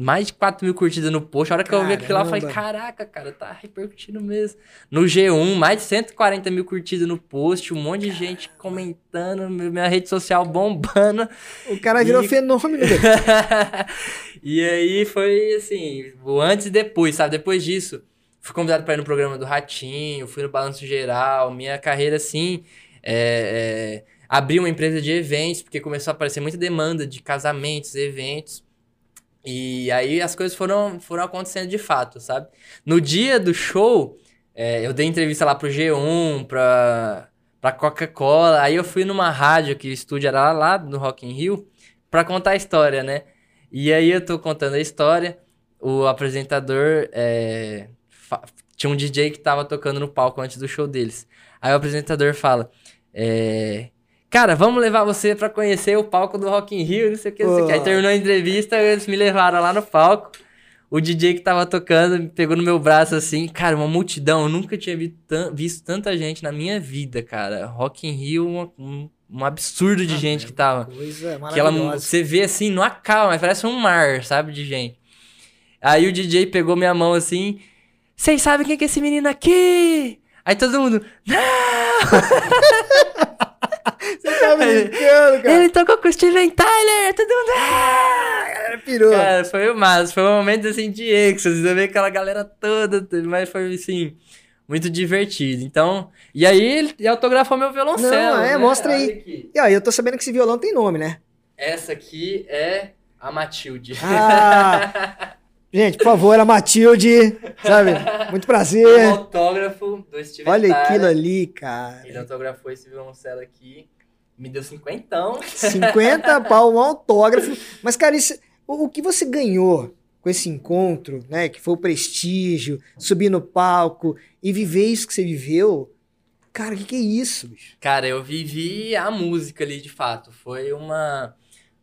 S2: Mais de 4 mil curtidas no post. A hora que eu vi aquilo lá, eu falei:
S1: Caramba.
S2: caraca, cara, tá repercutindo mesmo. No G1, mais de 140 mil curtidas no post, um monte de gente comentando, minha rede social bombando.
S1: O cara virou
S2: E-
S1: fenômeno.
S2: e aí foi assim, o antes e depois, sabe? Depois disso, fui convidado para ir no programa do Ratinho, fui no Balanço Geral, minha carreira assim, é, é, abri uma empresa de eventos, porque começou a aparecer muita demanda de casamentos, eventos. E aí as coisas foram, foram acontecendo de fato, sabe? No dia do show, é, eu dei entrevista lá pro G1, pra, pra Coca-Cola. Aí eu fui numa rádio que o estúdio era lá, lá no Rock in Rio, pra contar a história, né? E aí eu tô contando a história, o apresentador é, tinha um DJ que tava tocando no palco antes do show deles. Aí o apresentador fala, é, cara, vamos levar você pra conhecer o palco do Rock in Rio, não sei o que, não sei o que. Aí terminou a entrevista, eles me levaram lá no palco. O DJ que tava tocando me pegou no meu braço assim, cara, uma multidão. Eu nunca tinha visto tanta gente na minha vida, cara. Rock in Rio, um, um absurdo de
S1: Ah,
S2: gente
S1: é
S2: que tava.
S1: Coisa
S2: Que ela, você vê assim, não acaba, mas parece um mar, sabe, de gente. Aí o DJ pegou minha mão assim, vocês sabem quem que é esse menino aqui? Aí todo mundo, não!
S1: Você tá brincando, cara.
S2: Ele tocou com o Steven Tyler! Todo mundo, ah!
S1: A galera pirou.
S2: Cara, foi o máximo, foi um momento assim de êxtase, você vê aquela galera toda, mas foi assim, muito divertido. Então, e aí ele autografou meu violoncelo.
S1: Não, é,
S2: né?
S1: mostra aí.
S2: Aqui.
S1: E ó, eu tô sabendo que esse violão tem nome, né?
S2: Essa aqui é a Matilde.
S1: Ah, gente, por favor, a Matilde, sabe? Muito
S2: Um
S1: prazer.
S2: autógrafo do Steven
S1: Olha
S2: Tyler.
S1: aquilo ali, cara.
S2: Ele autografou esse violoncelo aqui. Me deu cinquentão.
S1: 50 pau, um autógrafo. Mas, cara, isso, o, o que você ganhou com esse encontro, né? Que foi o prestígio, subir no palco e viver isso que você viveu. Cara, o que, que é isso, bicho?
S2: Cara, eu vivi a música ali de fato. Foi uma,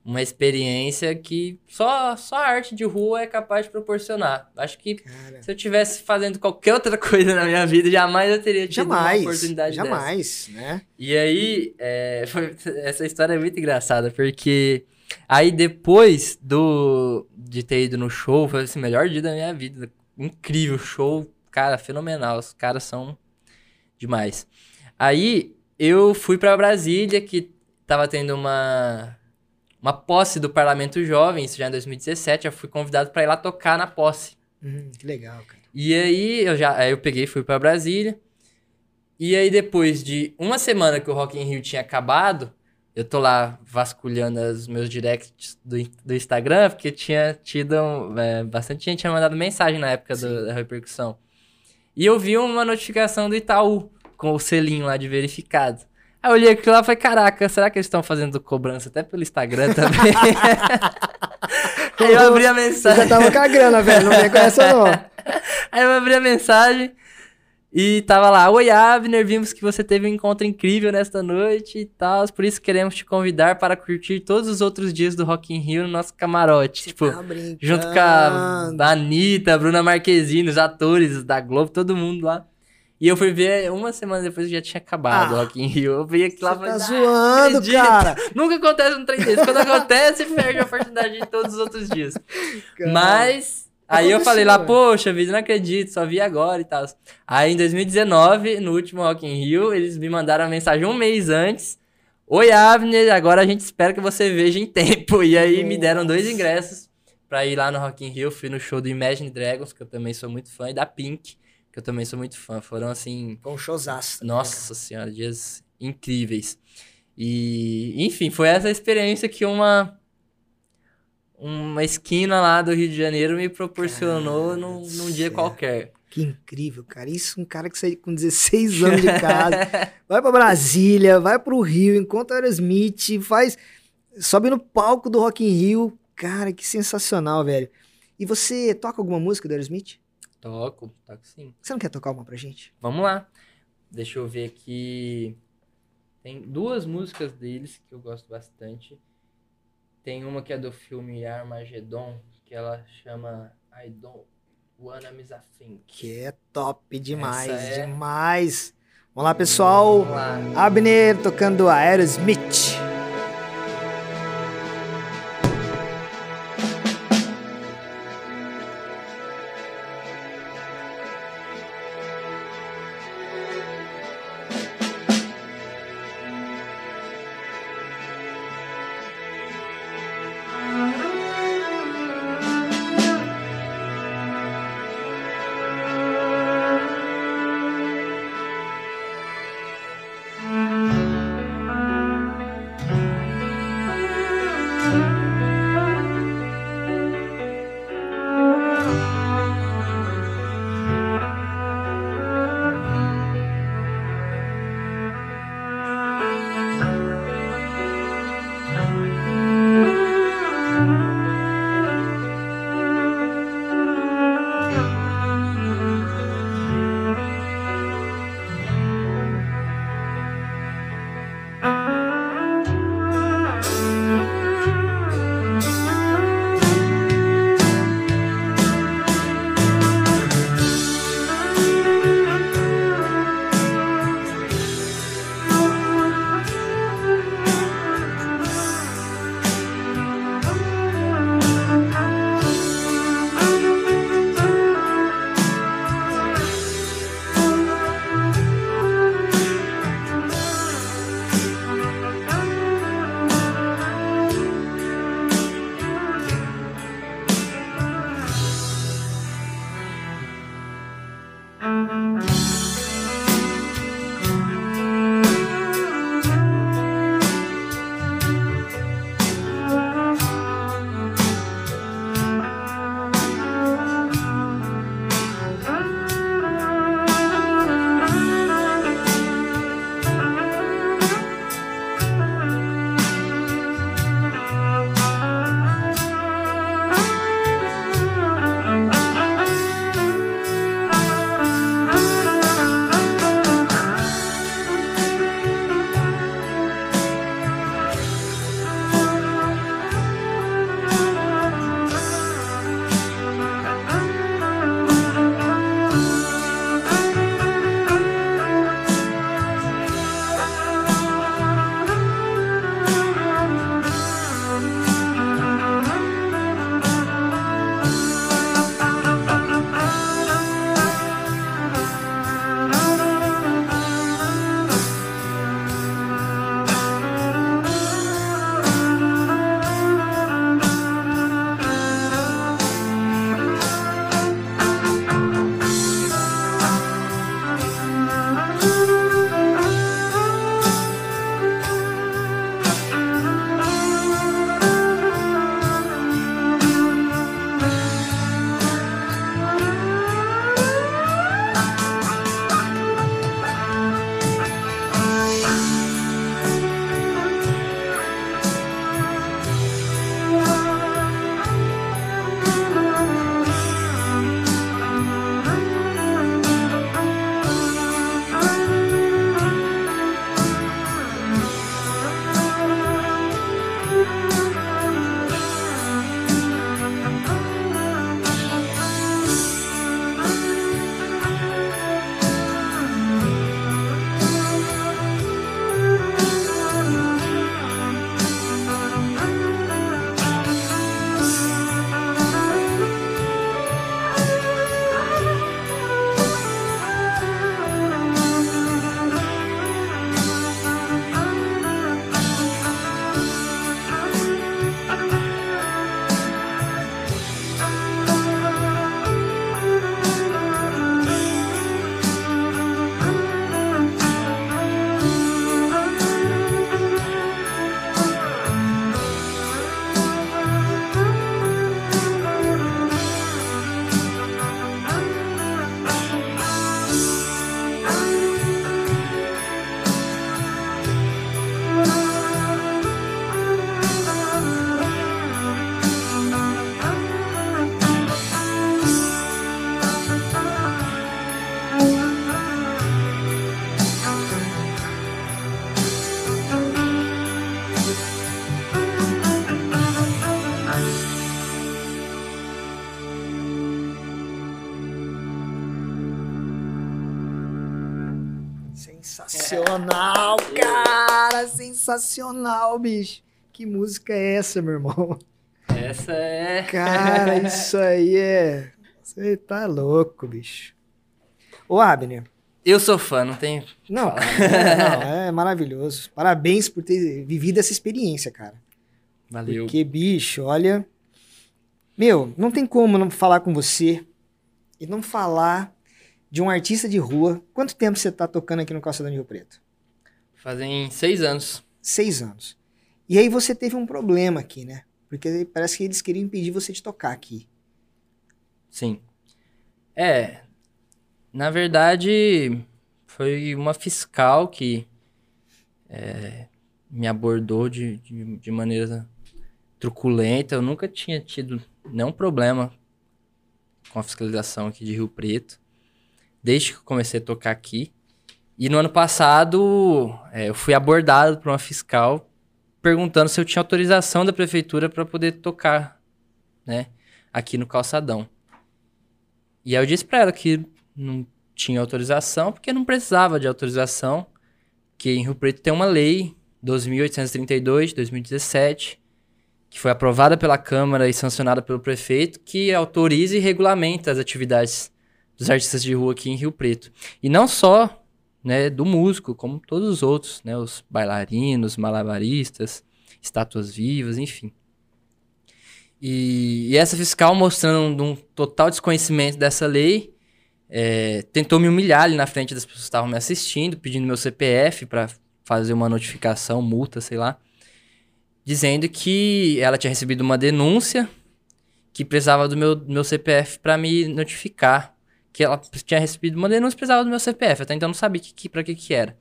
S2: uma experiência que só, só a arte de rua é capaz de proporcionar. Acho que
S1: Cara,
S2: se eu tivesse fazendo qualquer outra coisa na minha vida, jamais eu teria tido uma
S1: jamais,
S2: oportunidade dessa.
S1: jamais, né?
S2: E aí, é, foi- essa história é muito engraçada, porque aí depois do de ter ido no show, foi assim, o melhor dia da minha vida. Incrível, show, cara, fenomenal. Os caras são demais. Aí eu fui pra Brasília, que tava tendo uma, uma posse do Parlamento Jovem, isso já em 2017, eu fui convidado para ir lá tocar na posse.
S1: Hum, que legal, cara.
S2: E aí eu já, aí eu peguei e fui para Brasília. E aí depois de uma semana que o Rock in Rio tinha acabado, eu tô lá vasculhando os meus directs do, do Instagram, porque tinha tido é, bastante gente tinha mandado mensagem na época do, da repercussão. E eu vi uma notificação do Itaú com o selinho lá de verificado. Aí eu olhei aquilo lá e falei, caraca, será que eles estão fazendo cobrança até pelo Instagram também? Aí eu abri a mensagem.
S1: Eu já tava com a grana, velho, não vem com essa não.
S2: Aí eu abri a mensagem e tava lá, oi Abner, vimos que você teve um encontro incrível nesta noite e tal, por isso queremos te convidar para curtir todos os outros dias do Rock in Rio no nosso camarote.
S1: Você
S2: tipo,
S1: tá
S2: junto com a Anitta, a Bruna Marquezine, os atores da Globo, todo mundo lá. E eu fui ver uma semana depois que já tinha acabado o
S1: Ah,
S2: Rock in Rio. Eu vi aquilo lá e
S1: tá
S2: "Ah,
S1: zoando,
S2: acredito."
S1: cara.
S2: Nunca acontece um trem desse. Quando acontece, perde a oportunidade de todos os outros dias.
S1: Cara.
S2: Mas. Aí eu
S1: Aconteceu,
S2: falei lá, poxa vida, não acredito, só vi agora e tal. Aí em 2019, no último Rock in Rio, eles me mandaram a mensagem um mês antes. Oi, Avner, agora a gente espera que você veja em tempo. E aí me deram dois
S1: Nossa.
S2: ingressos pra ir lá no Rock in Rio. Fui no show do Imagine Dragons, que eu também sou muito fã, e da Pink, que eu também sou muito fã. Foram assim,
S1: um showzaço.
S2: nossa senhora, dias incríveis. E, enfim, foi essa experiência que uma uma esquina lá do Rio de Janeiro me proporcionou
S1: Cara
S2: num, num dia qualquer.
S1: Que incrível, cara. Isso, um cara que sai com 16 anos de casa, vai pra Brasília, vai pro Rio, encontra Aerosmith, faz. Sobe no palco do Rock in Rio. Cara, que sensacional, velho. E você toca alguma música do Aerosmith?
S2: Toco, toco sim.
S1: Você não quer tocar uma pra gente?
S2: Vamos lá. Deixa eu ver aqui. Tem duas músicas deles que eu gosto bastante. Tem uma que é do filme Armageddon, que ela chama I Don't Wanna Miss a Thing.
S1: Que é top demais,
S2: é-
S1: demais. Vamos lá, pessoal.
S2: Vamos lá.
S1: Abner tocando Aerosmith. Sensacional, bicho! Que música é essa, meu irmão?
S2: Essa é.
S1: Cara, isso aí é. Você tá louco, bicho. Ô, Abner.
S2: Eu sou fã, não tem.
S1: Não, cara, não, é maravilhoso. Parabéns por ter vivido essa experiência, cara.
S2: Valeu.
S1: Porque, bicho, olha. Meu, não tem como não falar com você e não falar de um artista de rua. Quanto tempo você tá tocando aqui no Calçadão de Rio Preto?
S2: Fazem seis anos.
S1: Seis anos. E aí você teve um problema aqui, né? Porque parece que eles queriam impedir você de tocar aqui.
S2: Sim. É. Na verdade, foi uma fiscal que é, me abordou de, de, de maneira truculenta. Eu nunca tinha tido nenhum problema com a fiscalização aqui de Rio Preto, desde que eu comecei a tocar aqui. E no ano passado, é, eu fui abordado por uma fiscal perguntando se eu tinha autorização da prefeitura para poder tocar, né, aqui no calçadão. E aí eu disse para ela que não tinha autorização, porque não precisava de autorização, que em Rio Preto tem uma lei 2832 de 2017, que foi aprovada pela Câmara e sancionada pelo prefeito, que autoriza e regulamenta as atividades dos artistas de rua aqui em Rio Preto. E não só né, do músico, como todos os outros, né, os bailarinos, malabaristas, estátuas vivas, enfim. E, e essa fiscal, mostrando um, total desconhecimento dessa lei, é, tentou me humilhar ali na frente das pessoas que estavam me assistindo, pedindo meu CPF para fazer uma notificação, multa, sei lá, dizendo que ela tinha recebido uma denúncia que precisava do meu, meu CPF para me notificar que ela tinha recebido uma denúncia e precisava do meu CPF. Até então eu não sabia que, que, pra que que era.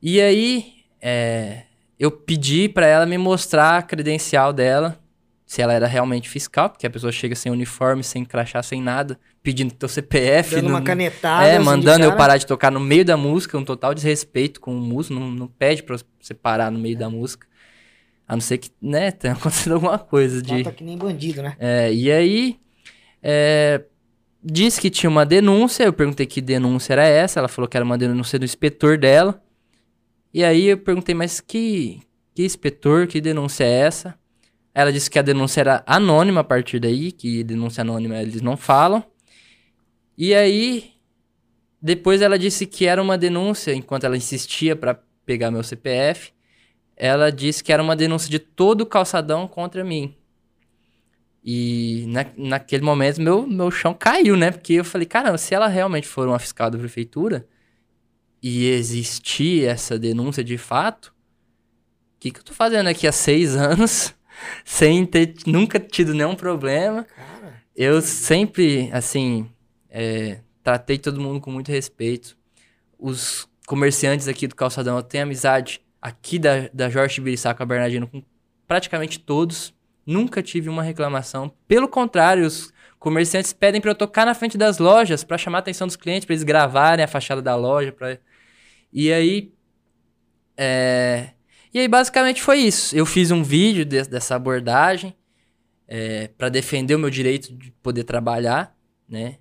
S2: E aí, é, eu pedi para ela me mostrar a credencial dela, se ela era realmente fiscal, porque a pessoa chega sem uniforme, sem crachá, sem nada, pedindo teu CPF.
S1: Dando
S2: no,
S1: uma canetada.
S2: É, mandando eu parar de tocar no meio da música, um total desrespeito com o músico, não, não pede pra você parar no meio é. da música. A não ser que, né, tenha acontecido alguma coisa de...
S1: Bota que nem bandido, né?
S2: É, e aí... É, disse que tinha uma denúncia, eu perguntei que denúncia era essa, ela falou que era uma denúncia do inspetor dela. E aí eu perguntei, mas que, que inspetor, que denúncia é essa? Ela disse que a denúncia era anônima a partir daí, que denúncia anônima eles não falam. E aí, depois ela disse que era uma denúncia, enquanto ela insistia para pegar meu CPF, ela disse que era uma denúncia de todo o calçadão contra mim. E na, naquele momento meu, meu chão caiu, né? Porque eu falei, caramba, se ela realmente for uma fiscal da prefeitura e existir essa denúncia de fato, o que, que eu tô fazendo aqui há seis anos sem ter nunca tido nenhum problema? Cara. Eu sempre, assim, é, tratei todo mundo com muito respeito. Os comerciantes aqui do Calçadão, eu tenho amizade aqui da, da Jorge Tibiriçá com a Bernardino com praticamente todos Nunca tive uma reclamação. Pelo contrário, os comerciantes pedem para eu tocar na frente das lojas para chamar a atenção dos clientes, para eles gravarem a fachada da loja. Pra... E aí. É... E aí, basicamente, foi isso. Eu fiz um vídeo de, dessa abordagem é, para defender o meu direito de poder trabalhar, né?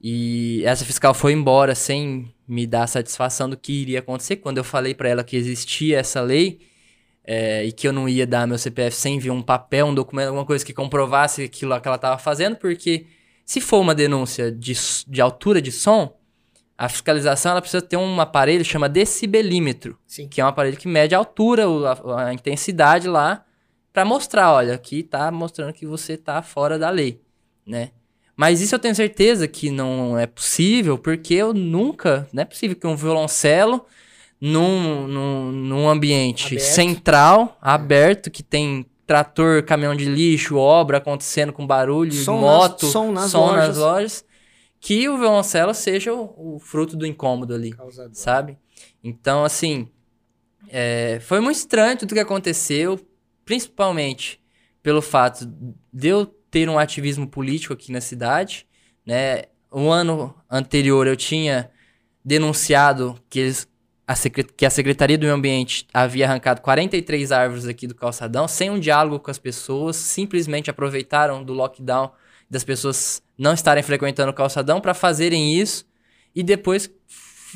S2: E essa fiscal foi embora sem me dar satisfação do que iria acontecer. Quando eu falei para ela que existia essa lei, é, e que eu não ia dar meu CPF sem ver um papel, um documento, alguma coisa que comprovasse aquilo que ela estava fazendo, porque se for uma denúncia de, de altura de som, a fiscalização ela precisa ter um aparelho que chama decibelímetro, Sim. que é um aparelho que mede a altura, a, a intensidade lá, para mostrar, olha, aqui está mostrando que você está fora da lei, né? Mas isso eu tenho certeza que não é possível, porque eu nunca, não é possível que um violoncelo num, num, num ambiente aberto. central, aberto, que tem trator, caminhão de lixo, obra acontecendo com barulho, som moto,
S1: nas, som, nas,
S2: som
S1: lojas.
S2: nas lojas, que o violoncelo seja o, o fruto do incômodo ali, Causador. sabe? Então, assim, é, foi muito estranho tudo que aconteceu, principalmente pelo fato de eu ter um ativismo político aqui na cidade, né? O ano anterior eu tinha denunciado que eles a que a Secretaria do Meio Ambiente havia arrancado 43 árvores aqui do calçadão, sem um diálogo com as pessoas, simplesmente aproveitaram do lockdown das pessoas não estarem frequentando o calçadão para fazerem isso e depois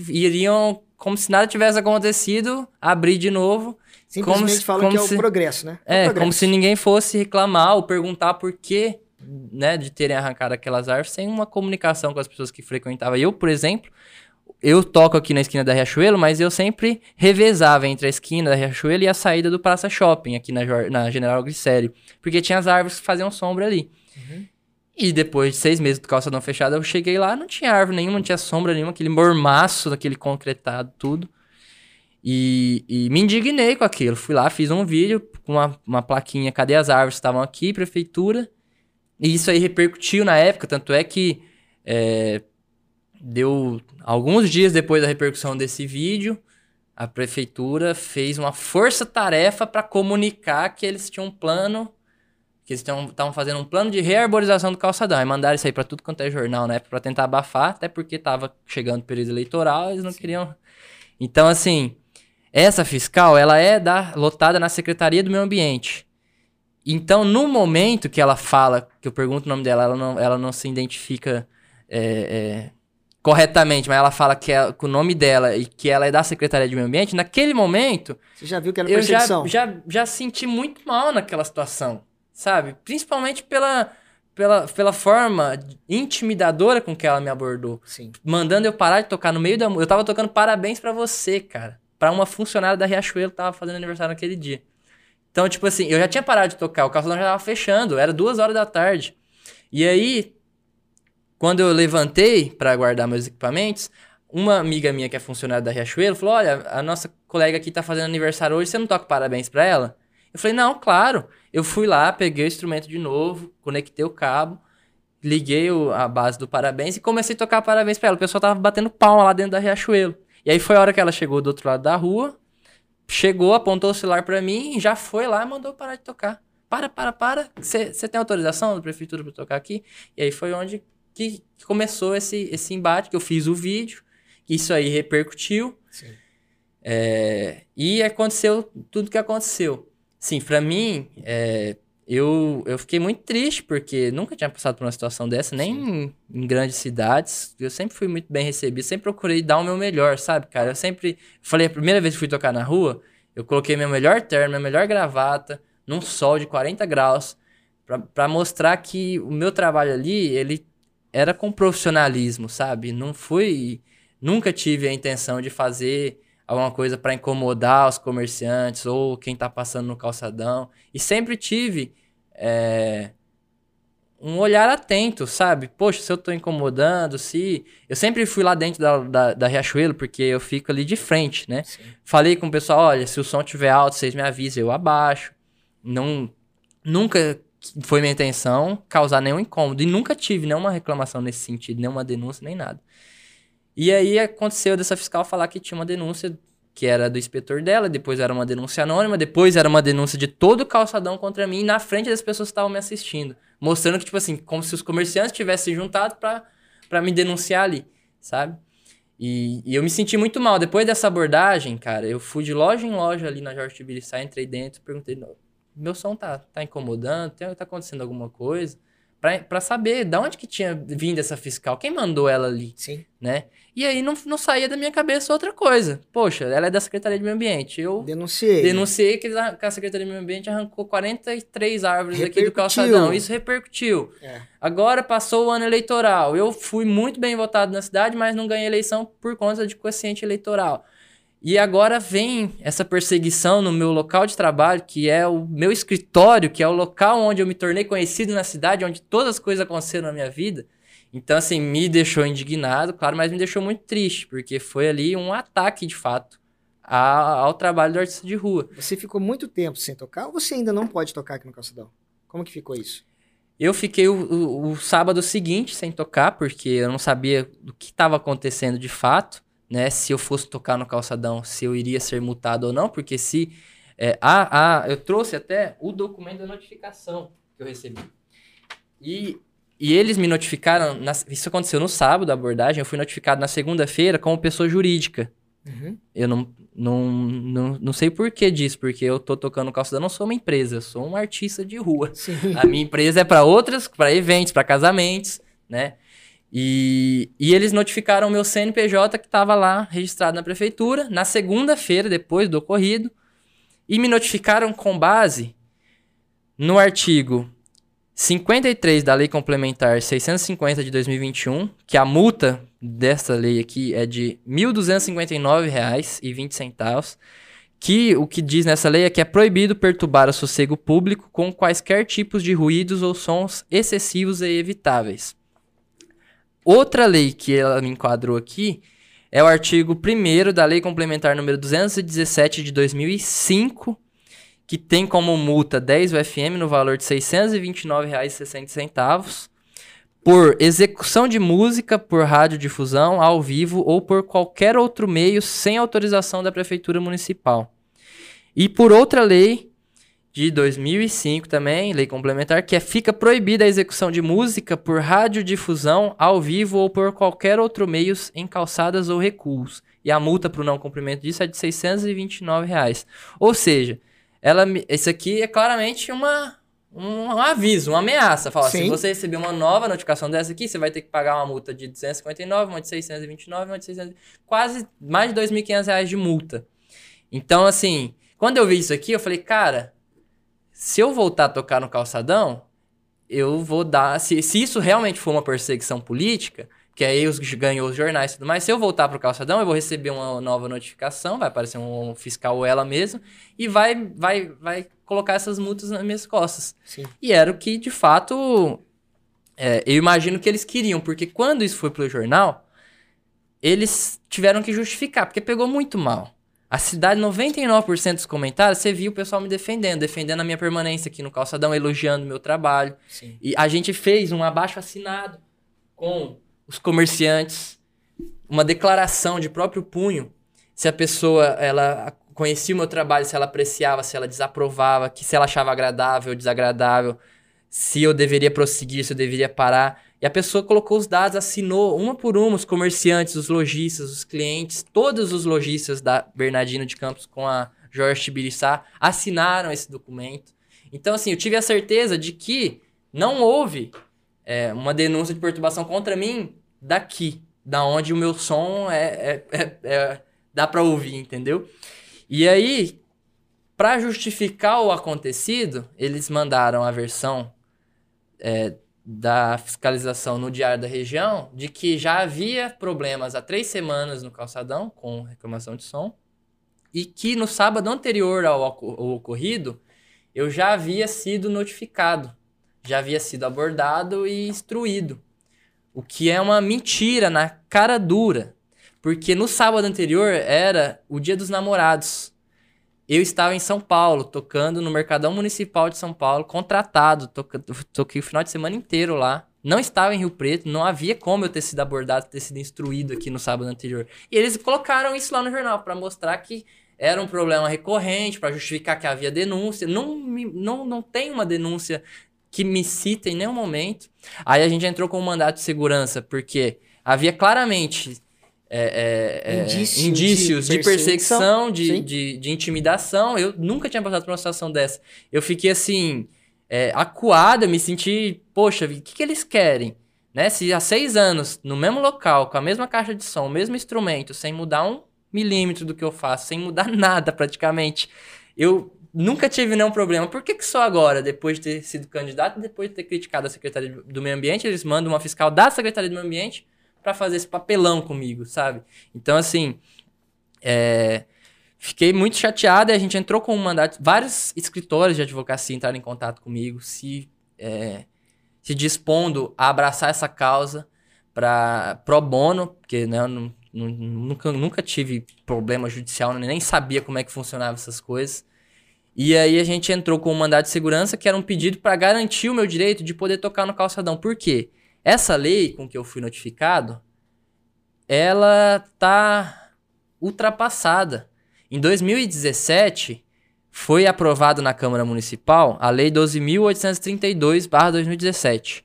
S2: iriam como se nada tivesse acontecido, abrir de novo.
S1: Simplesmente
S2: como se-
S1: falam
S2: como
S1: que é
S2: se-
S1: o progresso, né? o
S2: É,
S1: progresso.
S2: como se ninguém fosse reclamar ou perguntar por quê, né, de terem arrancado aquelas árvores sem uma comunicação com as pessoas que frequentavam. Eu, por exemplo, eu toco aqui na esquina da Riachuelo, mas eu sempre revezava entre a esquina da Riachuelo e a saída do Praça Shopping, aqui na, na General Glicério, porque tinha as árvores que faziam sombra ali.
S1: Uhum.
S2: E depois de seis meses do calçadão fechado, eu cheguei lá, não tinha árvore nenhuma, não tinha sombra nenhuma, aquele mormaço daquele concretado, tudo. E, e me indignei com aquilo. Fui lá, fiz um vídeo com uma, uma plaquinha, cadê as árvores que estavam aqui, prefeitura. E isso aí repercutiu na época, tanto é que é, deu alguns dias depois da repercussão desse vídeo, a prefeitura fez uma força-tarefa para comunicar que eles tinham um plano, que eles estavam fazendo um plano de rearborização do calçadão. Aí mandaram isso aí para tudo quanto é jornal, né, para tentar abafar, até porque tava chegando o período eleitoral, eles não queriam. Então, assim, essa fiscal, ela é da, lotada na Secretaria do Meio Ambiente. Então, no momento que ela fala, que eu pergunto o nome dela, ela não, ela não se identifica é, é, corretamente, mas ela fala que é com o nome dela e que ela é da Secretaria de Meio Ambiente, naquele momento,
S1: Você já viu que era
S2: eu já,
S1: perseguição?
S2: já, já senti muito mal naquela situação, sabe? Principalmente pela, pela, pela forma intimidadora com que ela me abordou
S1: Sim.
S2: mandando eu parar de tocar no meio da. Eu tava tocando parabéns pra você, cara. Pra uma funcionária da Riachuelo que tava fazendo aniversário naquele dia. Então, tipo assim, eu já tinha parado de tocar, o calçadão já tava fechando, era duas horas da tarde. E aí, quando eu levantei pra guardar meus equipamentos, uma amiga minha que é funcionária da Riachuelo falou: Olha, a nossa colega aqui tá fazendo aniversário hoje, você não toca parabéns pra ela? Eu falei: Não, claro. Eu fui lá, peguei o instrumento de novo, conectei o cabo, liguei o- a base do parabéns e comecei a tocar parabéns pra ela. O pessoal tava batendo palma lá dentro da Riachuelo. E aí foi a hora que ela chegou do outro lado da rua, chegou, apontou o celular pra mim, já foi lá e mandou parar de tocar. Para, para, para. Você tem autorização da prefeitura pra tocar aqui? E aí foi onde que começou esse, esse embate, que eu fiz o vídeo, que isso aí repercutiu. É, e aconteceu tudo que aconteceu. Sim, pra mim, é, eu, eu fiquei muito triste, porque nunca tinha passado por uma situação dessa, nem em, em grandes cidades. Eu sempre fui muito bem recebido, sempre procurei dar o meu melhor, sabe, cara? Eu sempre. Falei, a primeira vez que fui tocar na rua, eu coloquei meu melhor terno, minha melhor gravata, num sol de 40 graus, pra mostrar que o meu trabalho ali, ele era com profissionalismo, sabe? Não fui. Nunca tive a intenção de fazer alguma coisa pra incomodar os comerciantes ou quem tá passando no calçadão. E sempre tive é, um olhar atento, sabe? Poxa, se eu tô incomodando, se. Eu sempre fui lá dentro da, da, da Riachuelo, porque eu fico ali de frente, né?
S1: Sim.
S2: Falei com o pessoal: olha, se o som tiver alto, vocês me avisam, eu abaixo. Não, nunca foi minha intenção causar nenhum incômodo. E nunca tive nenhuma reclamação nesse sentido, nenhuma denúncia, nem nada. E aí aconteceu dessa fiscal falar que tinha uma denúncia que era do inspetor dela, depois era uma denúncia anônima, depois era uma denúncia de todo o calçadão contra mim, na frente das pessoas que estavam me assistindo. Mostrando que, tipo assim, como se os comerciantes tivessem juntado pra me denunciar ali, sabe? E, e eu me senti muito mal. Depois dessa abordagem, cara, eu fui de loja em loja ali na Jorge Tibiriçá, entrei dentro, perguntei, "Não, meu som tá, tá incomodando? Tem, tá acontecendo alguma coisa? Pra saber de onde que tinha vindo essa fiscal, quem mandou ela ali?
S1: Sim.
S2: né? E aí não, não saía da minha cabeça outra coisa. Poxa, ela é da Secretaria de Meio Ambiente. Eu
S1: Denunciei.
S2: denunciei que a Secretaria de Meio Ambiente arrancou 43 árvores aqui do calçadão. Isso repercutiu.
S1: É.
S2: Agora passou o ano eleitoral. Eu fui muito bem votado na cidade, mas não ganhei eleição por conta de quociente eleitoral. E agora vem essa perseguição no meu local de trabalho, que é o meu escritório, que é o local onde eu me tornei conhecido na cidade, onde todas as coisas aconteceram na minha vida. Então, assim, me deixou indignado, claro, mas me deixou muito triste, porque foi ali um ataque, de fato, a- ao trabalho do artista de rua.
S1: Você ficou muito tempo sem tocar ou você ainda não pode tocar aqui no Calçadão? Como que ficou isso?
S2: Eu fiquei o, o- o sábado seguinte sem tocar, porque eu não sabia do que estava acontecendo de fato, né? Se eu fosse tocar no calçadão, se eu iria ser multado ou não, porque se. É, a, a, eu trouxe até o documento da notificação que eu recebi. E, e eles me notificaram. na- isso aconteceu no sábado, a abordagem. Eu fui notificado na segunda-feira como pessoa jurídica.
S1: Uhum.
S2: Eu não, não, não, não sei por que disso, porque eu tô tocando no calçadão, não sou uma empresa, eu sou um artista de rua.
S1: Sim.
S2: A minha empresa é para outras, para eventos, para casamentos, né? E, e eles notificaram o meu CNPJ que estava lá registrado na prefeitura na segunda-feira, depois do ocorrido, e me notificaram com base no artigo 53 da Lei Complementar 650 de 2021, que a multa dessa lei aqui é de R$ 1.259,20, que o que diz nessa lei é que é proibido perturbar o sossego público com quaisquer tipos de ruídos ou sons excessivos e evitáveis. Outra lei que ela me enquadrou aqui é o artigo 1 da Lei Complementar número 217 de 2005, que tem como multa 10 UFM no valor de R$ 629,60 por execução de música por radiodifusão ao vivo ou por qualquer outro meio sem autorização da prefeitura municipal. E por outra lei de 2005 também, lei complementar, que é fica proibida a execução de música por radiodifusão ao vivo ou por qualquer outro meio em calçadas ou recuos. E a multa para o não cumprimento disso é de 629 reais. Ou seja, ela, isso aqui é claramente uma, um, um aviso, uma ameaça. Fala, Sim. se você receber uma nova notificação dessa aqui, você vai ter que pagar uma multa de 259, uma de 629, uma de 600, quase mais de R$ 2.500 de multa. Então, assim, quando eu vi isso aqui, eu falei, cara, se eu voltar a tocar no calçadão, eu vou dar. Se, se isso realmente for uma perseguição política, que aí os ganhou os jornais e tudo mais, se eu voltar pro calçadão, eu vou receber uma nova notificação, vai aparecer um fiscal ou ela mesmo, e vai, vai, vai colocar essas multas nas minhas costas. Sim. E era o que, de fato, é, eu imagino que eles queriam, porque quando isso foi pro jornal, eles tiveram que justificar, porque pegou muito mal. A cidade, 99% dos comentários, você viu o pessoal me defendendo, defendendo a minha permanência aqui no calçadão, elogiando o meu trabalho. Sim. E a gente fez um abaixo assinado com os comerciantes, uma declaração de próprio punho, se a pessoa ela conhecia o meu trabalho, se ela apreciava, se ela desaprovava, que se ela achava agradável ou desagradável, se eu deveria prosseguir, se eu deveria parar. E a pessoa colocou os dados, assinou uma por uma, os comerciantes, os lojistas, os clientes, todos os lojistas da Bernardino de Campos com a Jorge Tibiriçá assinaram esse documento. Então, assim, eu tive a certeza de que não houve é, uma denúncia de perturbação contra mim daqui, da onde o meu som é, é, é, é dá para ouvir, entendeu? E aí, para justificar o acontecido, eles mandaram a versão é, da fiscalização no Diário da Região de que já havia problemas há três semanas no calçadão com reclamação de som e que no sábado anterior ao, ao ocorrido eu já havia sido notificado, já havia sido abordado e instruído. O que é uma mentira na cara dura, porque no sábado anterior era o Dia dos Namorados. Eu estava em São Paulo, tocando no Mercadão Municipal de São Paulo, contratado, toquei o final de semana inteiro lá. Não estava em Rio Preto, não havia como eu ter sido abordado, ter sido instruído aqui no sábado anterior. E eles colocaram isso lá no jornal para mostrar que era um problema recorrente, para justificar que havia denúncia. Não, não, não tem uma denúncia que me cita em nenhum momento. Aí a gente entrou com um mandato de segurança, porque havia claramente é, é, é, Indício indícios de, de perseguição, de, de, de, intimidação. Eu nunca tinha passado por uma situação dessa. Eu fiquei assim, é, acuado, me senti, poxa, o que, que eles querem? Né? Se há seis anos, no mesmo local, com a mesma caixa de som, o mesmo instrumento, sem mudar um milímetro do que eu faço, sem mudar nada praticamente, eu nunca tive nenhum problema. Por que, que só agora, depois de ter sido candidato, depois de ter criticado a Secretaria do Meio Ambiente, eles mandam uma fiscal da Secretaria do Meio Ambiente para fazer esse papelão comigo, sabe? Então, assim, é, fiquei muito chateado e a gente entrou com um mandato. Vários escritórios de advocacia entraram em contato comigo, se, é, se dispondo a abraçar essa causa para pro bono, porque né, eu não, nunca, nunca tive problema judicial, nem sabia como é que funcionavam essas coisas. E aí a gente entrou com um mandato de segurança que era um pedido para garantir o meu direito de poder tocar no calçadão. Por quê? Essa lei com que eu fui notificado, ela tá ultrapassada. Em 2017, foi aprovado na Câmara Municipal a Lei 12.832/2017,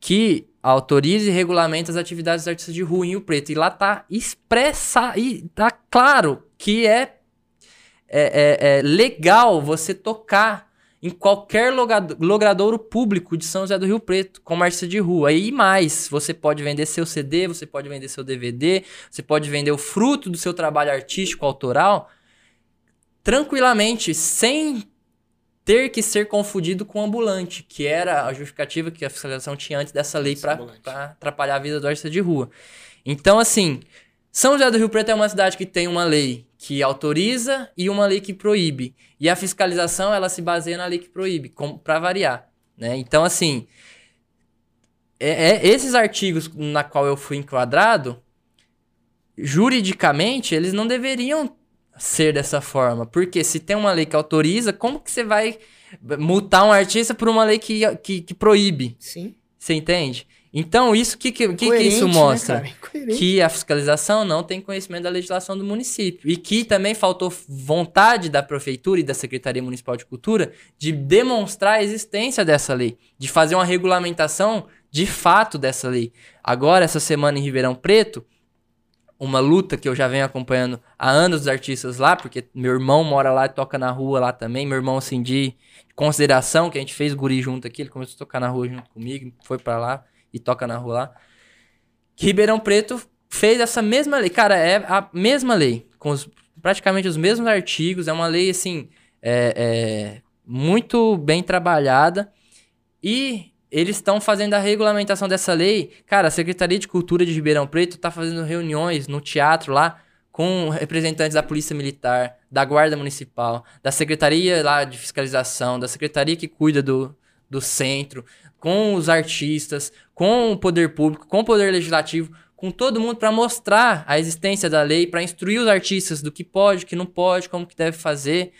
S2: que autoriza e regulamenta as atividades dos artistas de rua em Rio Preto. E lá tá expressa e tá claro que é, é, é, é legal você tocar em qualquer logradouro público de São José do Rio Preto, artista de rua. E mais, você pode vender seu CD, você pode vender seu DVD, você pode vender o fruto do seu trabalho artístico autoral tranquilamente, sem ter que ser confundido com ambulante, que era a justificativa que a fiscalização tinha antes dessa lei para atrapalhar a vida do artista de rua. Então, assim, São José do Rio Preto é uma cidade que tem uma lei que autoriza e uma lei que proíbe. E a fiscalização, ela se baseia na lei que proíbe, para variar. Né? Então, assim, é, é, esses artigos na qual eu fui enquadrado, juridicamente, eles não deveriam ser dessa forma. Porque se tem uma lei que autoriza, como que você vai multar um artista por uma lei que, que, que proíbe?
S1: Sim.
S2: Você entende? Então, isso que, que, que, que isso né, mostra? Né, que a fiscalização não tem conhecimento da legislação do município. E que também faltou vontade da prefeitura e da Secretaria Municipal de Cultura de demonstrar a existência dessa lei, de fazer uma regulamentação de fato dessa lei. Agora, essa semana em Ribeirão Preto, uma luta que eu já venho acompanhando há anos dos artistas lá, porque meu irmão mora lá e toca na rua lá também. Meu irmão, assim, de consideração, que a gente fez guri junto aqui, ele começou a tocar na rua junto comigo, foi para lá e toca na rua lá. Ribeirão Preto fez essa mesma lei. Cara, é a mesma lei, com os, praticamente os mesmos artigos. É uma lei, assim, é, é, muito bem trabalhada. E eles estão fazendo a regulamentação dessa lei. Cara, a Secretaria de Cultura de Ribeirão Preto está fazendo reuniões no teatro lá com representantes da Polícia Militar, da Guarda Municipal, da Secretaria lá de Fiscalização, da Secretaria que cuida do, do centro, com os artistas, com o poder público, com o poder legislativo, com todo mundo para mostrar a existência da lei, para instruir os artistas do que pode, que não pode, como que deve fazer.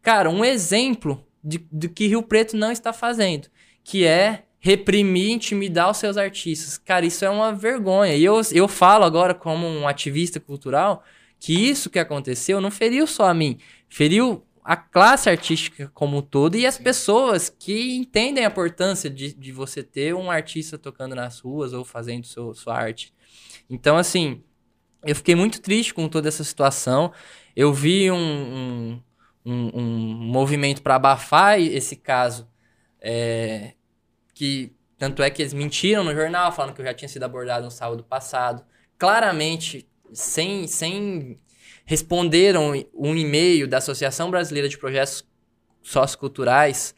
S2: Cara, um exemplo de, do que Rio Preto não está fazendo, que é reprimir, intimidar os seus artistas. Cara, isso é uma vergonha. E eu, eu falo agora como um ativista cultural que isso que aconteceu não feriu só a mim, feriu a classe artística como um todo e as pessoas que entendem a importância de, de você ter um artista tocando nas ruas ou fazendo seu, sua arte. Então, assim, eu fiquei muito triste com toda essa situação. Eu vi um, um, um, um movimento para abafar esse caso, é, que tanto é que eles mentiram no jornal, falando que eu já tinha sido abordado no sábado passado. Claramente, sem, sem responderam um e-mail da Associação Brasileira de Projetos Socioculturais,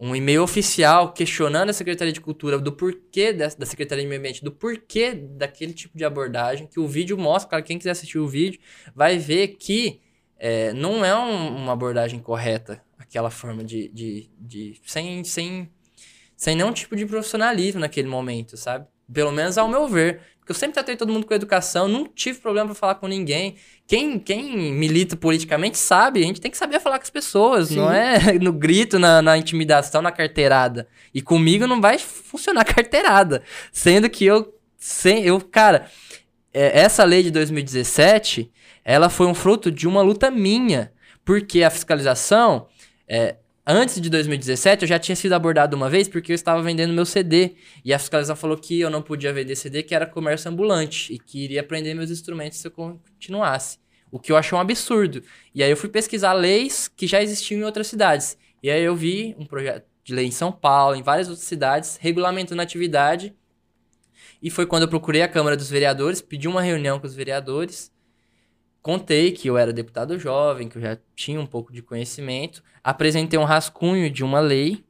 S2: um e-mail oficial questionando a Secretaria de Cultura do porquê da, da Secretaria de Meio Ambiente, do porquê daquele tipo de abordagem, que o vídeo mostra, cara, quem quiser assistir o vídeo vai ver que é, não é um, uma abordagem correta, aquela forma de, de, de sem, sem, sem nenhum tipo de profissionalismo naquele momento, sabe? Pelo menos ao meu ver. Porque eu sempre tratei todo mundo com educação, não tive problema para falar com ninguém. Quem, quem milita politicamente sabe, a gente tem que saber falar com as pessoas, Sim. não é no grito, na, na, intimidação, na carteirada. E comigo não vai funcionar carteirada. Sendo que eu, sem, eu cara, é, essa lei de 2017, ela foi um fruto de uma luta minha. Porque a fiscalização, é, Antes de 2017, eu já tinha sido abordado uma vez porque eu estava vendendo meu CD. E a fiscalização falou que eu não podia vender CD, que era comércio ambulante. E que iria prender meus instrumentos se eu continuasse. O que eu achei um absurdo. E aí eu fui pesquisar leis que já existiam em outras cidades. E aí eu vi um projeto de lei em São Paulo, em várias outras cidades, regulamentando a atividade. E foi quando eu procurei a Câmara dos Vereadores, pedi uma reunião com os vereadores contei que eu era deputado jovem, que eu já tinha um pouco de conhecimento, apresentei um rascunho de uma lei,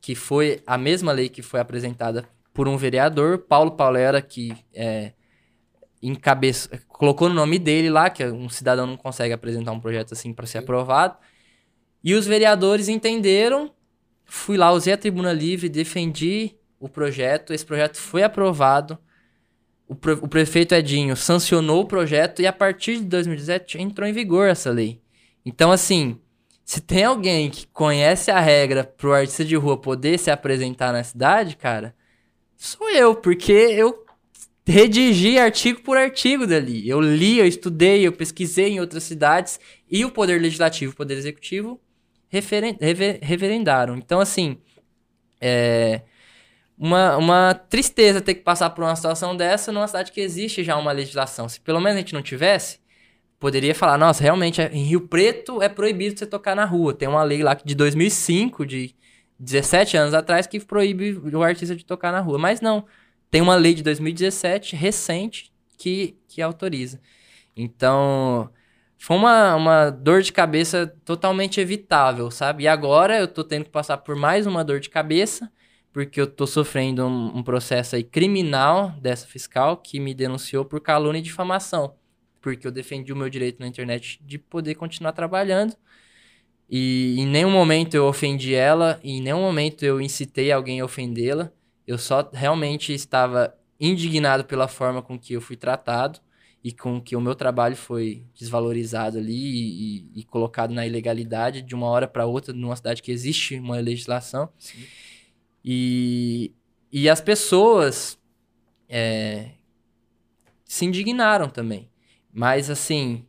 S2: que foi a mesma lei que foi apresentada por um vereador, Paulo Paulera, que é, encabeça, colocou no nome dele lá, que um cidadão não consegue apresentar um projeto assim para ser aprovado. E os vereadores entenderam, fui lá, usei a tribuna livre, defendi o projeto, esse projeto foi aprovado o, pre o prefeito Edinho sancionou o projeto e a partir de 2017 entrou em vigor essa lei. Então, assim, se tem alguém que conhece a regra pro artista de rua poder se apresentar na cidade, cara, sou eu, porque eu redigi artigo por artigo dali. Eu li, eu estudei, eu pesquisei em outras cidades e o Poder Legislativo e o Poder Executivo reverendaram. Então, assim, é, uma, uma tristeza ter que passar por uma situação dessa numa cidade que existe já uma legislação. Se pelo menos a gente não tivesse, poderia falar, nossa, realmente, em Rio Preto é proibido você tocar na rua. Tem uma lei lá de 2005, de 17 anos atrás, que proíbe o artista de tocar na rua. Mas não, tem uma lei de 2017, recente, que, que autoriza. Então, foi uma, uma dor de cabeça totalmente evitável, sabe? E agora eu tô tendo que passar por mais uma dor de cabeça, porque eu tô sofrendo um, um processo aí criminal dessa fiscal que me denunciou por calúnia e difamação porque eu defendi o meu direito na internet de poder continuar trabalhando. E em nenhum momento eu ofendi ela, em nenhum momento eu incitei alguém a ofendê-la. Eu só realmente estava indignado pela forma com que eu fui tratado e com que o meu trabalho foi desvalorizado ali e, e, e colocado na ilegalidade de uma hora para outra numa cidade que existe uma legislação. Sim. E, e as pessoas é, se indignaram também. Mas assim,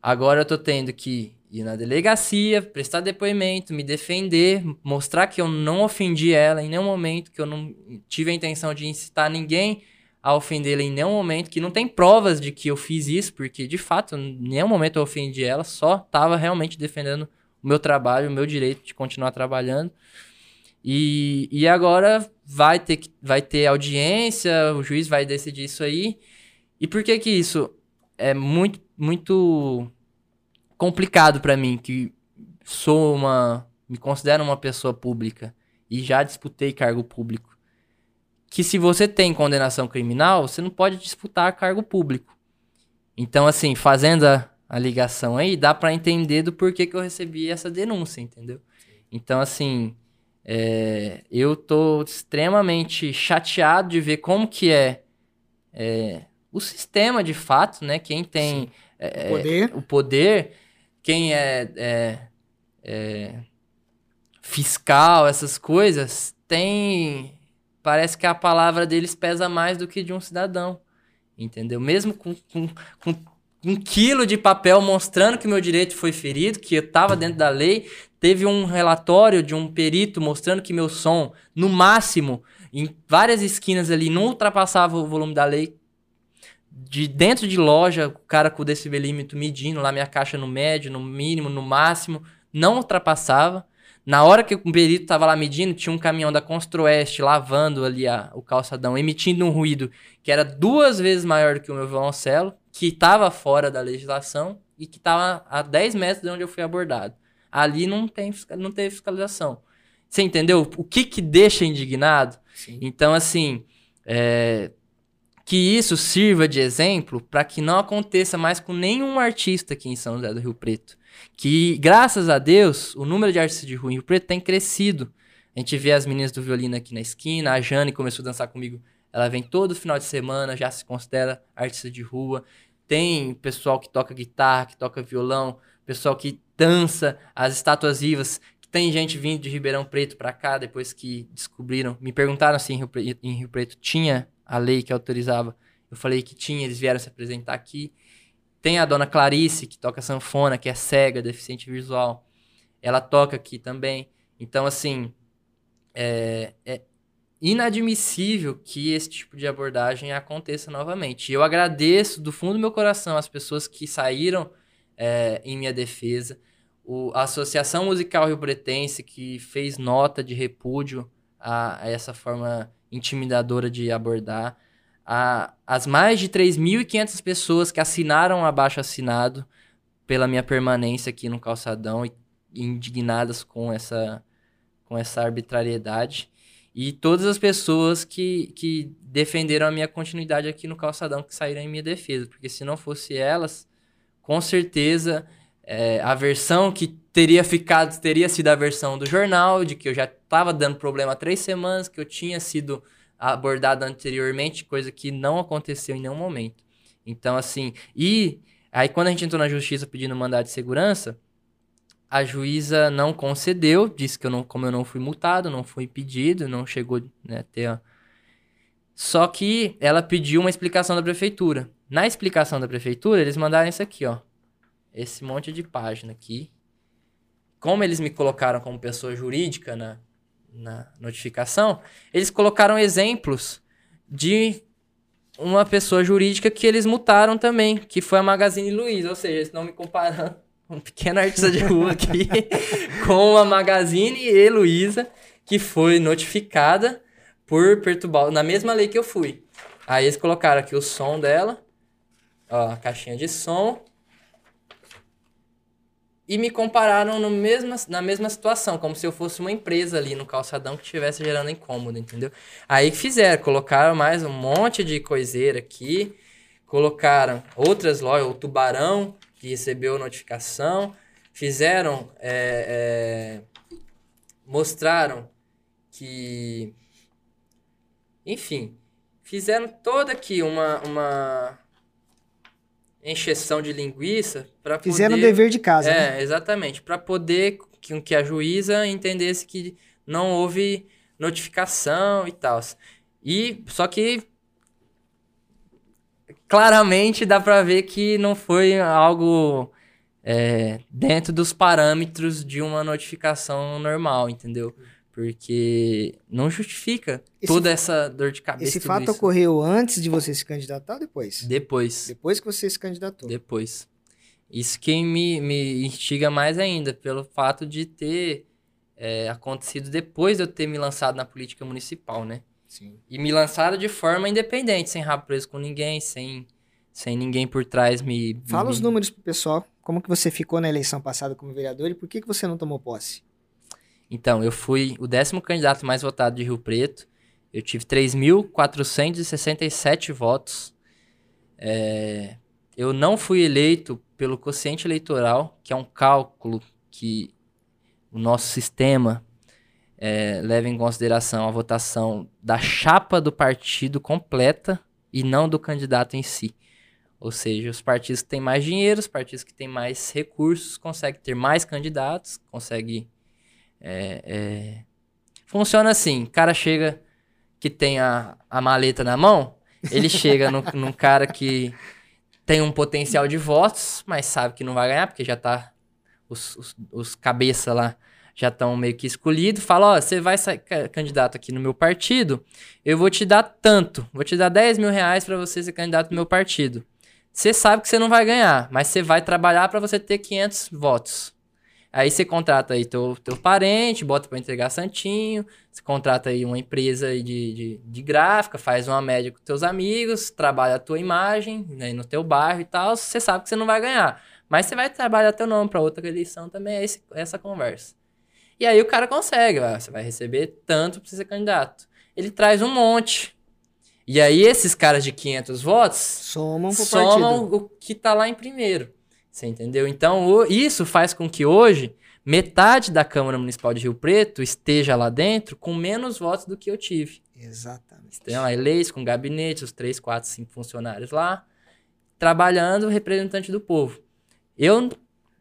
S2: agora eu tô tendo que ir na delegacia, prestar depoimento, me defender, mostrar que eu não ofendi ela em nenhum momento, que eu não tive a intenção de incitar ninguém a ofendê-la em nenhum momento, que não tem provas de que eu fiz isso, porque de fato, em nenhum momento eu ofendi ela, só estava realmente defendendo o meu trabalho, o meu direito de continuar trabalhando. E, e agora vai ter, vai ter audiência, o juiz vai decidir isso aí. E por que que isso é muito, muito complicado para mim, que sou uma. me considero uma pessoa pública e já disputei cargo público. Que se você tem condenação criminal, você não pode disputar cargo público. Então, assim, fazendo a, a ligação aí, dá para entender do porquê que eu recebi essa denúncia, entendeu? Então, assim, é, eu tô extremamente chateado de ver como que é, é o sistema de fato, né? Quem tem é, poder. o poder, quem é, é, é, fiscal, essas coisas, tem. Parece que a palavra deles pesa mais do que de um cidadão. Entendeu? Mesmo com, com, com um quilo de papel mostrando que meu direito foi ferido, que eu estava dentro da lei. Teve um relatório de um perito mostrando que meu som, no máximo, em várias esquinas ali, não ultrapassava o volume da lei de dentro de loja, o cara com o decibelímetro medindo lá minha caixa no médio, no mínimo, no máximo, não ultrapassava. Na hora que o perito estava lá medindo, tinha um caminhão da Construeste lavando ali a, o calçadão, emitindo um ruído que era duas vezes maior do que o meu violoncelo, que estava fora da legislação e que estava a 10 metros de onde eu fui abordado. Ali não, tem, não teve fiscalização. Você entendeu? O que que deixa indignado? Sim. Então, assim, é, que isso sirva de exemplo para que não aconteça mais com nenhum artista aqui em São José do Rio Preto. Que, graças a Deus, o número de artistas de rua em Rio Preto tem crescido. A gente vê as meninas do violino aqui na esquina, a Jane começou a dançar comigo, ela vem todo final de semana, já se considera artista de rua. Tem pessoal que toca guitarra, que toca violão, pessoal que dança, as estátuas vivas. Tem gente vindo de Ribeirão Preto para cá depois que descobriram. Me perguntaram se em Rio, Preto, em Rio Preto tinha a lei que autorizava. Eu falei que tinha, eles vieram se apresentar aqui. Tem a dona Clarice, que toca sanfona, que é cega, deficiente visual. Ela toca aqui também. Então, assim, é, é inadmissível que esse tipo de abordagem aconteça novamente. Eu agradeço do fundo do meu coração as pessoas que saíram é, em minha defesa. O, a Associação Musical Rio Pretense, que fez nota de repúdio a, a essa forma intimidadora de abordar. A, as mais de 3.500 pessoas que assinaram abaixo assinado pela minha permanência aqui no calçadão e indignadas com essa, com essa arbitrariedade. E todas as pessoas que, que defenderam a minha continuidade aqui no calçadão, que saíram em minha defesa. Porque se não fosse elas, com certeza é, a versão que teria ficado, teria sido a versão do jornal, de que eu já estava dando problema há três semanas, que eu tinha sido abordado anteriormente, coisa que não aconteceu em nenhum momento. Então, assim, e aí quando a gente entrou na justiça pedindo mandado de segurança, a juíza não concedeu, disse que eu não, como eu não fui multado, não fui pedido, não chegou né, a ter. A... Só que ela pediu uma explicação da prefeitura. Na explicação da prefeitura, eles mandaram isso aqui, ó esse monte de página aqui. Como eles me colocaram como pessoa jurídica na, na notificação, eles colocaram exemplos de uma pessoa jurídica que eles mutaram também, que foi a Magazine Luiza, ou seja, eles estão me comparando um pequeno artista de rua aqui com a Magazine e Luiza, que foi notificada por perturbar, na mesma lei que eu fui. Aí eles colocaram aqui o som dela, ó, a caixinha de som, e me compararam no mesma, na mesma situação, como se eu fosse uma empresa ali no calçadão que estivesse gerando incômodo, entendeu? Aí fizeram, colocaram mais um monte de coiseira aqui, colocaram outras lojas, o Tubarão, que recebeu notificação, fizeram, é, é, mostraram que, enfim, fizeram toda aqui uma, uma encheção de linguiça para
S1: poder... Fizeram o dever de casa,
S2: É,
S1: né?
S2: exatamente, para poder que, que a juíza entendesse que não houve notificação e tal. E só que claramente dá para ver que não foi algo é, dentro dos parâmetros de uma notificação normal, entendeu? Porque não justifica esse, toda essa dor de cabeça.
S1: Esse fato isso. ocorreu antes de você se candidatar ou depois?
S2: Depois.
S1: Depois que você se candidatou?
S2: Depois. Isso que me, me instiga mais ainda, pelo fato de ter é, acontecido depois de eu ter me lançado na política municipal, né?
S1: Sim.
S2: E me lançaram de forma independente, sem rabo preso com ninguém, sem, sem ninguém por trás me...
S1: Fala
S2: me...
S1: os números pro pessoal. Como que você ficou na eleição passada como vereador e por que, que você não tomou posse?
S2: Então, eu fui o décimo candidato mais votado de Rio Preto. Eu tive 3.467 votos. É, eu não fui eleito pelo quociente eleitoral, que é um cálculo que o nosso sistema é, leva em consideração a votação da chapa do partido completa e não do candidato em si. Ou seja, os partidos que têm mais dinheiro, os partidos que têm mais recursos, conseguem ter mais candidatos, conseguem é, é... Funciona assim: o cara chega que tem a, a maleta na mão, ele chega no, num cara que tem um potencial de votos, mas sabe que não vai ganhar, porque já tá. Os, os, os cabeça lá já estão meio que escolhidos. Fala: Ó, você vai ser candidato aqui no meu partido, eu vou te dar tanto, vou te dar 10 mil reais para você ser candidato no meu partido. Você sabe que você não vai ganhar, mas você vai trabalhar para você ter 500 votos. Aí você contrata aí teu, teu parente, bota para entregar santinho, você contrata aí uma empresa de, de, de, gráfica, faz uma média com teus amigos, trabalha a tua imagem né, no teu bairro e tal, você sabe que você não vai ganhar. Mas você vai trabalhar teu nome para outra eleição também, é esse, essa conversa. E aí o cara consegue, ó, você vai receber tanto para ser candidato. Ele traz um monte. E aí esses caras de 500 votos
S1: somam,
S2: somam o que tá lá em primeiro. Você entendeu? Então, isso faz com que hoje metade da Câmara Municipal de Rio Preto esteja lá dentro com menos votos do que eu tive.
S1: Exatamente.
S2: Tem lá eleitos com gabinete, os três, quatro, cinco funcionários lá, trabalhando representante do povo. Eu,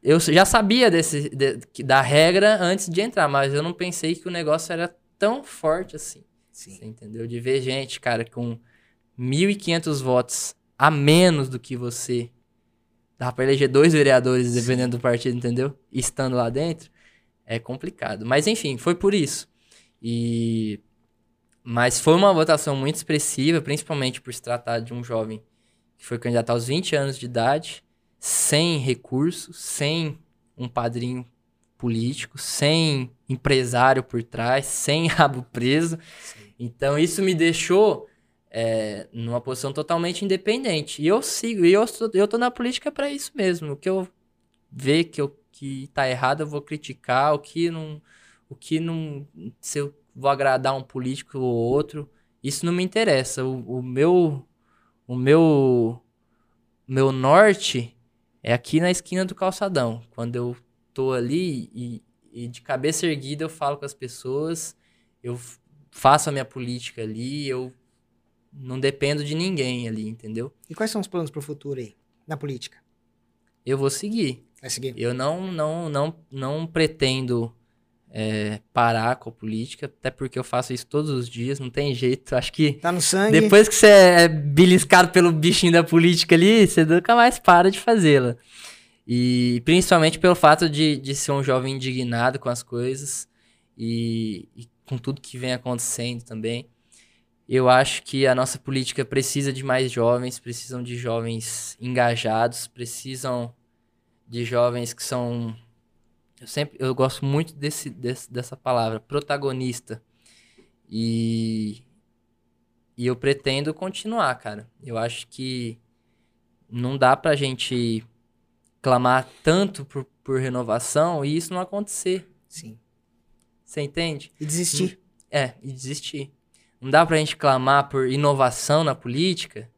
S2: eu já sabia desse, de, da regra antes de entrar, mas eu não pensei que o negócio era tão forte assim.
S1: Sim.
S2: Você entendeu? De ver gente, cara, com 1.500 votos a menos do que você Dá pra eleger dois vereadores, Sim. dependendo do partido, entendeu? Estando lá dentro, é complicado. Mas enfim, foi por isso. E. Mas foi uma votação muito expressiva, principalmente por se tratar de um jovem que foi candidato aos 20 anos de idade, sem recursos, sem um padrinho político, sem empresário por trás, sem rabo preso. Sim. Então isso me deixou é, numa posição totalmente independente. E eu sigo, e eu, eu tô na política para isso mesmo. O que eu ver que, eu, que tá errado, eu vou criticar. O que não. O que não. Se eu vou agradar um político ou outro, isso não me interessa. O, o meu. O meu. Meu norte é aqui na esquina do calçadão. Quando eu tô ali e, e de cabeça erguida eu falo com as pessoas, eu faço a minha política ali, eu não dependo de ninguém ali, entendeu?
S1: E quais são os planos para o futuro aí, na política?
S2: Eu vou seguir.
S1: Vai seguir?
S2: Eu não, não, não, não pretendo é, parar com a política, até porque eu faço isso todos os dias, não tem jeito. Acho que.
S1: Tá no sangue.
S2: Depois que você é beliscado pelo bichinho da política ali, você nunca mais para de fazê-la. E principalmente pelo fato de, de ser um jovem indignado com as coisas e, e com tudo que vem acontecendo também. Eu acho que a nossa política precisa de mais jovens, precisam de jovens engajados, precisam de jovens que são eu sempre eu gosto muito desse, desse dessa palavra, protagonista. E e eu pretendo continuar, cara. Eu acho que não dá pra gente clamar tanto por, por renovação e isso não acontecer.
S1: Sim.
S2: Você entende?
S1: E desistir.
S2: É, e desistir. Não dá pra gente clamar por inovação na política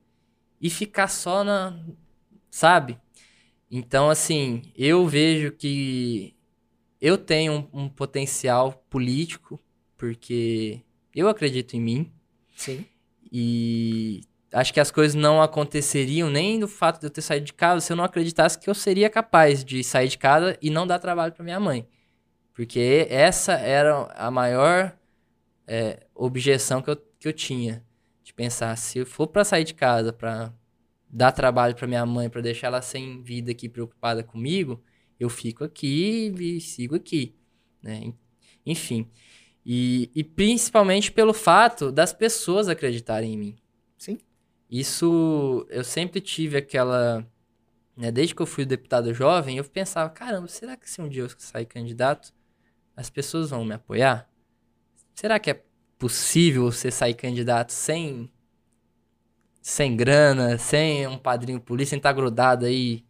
S2: e ficar só na. Sabe? Então, assim, eu vejo que eu tenho um, um potencial político, porque eu acredito em mim.
S1: Sim.
S2: E acho que as coisas não aconteceriam nem do fato de eu ter saído de casa se eu não acreditasse que eu seria capaz de sair de casa e não dar trabalho para minha mãe. Porque essa era a maior é, objeção que eu, que eu tinha. De pensar, se eu for para sair de casa, para dar trabalho para minha mãe, para deixar ela sem vida aqui, preocupada comigo, eu fico aqui e sigo aqui. Né? Enfim. E, e principalmente pelo fato das pessoas acreditarem em mim.
S1: Sim.
S2: Isso, eu sempre tive aquela. Né, desde que eu fui deputado jovem, eu pensava: caramba, será que se um dia eu sair candidato, as pessoas vão me apoiar? Será que é possível você sair candidato sem. sem grana, sem um padrinho polícia, sem estar grudado aí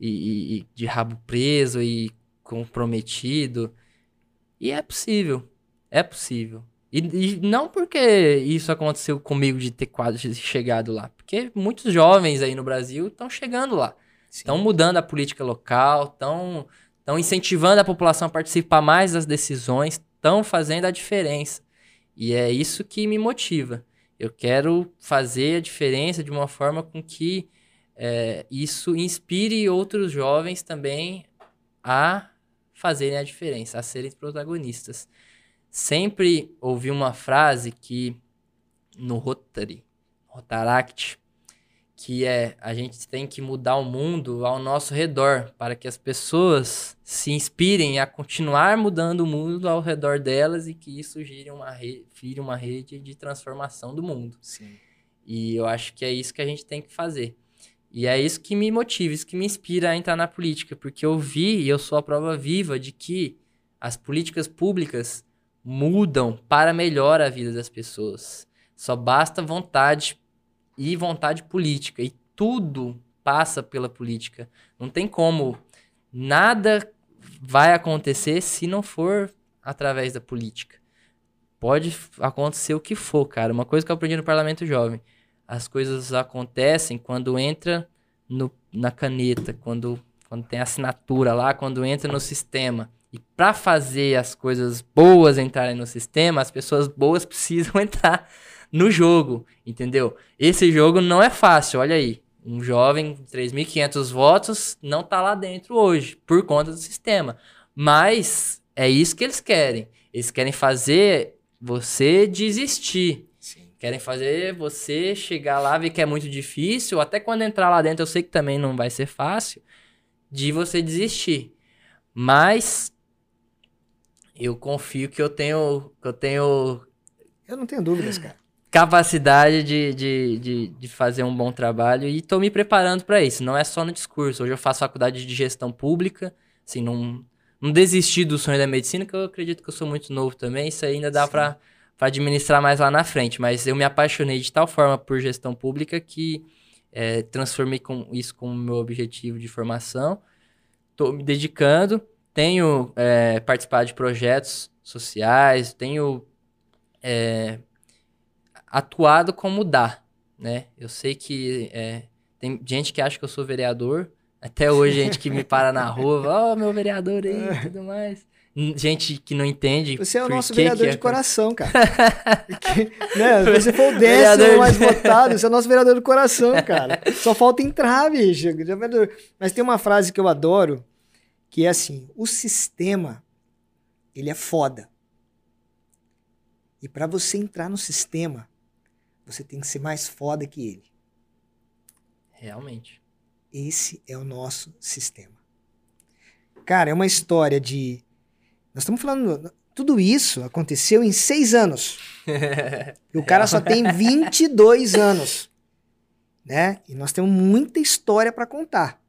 S2: e, e, e de rabo preso e comprometido? E é possível. É possível. E, e, não porque isso aconteceu comigo de ter quase chegado lá, porque muitos jovens aí no Brasil estão chegando lá. Estão mudando a política local, estão incentivando a população a participar mais das decisões, estão fazendo a diferença. E é isso que me motiva. Eu quero fazer a diferença de uma forma com que é, isso inspire outros jovens também a fazerem a diferença, a serem protagonistas sempre ouvi uma frase que no Rotary, Rotaract, que é a gente tem que mudar o mundo ao nosso redor para que as pessoas se inspirem a continuar mudando o mundo ao redor delas e que isso gire uma, re vire uma rede de transformação do mundo.
S1: Sim.
S2: E eu acho que é isso que a gente tem que fazer. E é isso que me motiva, isso que me inspira a entrar na política, porque eu vi e eu sou a prova viva de que as políticas públicas mudam para melhor a vida das pessoas. Só basta vontade e vontade política. E tudo passa pela política. Não tem como. Nada vai acontecer se não for através da política. Pode acontecer o que for, cara. Uma coisa que eu aprendi no Parlamento Jovem. As coisas acontecem quando entra no, na caneta, quando, quando tem assinatura lá, quando entra no sistema. E para fazer as coisas boas entrarem no sistema, as pessoas boas precisam entrar no jogo, entendeu? Esse jogo não é fácil, olha aí. Um jovem, 3.500 votos, não tá lá dentro hoje, por conta do sistema. Mas é isso que eles querem. Eles querem fazer você desistir.
S1: Sim.
S2: Querem fazer você chegar lá, ver que é muito difícil, até quando entrar lá dentro, eu sei que também não vai ser fácil, de você desistir. Mas eu confio que eu tenho. Que eu tenho.
S1: Eu não tenho dúvidas, cara.
S2: Capacidade de, de, de, de fazer um bom trabalho e estou me preparando para isso. Não é só no discurso. Hoje eu faço faculdade de gestão pública. Assim, não, não desisti do sonho da medicina, que eu acredito que eu sou muito novo também. Isso ainda dá para administrar mais lá na frente. Mas eu me apaixonei de tal forma por gestão pública que é, transformei com, isso como meu objetivo de formação. Estou me dedicando tenho é, participado de projetos sociais, tenho é, atuado como dá, né? Eu sei que é, tem gente que acha que eu sou vereador, até hoje gente que me para na rua, ó, oh, meu vereador aí e tudo mais. Gente que não entende.
S1: Você é o nosso vereador de coração, cara. Porque, né, você foi o décimo mais de... votado, você é o nosso vereador de coração, cara. Só falta entrar, bicho. Mas tem uma frase que eu adoro, que é assim, o sistema ele é foda. E para você entrar no sistema, você tem que ser mais foda que ele.
S2: Realmente.
S1: Esse é o nosso sistema. Cara, é uma história de nós estamos falando Tudo isso aconteceu em seis anos. e o cara só tem 22 anos. Né? E nós temos muita história para contar.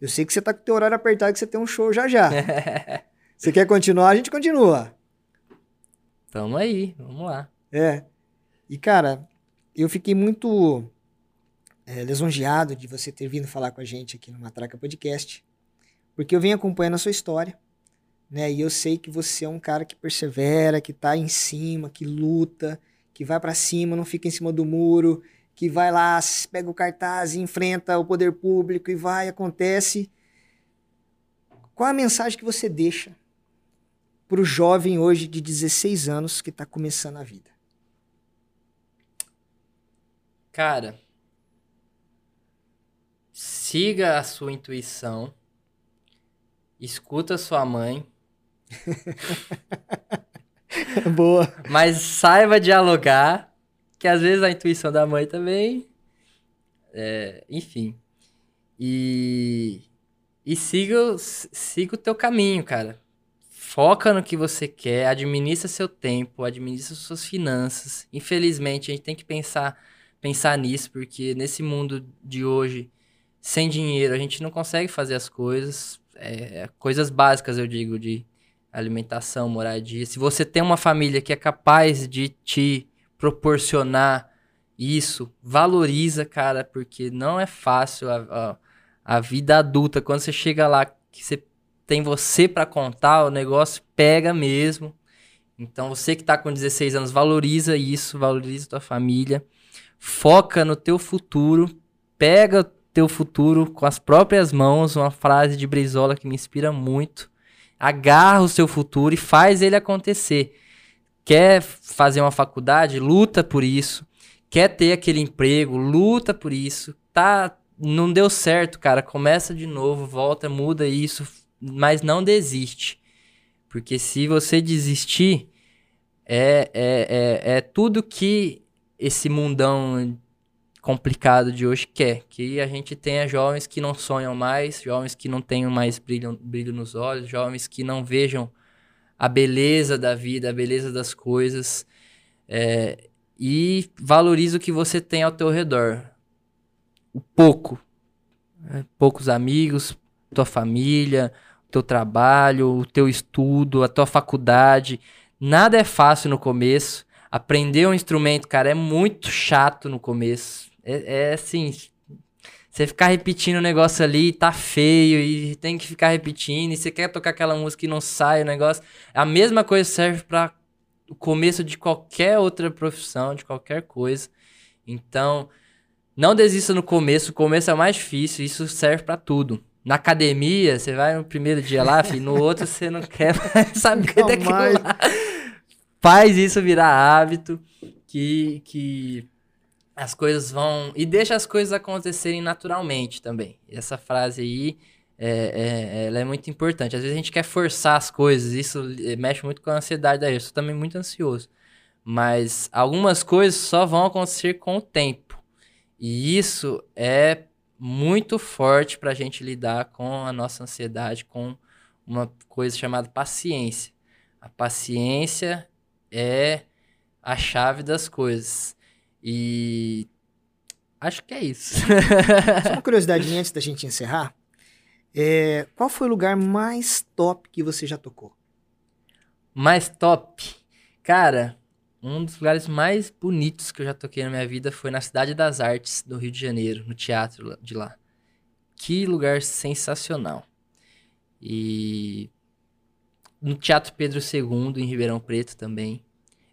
S1: Eu sei que você tá com o teu horário apertado, que você tem um show já já. você quer continuar? A gente continua.
S2: Tamo aí, vamos lá.
S1: É. E, cara, eu fiquei muito é, lisonjeado de você ter vindo falar com a gente aqui no Matraca Podcast, porque eu venho acompanhando a sua história, né? E eu sei que você é um cara que persevera, que tá em cima, que luta, que vai para cima, não fica em cima do muro, que vai lá, pega o cartaz, enfrenta o poder público e vai, acontece. Qual a mensagem que você deixa para o jovem hoje de 16 anos que está começando a vida?
S2: Cara, siga a sua intuição, escuta sua mãe.
S1: Boa.
S2: Mas saiba dialogar, que às vezes a intuição da mãe também. É, enfim. E, e siga, siga o teu caminho, cara. Foca no que você quer, administra seu tempo, administra suas finanças. Infelizmente, a gente tem que pensar pensar nisso, porque nesse mundo de hoje, sem dinheiro, a gente não consegue fazer as coisas. É, coisas básicas, eu digo, de alimentação, moradia. Se você tem uma família que é capaz de te proporcionar isso, valoriza, cara, porque não é fácil a, a, a vida adulta. Quando você chega lá, que você tem você para contar, o negócio pega mesmo. Então, você que tá com 16 anos, valoriza isso, valoriza tua família foca no teu futuro, pega teu futuro com as próprias mãos, uma frase de Brizola que me inspira muito. Agarra o seu futuro e faz ele acontecer. Quer fazer uma faculdade? Luta por isso. Quer ter aquele emprego? Luta por isso. Tá, não deu certo, cara. Começa de novo, volta, muda isso, mas não desiste. Porque se você desistir, é, é, é, é tudo que esse mundão complicado de hoje quer. Que a gente tenha jovens que não sonham mais, jovens que não tenham mais brilho, brilho nos olhos, jovens que não vejam a beleza da vida, a beleza das coisas. É, e valorize o que você tem ao teu redor. O pouco. Né? Poucos amigos, tua família, teu trabalho, o teu estudo, a tua faculdade. Nada é fácil no começo. Aprender um instrumento, cara, é muito chato no começo. É, é assim. Você ficar repetindo o negócio ali, tá feio, e tem que ficar repetindo, e você quer tocar aquela música e não sai o negócio. A mesma coisa serve para o começo de qualquer outra profissão, de qualquer coisa. Então, não desista no começo, o começo é o mais difícil, isso serve para tudo. Na academia, você vai no primeiro dia lá, filho, no outro você não quer mais saber daquilo lá faz isso virar hábito, que, que as coisas vão. E deixa as coisas acontecerem naturalmente também. Essa frase aí é, é, ela é muito importante. Às vezes a gente quer forçar as coisas, isso mexe muito com a ansiedade da gente. Eu sou também muito ansioso. Mas algumas coisas só vão acontecer com o tempo. E isso é muito forte para a gente lidar com a nossa ansiedade, com uma coisa chamada paciência. A paciência é a chave das coisas. E acho que é isso.
S1: Só uma curiosidade antes da gente encerrar. É, qual foi o lugar mais top que você já tocou?
S2: Mais top? Cara, um dos lugares mais bonitos que eu já toquei na minha vida foi na Cidade das Artes do Rio de Janeiro, no teatro de lá. Que lugar sensacional. E no Teatro Pedro II, em Ribeirão Preto também.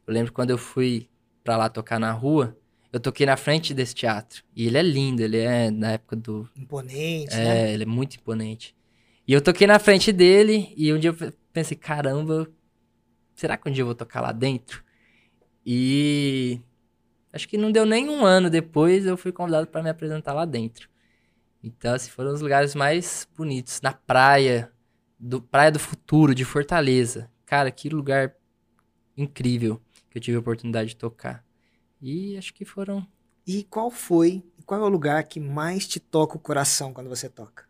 S2: Eu lembro quando eu fui pra lá tocar na rua, eu toquei na frente desse teatro. E ele é lindo, ele é na época do.
S1: Imponente,
S2: é,
S1: né?
S2: ele é muito imponente. E eu toquei na frente dele, e um dia eu pensei, caramba, será que um dia eu vou tocar lá dentro? E acho que não deu nem um ano depois, eu fui convidado para me apresentar lá dentro. Então, esses foram os lugares mais bonitos. Na praia, do Praia do Futuro, de Fortaleza. Cara, que lugar incrível que eu tive a oportunidade de tocar. E acho que foram.
S1: E qual foi, qual é o lugar que mais te toca o coração quando você toca?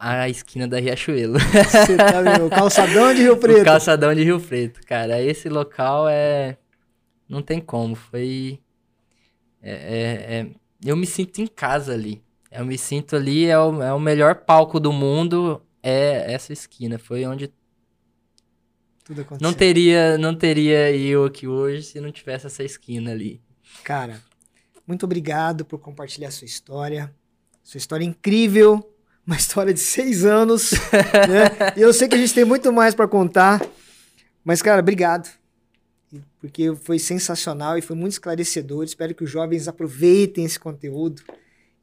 S2: a esquina da Riachuelo.
S1: Você tá vendo? O calçadão de Rio Preto.
S2: O calçadão de Rio Preto, cara. Esse local é. Não tem como. Foi. É, é, é... Eu me sinto em casa ali. Eu me sinto ali, é o, é o melhor palco do mundo, é essa esquina. Foi onde.
S1: Tudo aconteceu.
S2: Não teria, não teria eu aqui hoje se não tivesse essa esquina ali.
S1: Cara, muito obrigado por compartilhar sua história. Sua história é incrível uma história de seis anos, né? E eu sei que a gente tem muito mais para contar, mas, cara, obrigado. Porque foi sensacional e foi muito esclarecedor. Espero que os jovens aproveitem esse conteúdo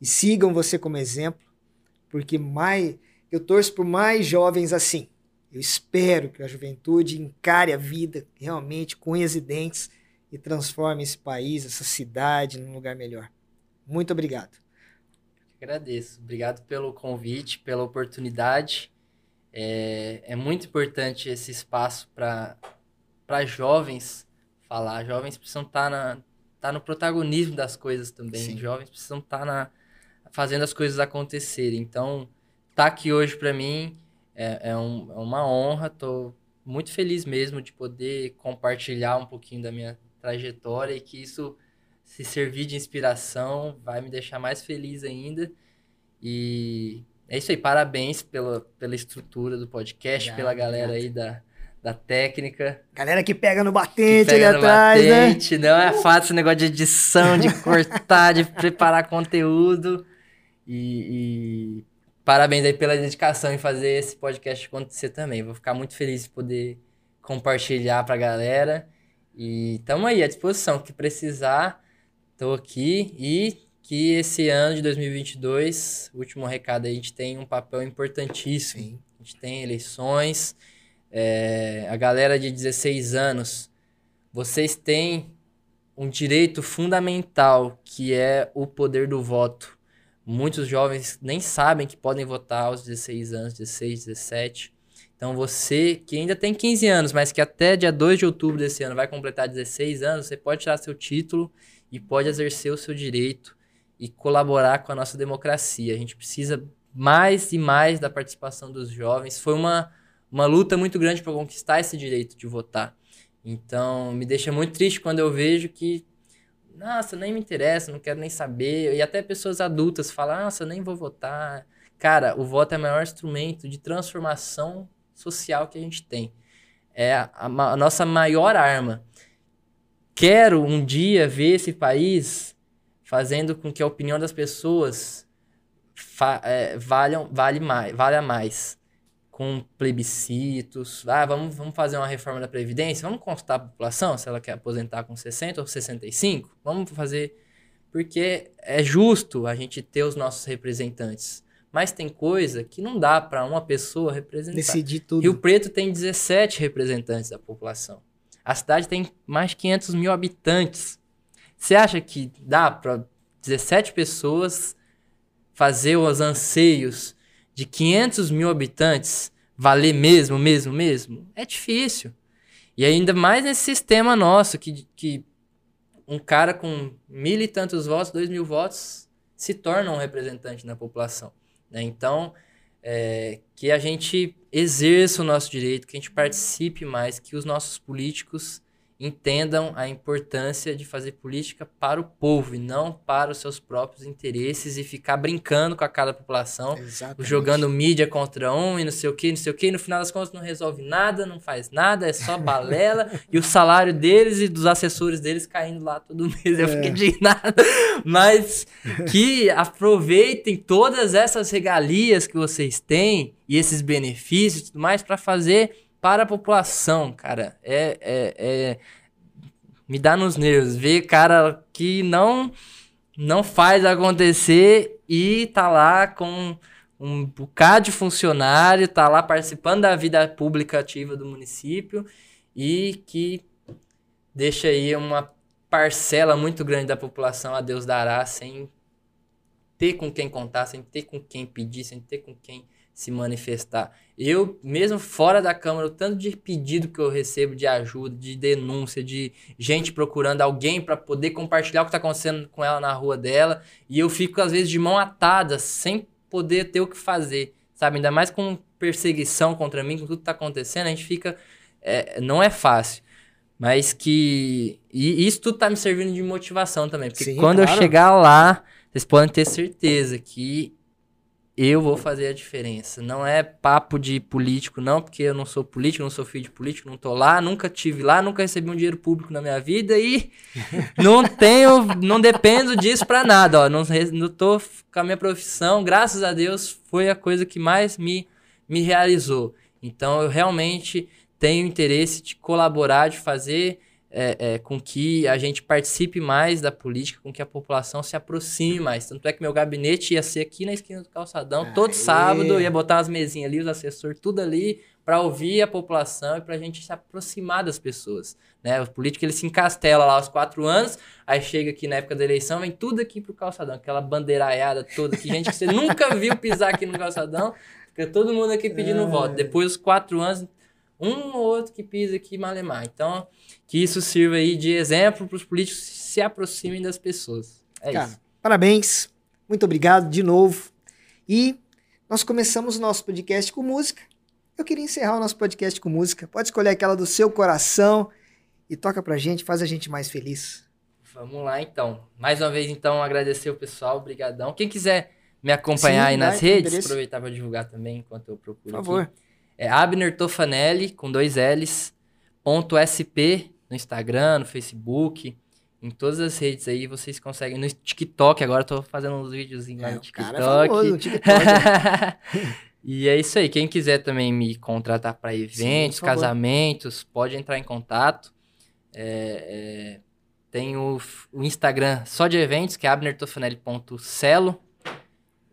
S1: e sigam você como exemplo, porque mais eu torço por mais jovens assim. Eu espero que a juventude encare a vida realmente com unhas e dentes e transforme esse país, essa cidade num lugar melhor. Muito obrigado.
S2: Agradeço. Obrigado pelo convite, pela oportunidade. É, é muito importante esse espaço para jovens falar. Jovens precisam estar tá na, tá no protagonismo das coisas também. Sim. Jovens precisam estar tá na, fazendo as coisas acontecerem. Então, estar tá aqui hoje para mim é, é, um, é uma honra. Estou muito feliz mesmo de poder compartilhar um pouquinho da minha trajetória e que isso se servir de inspiração, vai me deixar mais feliz ainda. E é isso aí, parabéns pela, pela estrutura do podcast, obrigado, pela galera obrigado. aí da, da técnica.
S1: Galera que pega no batente pega ali no atrás, né? batente,
S2: né? Não é fácil esse negócio de edição, de cortar, de preparar conteúdo. E, e, parabéns aí pela dedicação em fazer esse podcast acontecer também. Vou ficar muito feliz de poder compartilhar pra galera. E estamos aí à disposição. que precisar, Estou aqui e que esse ano de 2022, último recado a gente tem um papel importantíssimo. Sim. A gente tem eleições, é, a galera de 16 anos, vocês têm um direito fundamental que é o poder do voto. Muitos jovens nem sabem que podem votar aos 16 anos, 16, 17. Então você que ainda tem 15 anos, mas que até dia 2 de outubro desse ano vai completar 16 anos, você pode tirar seu título e pode exercer o seu direito e colaborar com a nossa democracia. A gente precisa mais e mais da participação dos jovens. Foi uma, uma luta muito grande para conquistar esse direito de votar. Então, me deixa muito triste quando eu vejo que, nossa, nem me interessa, não quero nem saber. E até pessoas adultas falam, nossa, nem vou votar. Cara, o voto é o maior instrumento de transformação social que a gente tem. É a, a, a nossa maior arma quero um dia ver esse país fazendo com que a opinião das pessoas é, valham, vale mais, valha mais. Com plebiscitos. Ah, vamos, vamos fazer uma reforma da Previdência? Vamos consultar a população se ela quer aposentar com 60 ou 65? Vamos fazer. Porque é justo a gente ter os nossos representantes. Mas tem coisa que não dá para uma pessoa representar.
S1: Decidir tudo.
S2: Rio Preto tem 17 representantes da população. A cidade tem mais de 500 mil habitantes. Você acha que dá para 17 pessoas fazer os anseios de 500 mil habitantes valer mesmo, mesmo, mesmo? É difícil. E ainda mais nesse sistema nosso, que, que um cara com mil e tantos votos, dois mil votos, se torna um representante na população. Né? Então, é, que a gente exerça o nosso direito, que a gente participe mais, que os nossos políticos entendam a importância de fazer política para o povo e não para os seus próprios interesses e ficar brincando com a cara da população, Exatamente. jogando mídia contra um e não sei o que, não sei o que, e no final das contas não resolve nada, não faz nada, é só balela e o salário deles e dos assessores deles caindo lá todo mês. Eu é. fiquei indignado. Mas que aproveitem todas essas regalias que vocês têm e esses benefícios e tudo mais para fazer para a população, cara. É, é, é, me dá nos nervos ver cara que não não faz acontecer e tá lá com um bocado de funcionário, tá lá participando da vida pública ativa do município e que deixa aí uma parcela muito grande da população a Deus dará sem ter com quem contar, sem ter com quem pedir, sem ter com quem se manifestar. Eu, mesmo fora da Câmara, o tanto de pedido que eu recebo de ajuda, de denúncia, de gente procurando alguém para poder compartilhar o que está acontecendo com ela na rua dela, e eu fico, às vezes, de mão atada, sem poder ter o que fazer, sabe? Ainda mais com perseguição contra mim, com tudo que tá acontecendo, a gente fica. É, não é fácil. Mas que. E isso tudo tá me servindo de motivação também. Porque
S1: Sim,
S2: quando
S1: claro.
S2: eu chegar lá, vocês podem ter certeza que eu vou fazer a diferença. Não é papo de político, não, porque eu não sou político, não sou filho de político, não tô lá, nunca tive lá, nunca recebi um dinheiro público na minha vida e não tenho, não dependo disso pra nada, ó. Não, não tô com a minha profissão, graças a Deus, foi a coisa que mais me, me realizou. Então eu realmente tenho interesse de colaborar, de fazer é, é, com que a gente participe mais da política, com que a população se aproxime mais. Tanto é que meu gabinete ia ser aqui na esquina do calçadão, todo
S1: Aê.
S2: sábado, ia botar as mesinhas ali, os assessores, tudo ali, para ouvir a população e para a gente se aproximar das pessoas. Né? O político ele se encastela lá aos quatro anos, aí chega aqui na época da eleição, vem tudo aqui pro calçadão, aquela bandeiraiada toda, que gente que você nunca viu pisar aqui no calçadão, fica todo mundo aqui pedindo voto. Depois dos quatro anos, um ou outro que pisa aqui malemar. Então, que isso sirva aí de exemplo para os políticos se aproximem das pessoas. É
S1: Cara,
S2: isso.
S1: parabéns. Muito obrigado de novo. E nós começamos o nosso podcast com música. Eu queria encerrar o nosso podcast com música. Pode escolher aquela do seu coração e toca pra gente, faz a gente mais feliz.
S2: Vamos lá, então. Mais uma vez, então, agradecer o pessoal, brigadão. Quem quiser me acompanhar
S1: Sim,
S2: aí nas redes, aproveitar para divulgar também enquanto eu procuro
S1: Por
S2: aqui. É Abner Tofanelli, com dois L's, ponto SP, no Instagram, no Facebook, em todas as redes aí, vocês conseguem. No TikTok, agora eu tô fazendo uns videozinhos lá
S1: É,
S2: no TikTok.
S1: cara é famoso no TikTok. né?
S2: e é isso aí. Quem quiser também me contratar para eventos,
S1: favor.
S2: casamentos, pode entrar em contato. É, é, tem o, o Instagram só de eventos, que é abnertofanelli.celo.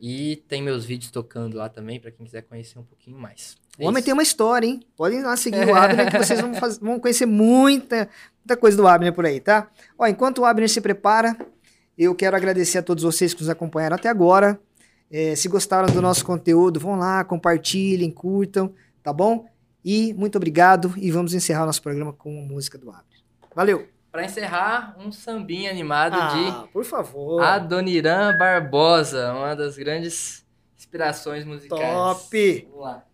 S2: E tem meus vídeos tocando lá também, para quem quiser conhecer um pouquinho mais. É
S1: O homem
S2: isso.
S1: tem uma história, hein? Podem lá seguir o Abner que vocês vão, faz- vão conhecer muita, muita coisa do Abner por aí, tá? Ó, enquanto o Abner se prepara, eu quero agradecer a todos vocês que nos acompanharam até agora. É, se gostaram do nosso conteúdo, vão lá, compartilhem, curtam, tá bom? E muito obrigado e vamos encerrar o nosso programa com a música do Abner. Valeu!
S2: Pra encerrar, um sambinha animado
S1: Ah, por favor!
S2: de Adoniran Barbosa, uma das grandes inspirações musicais.
S1: Top!
S2: Vamos lá.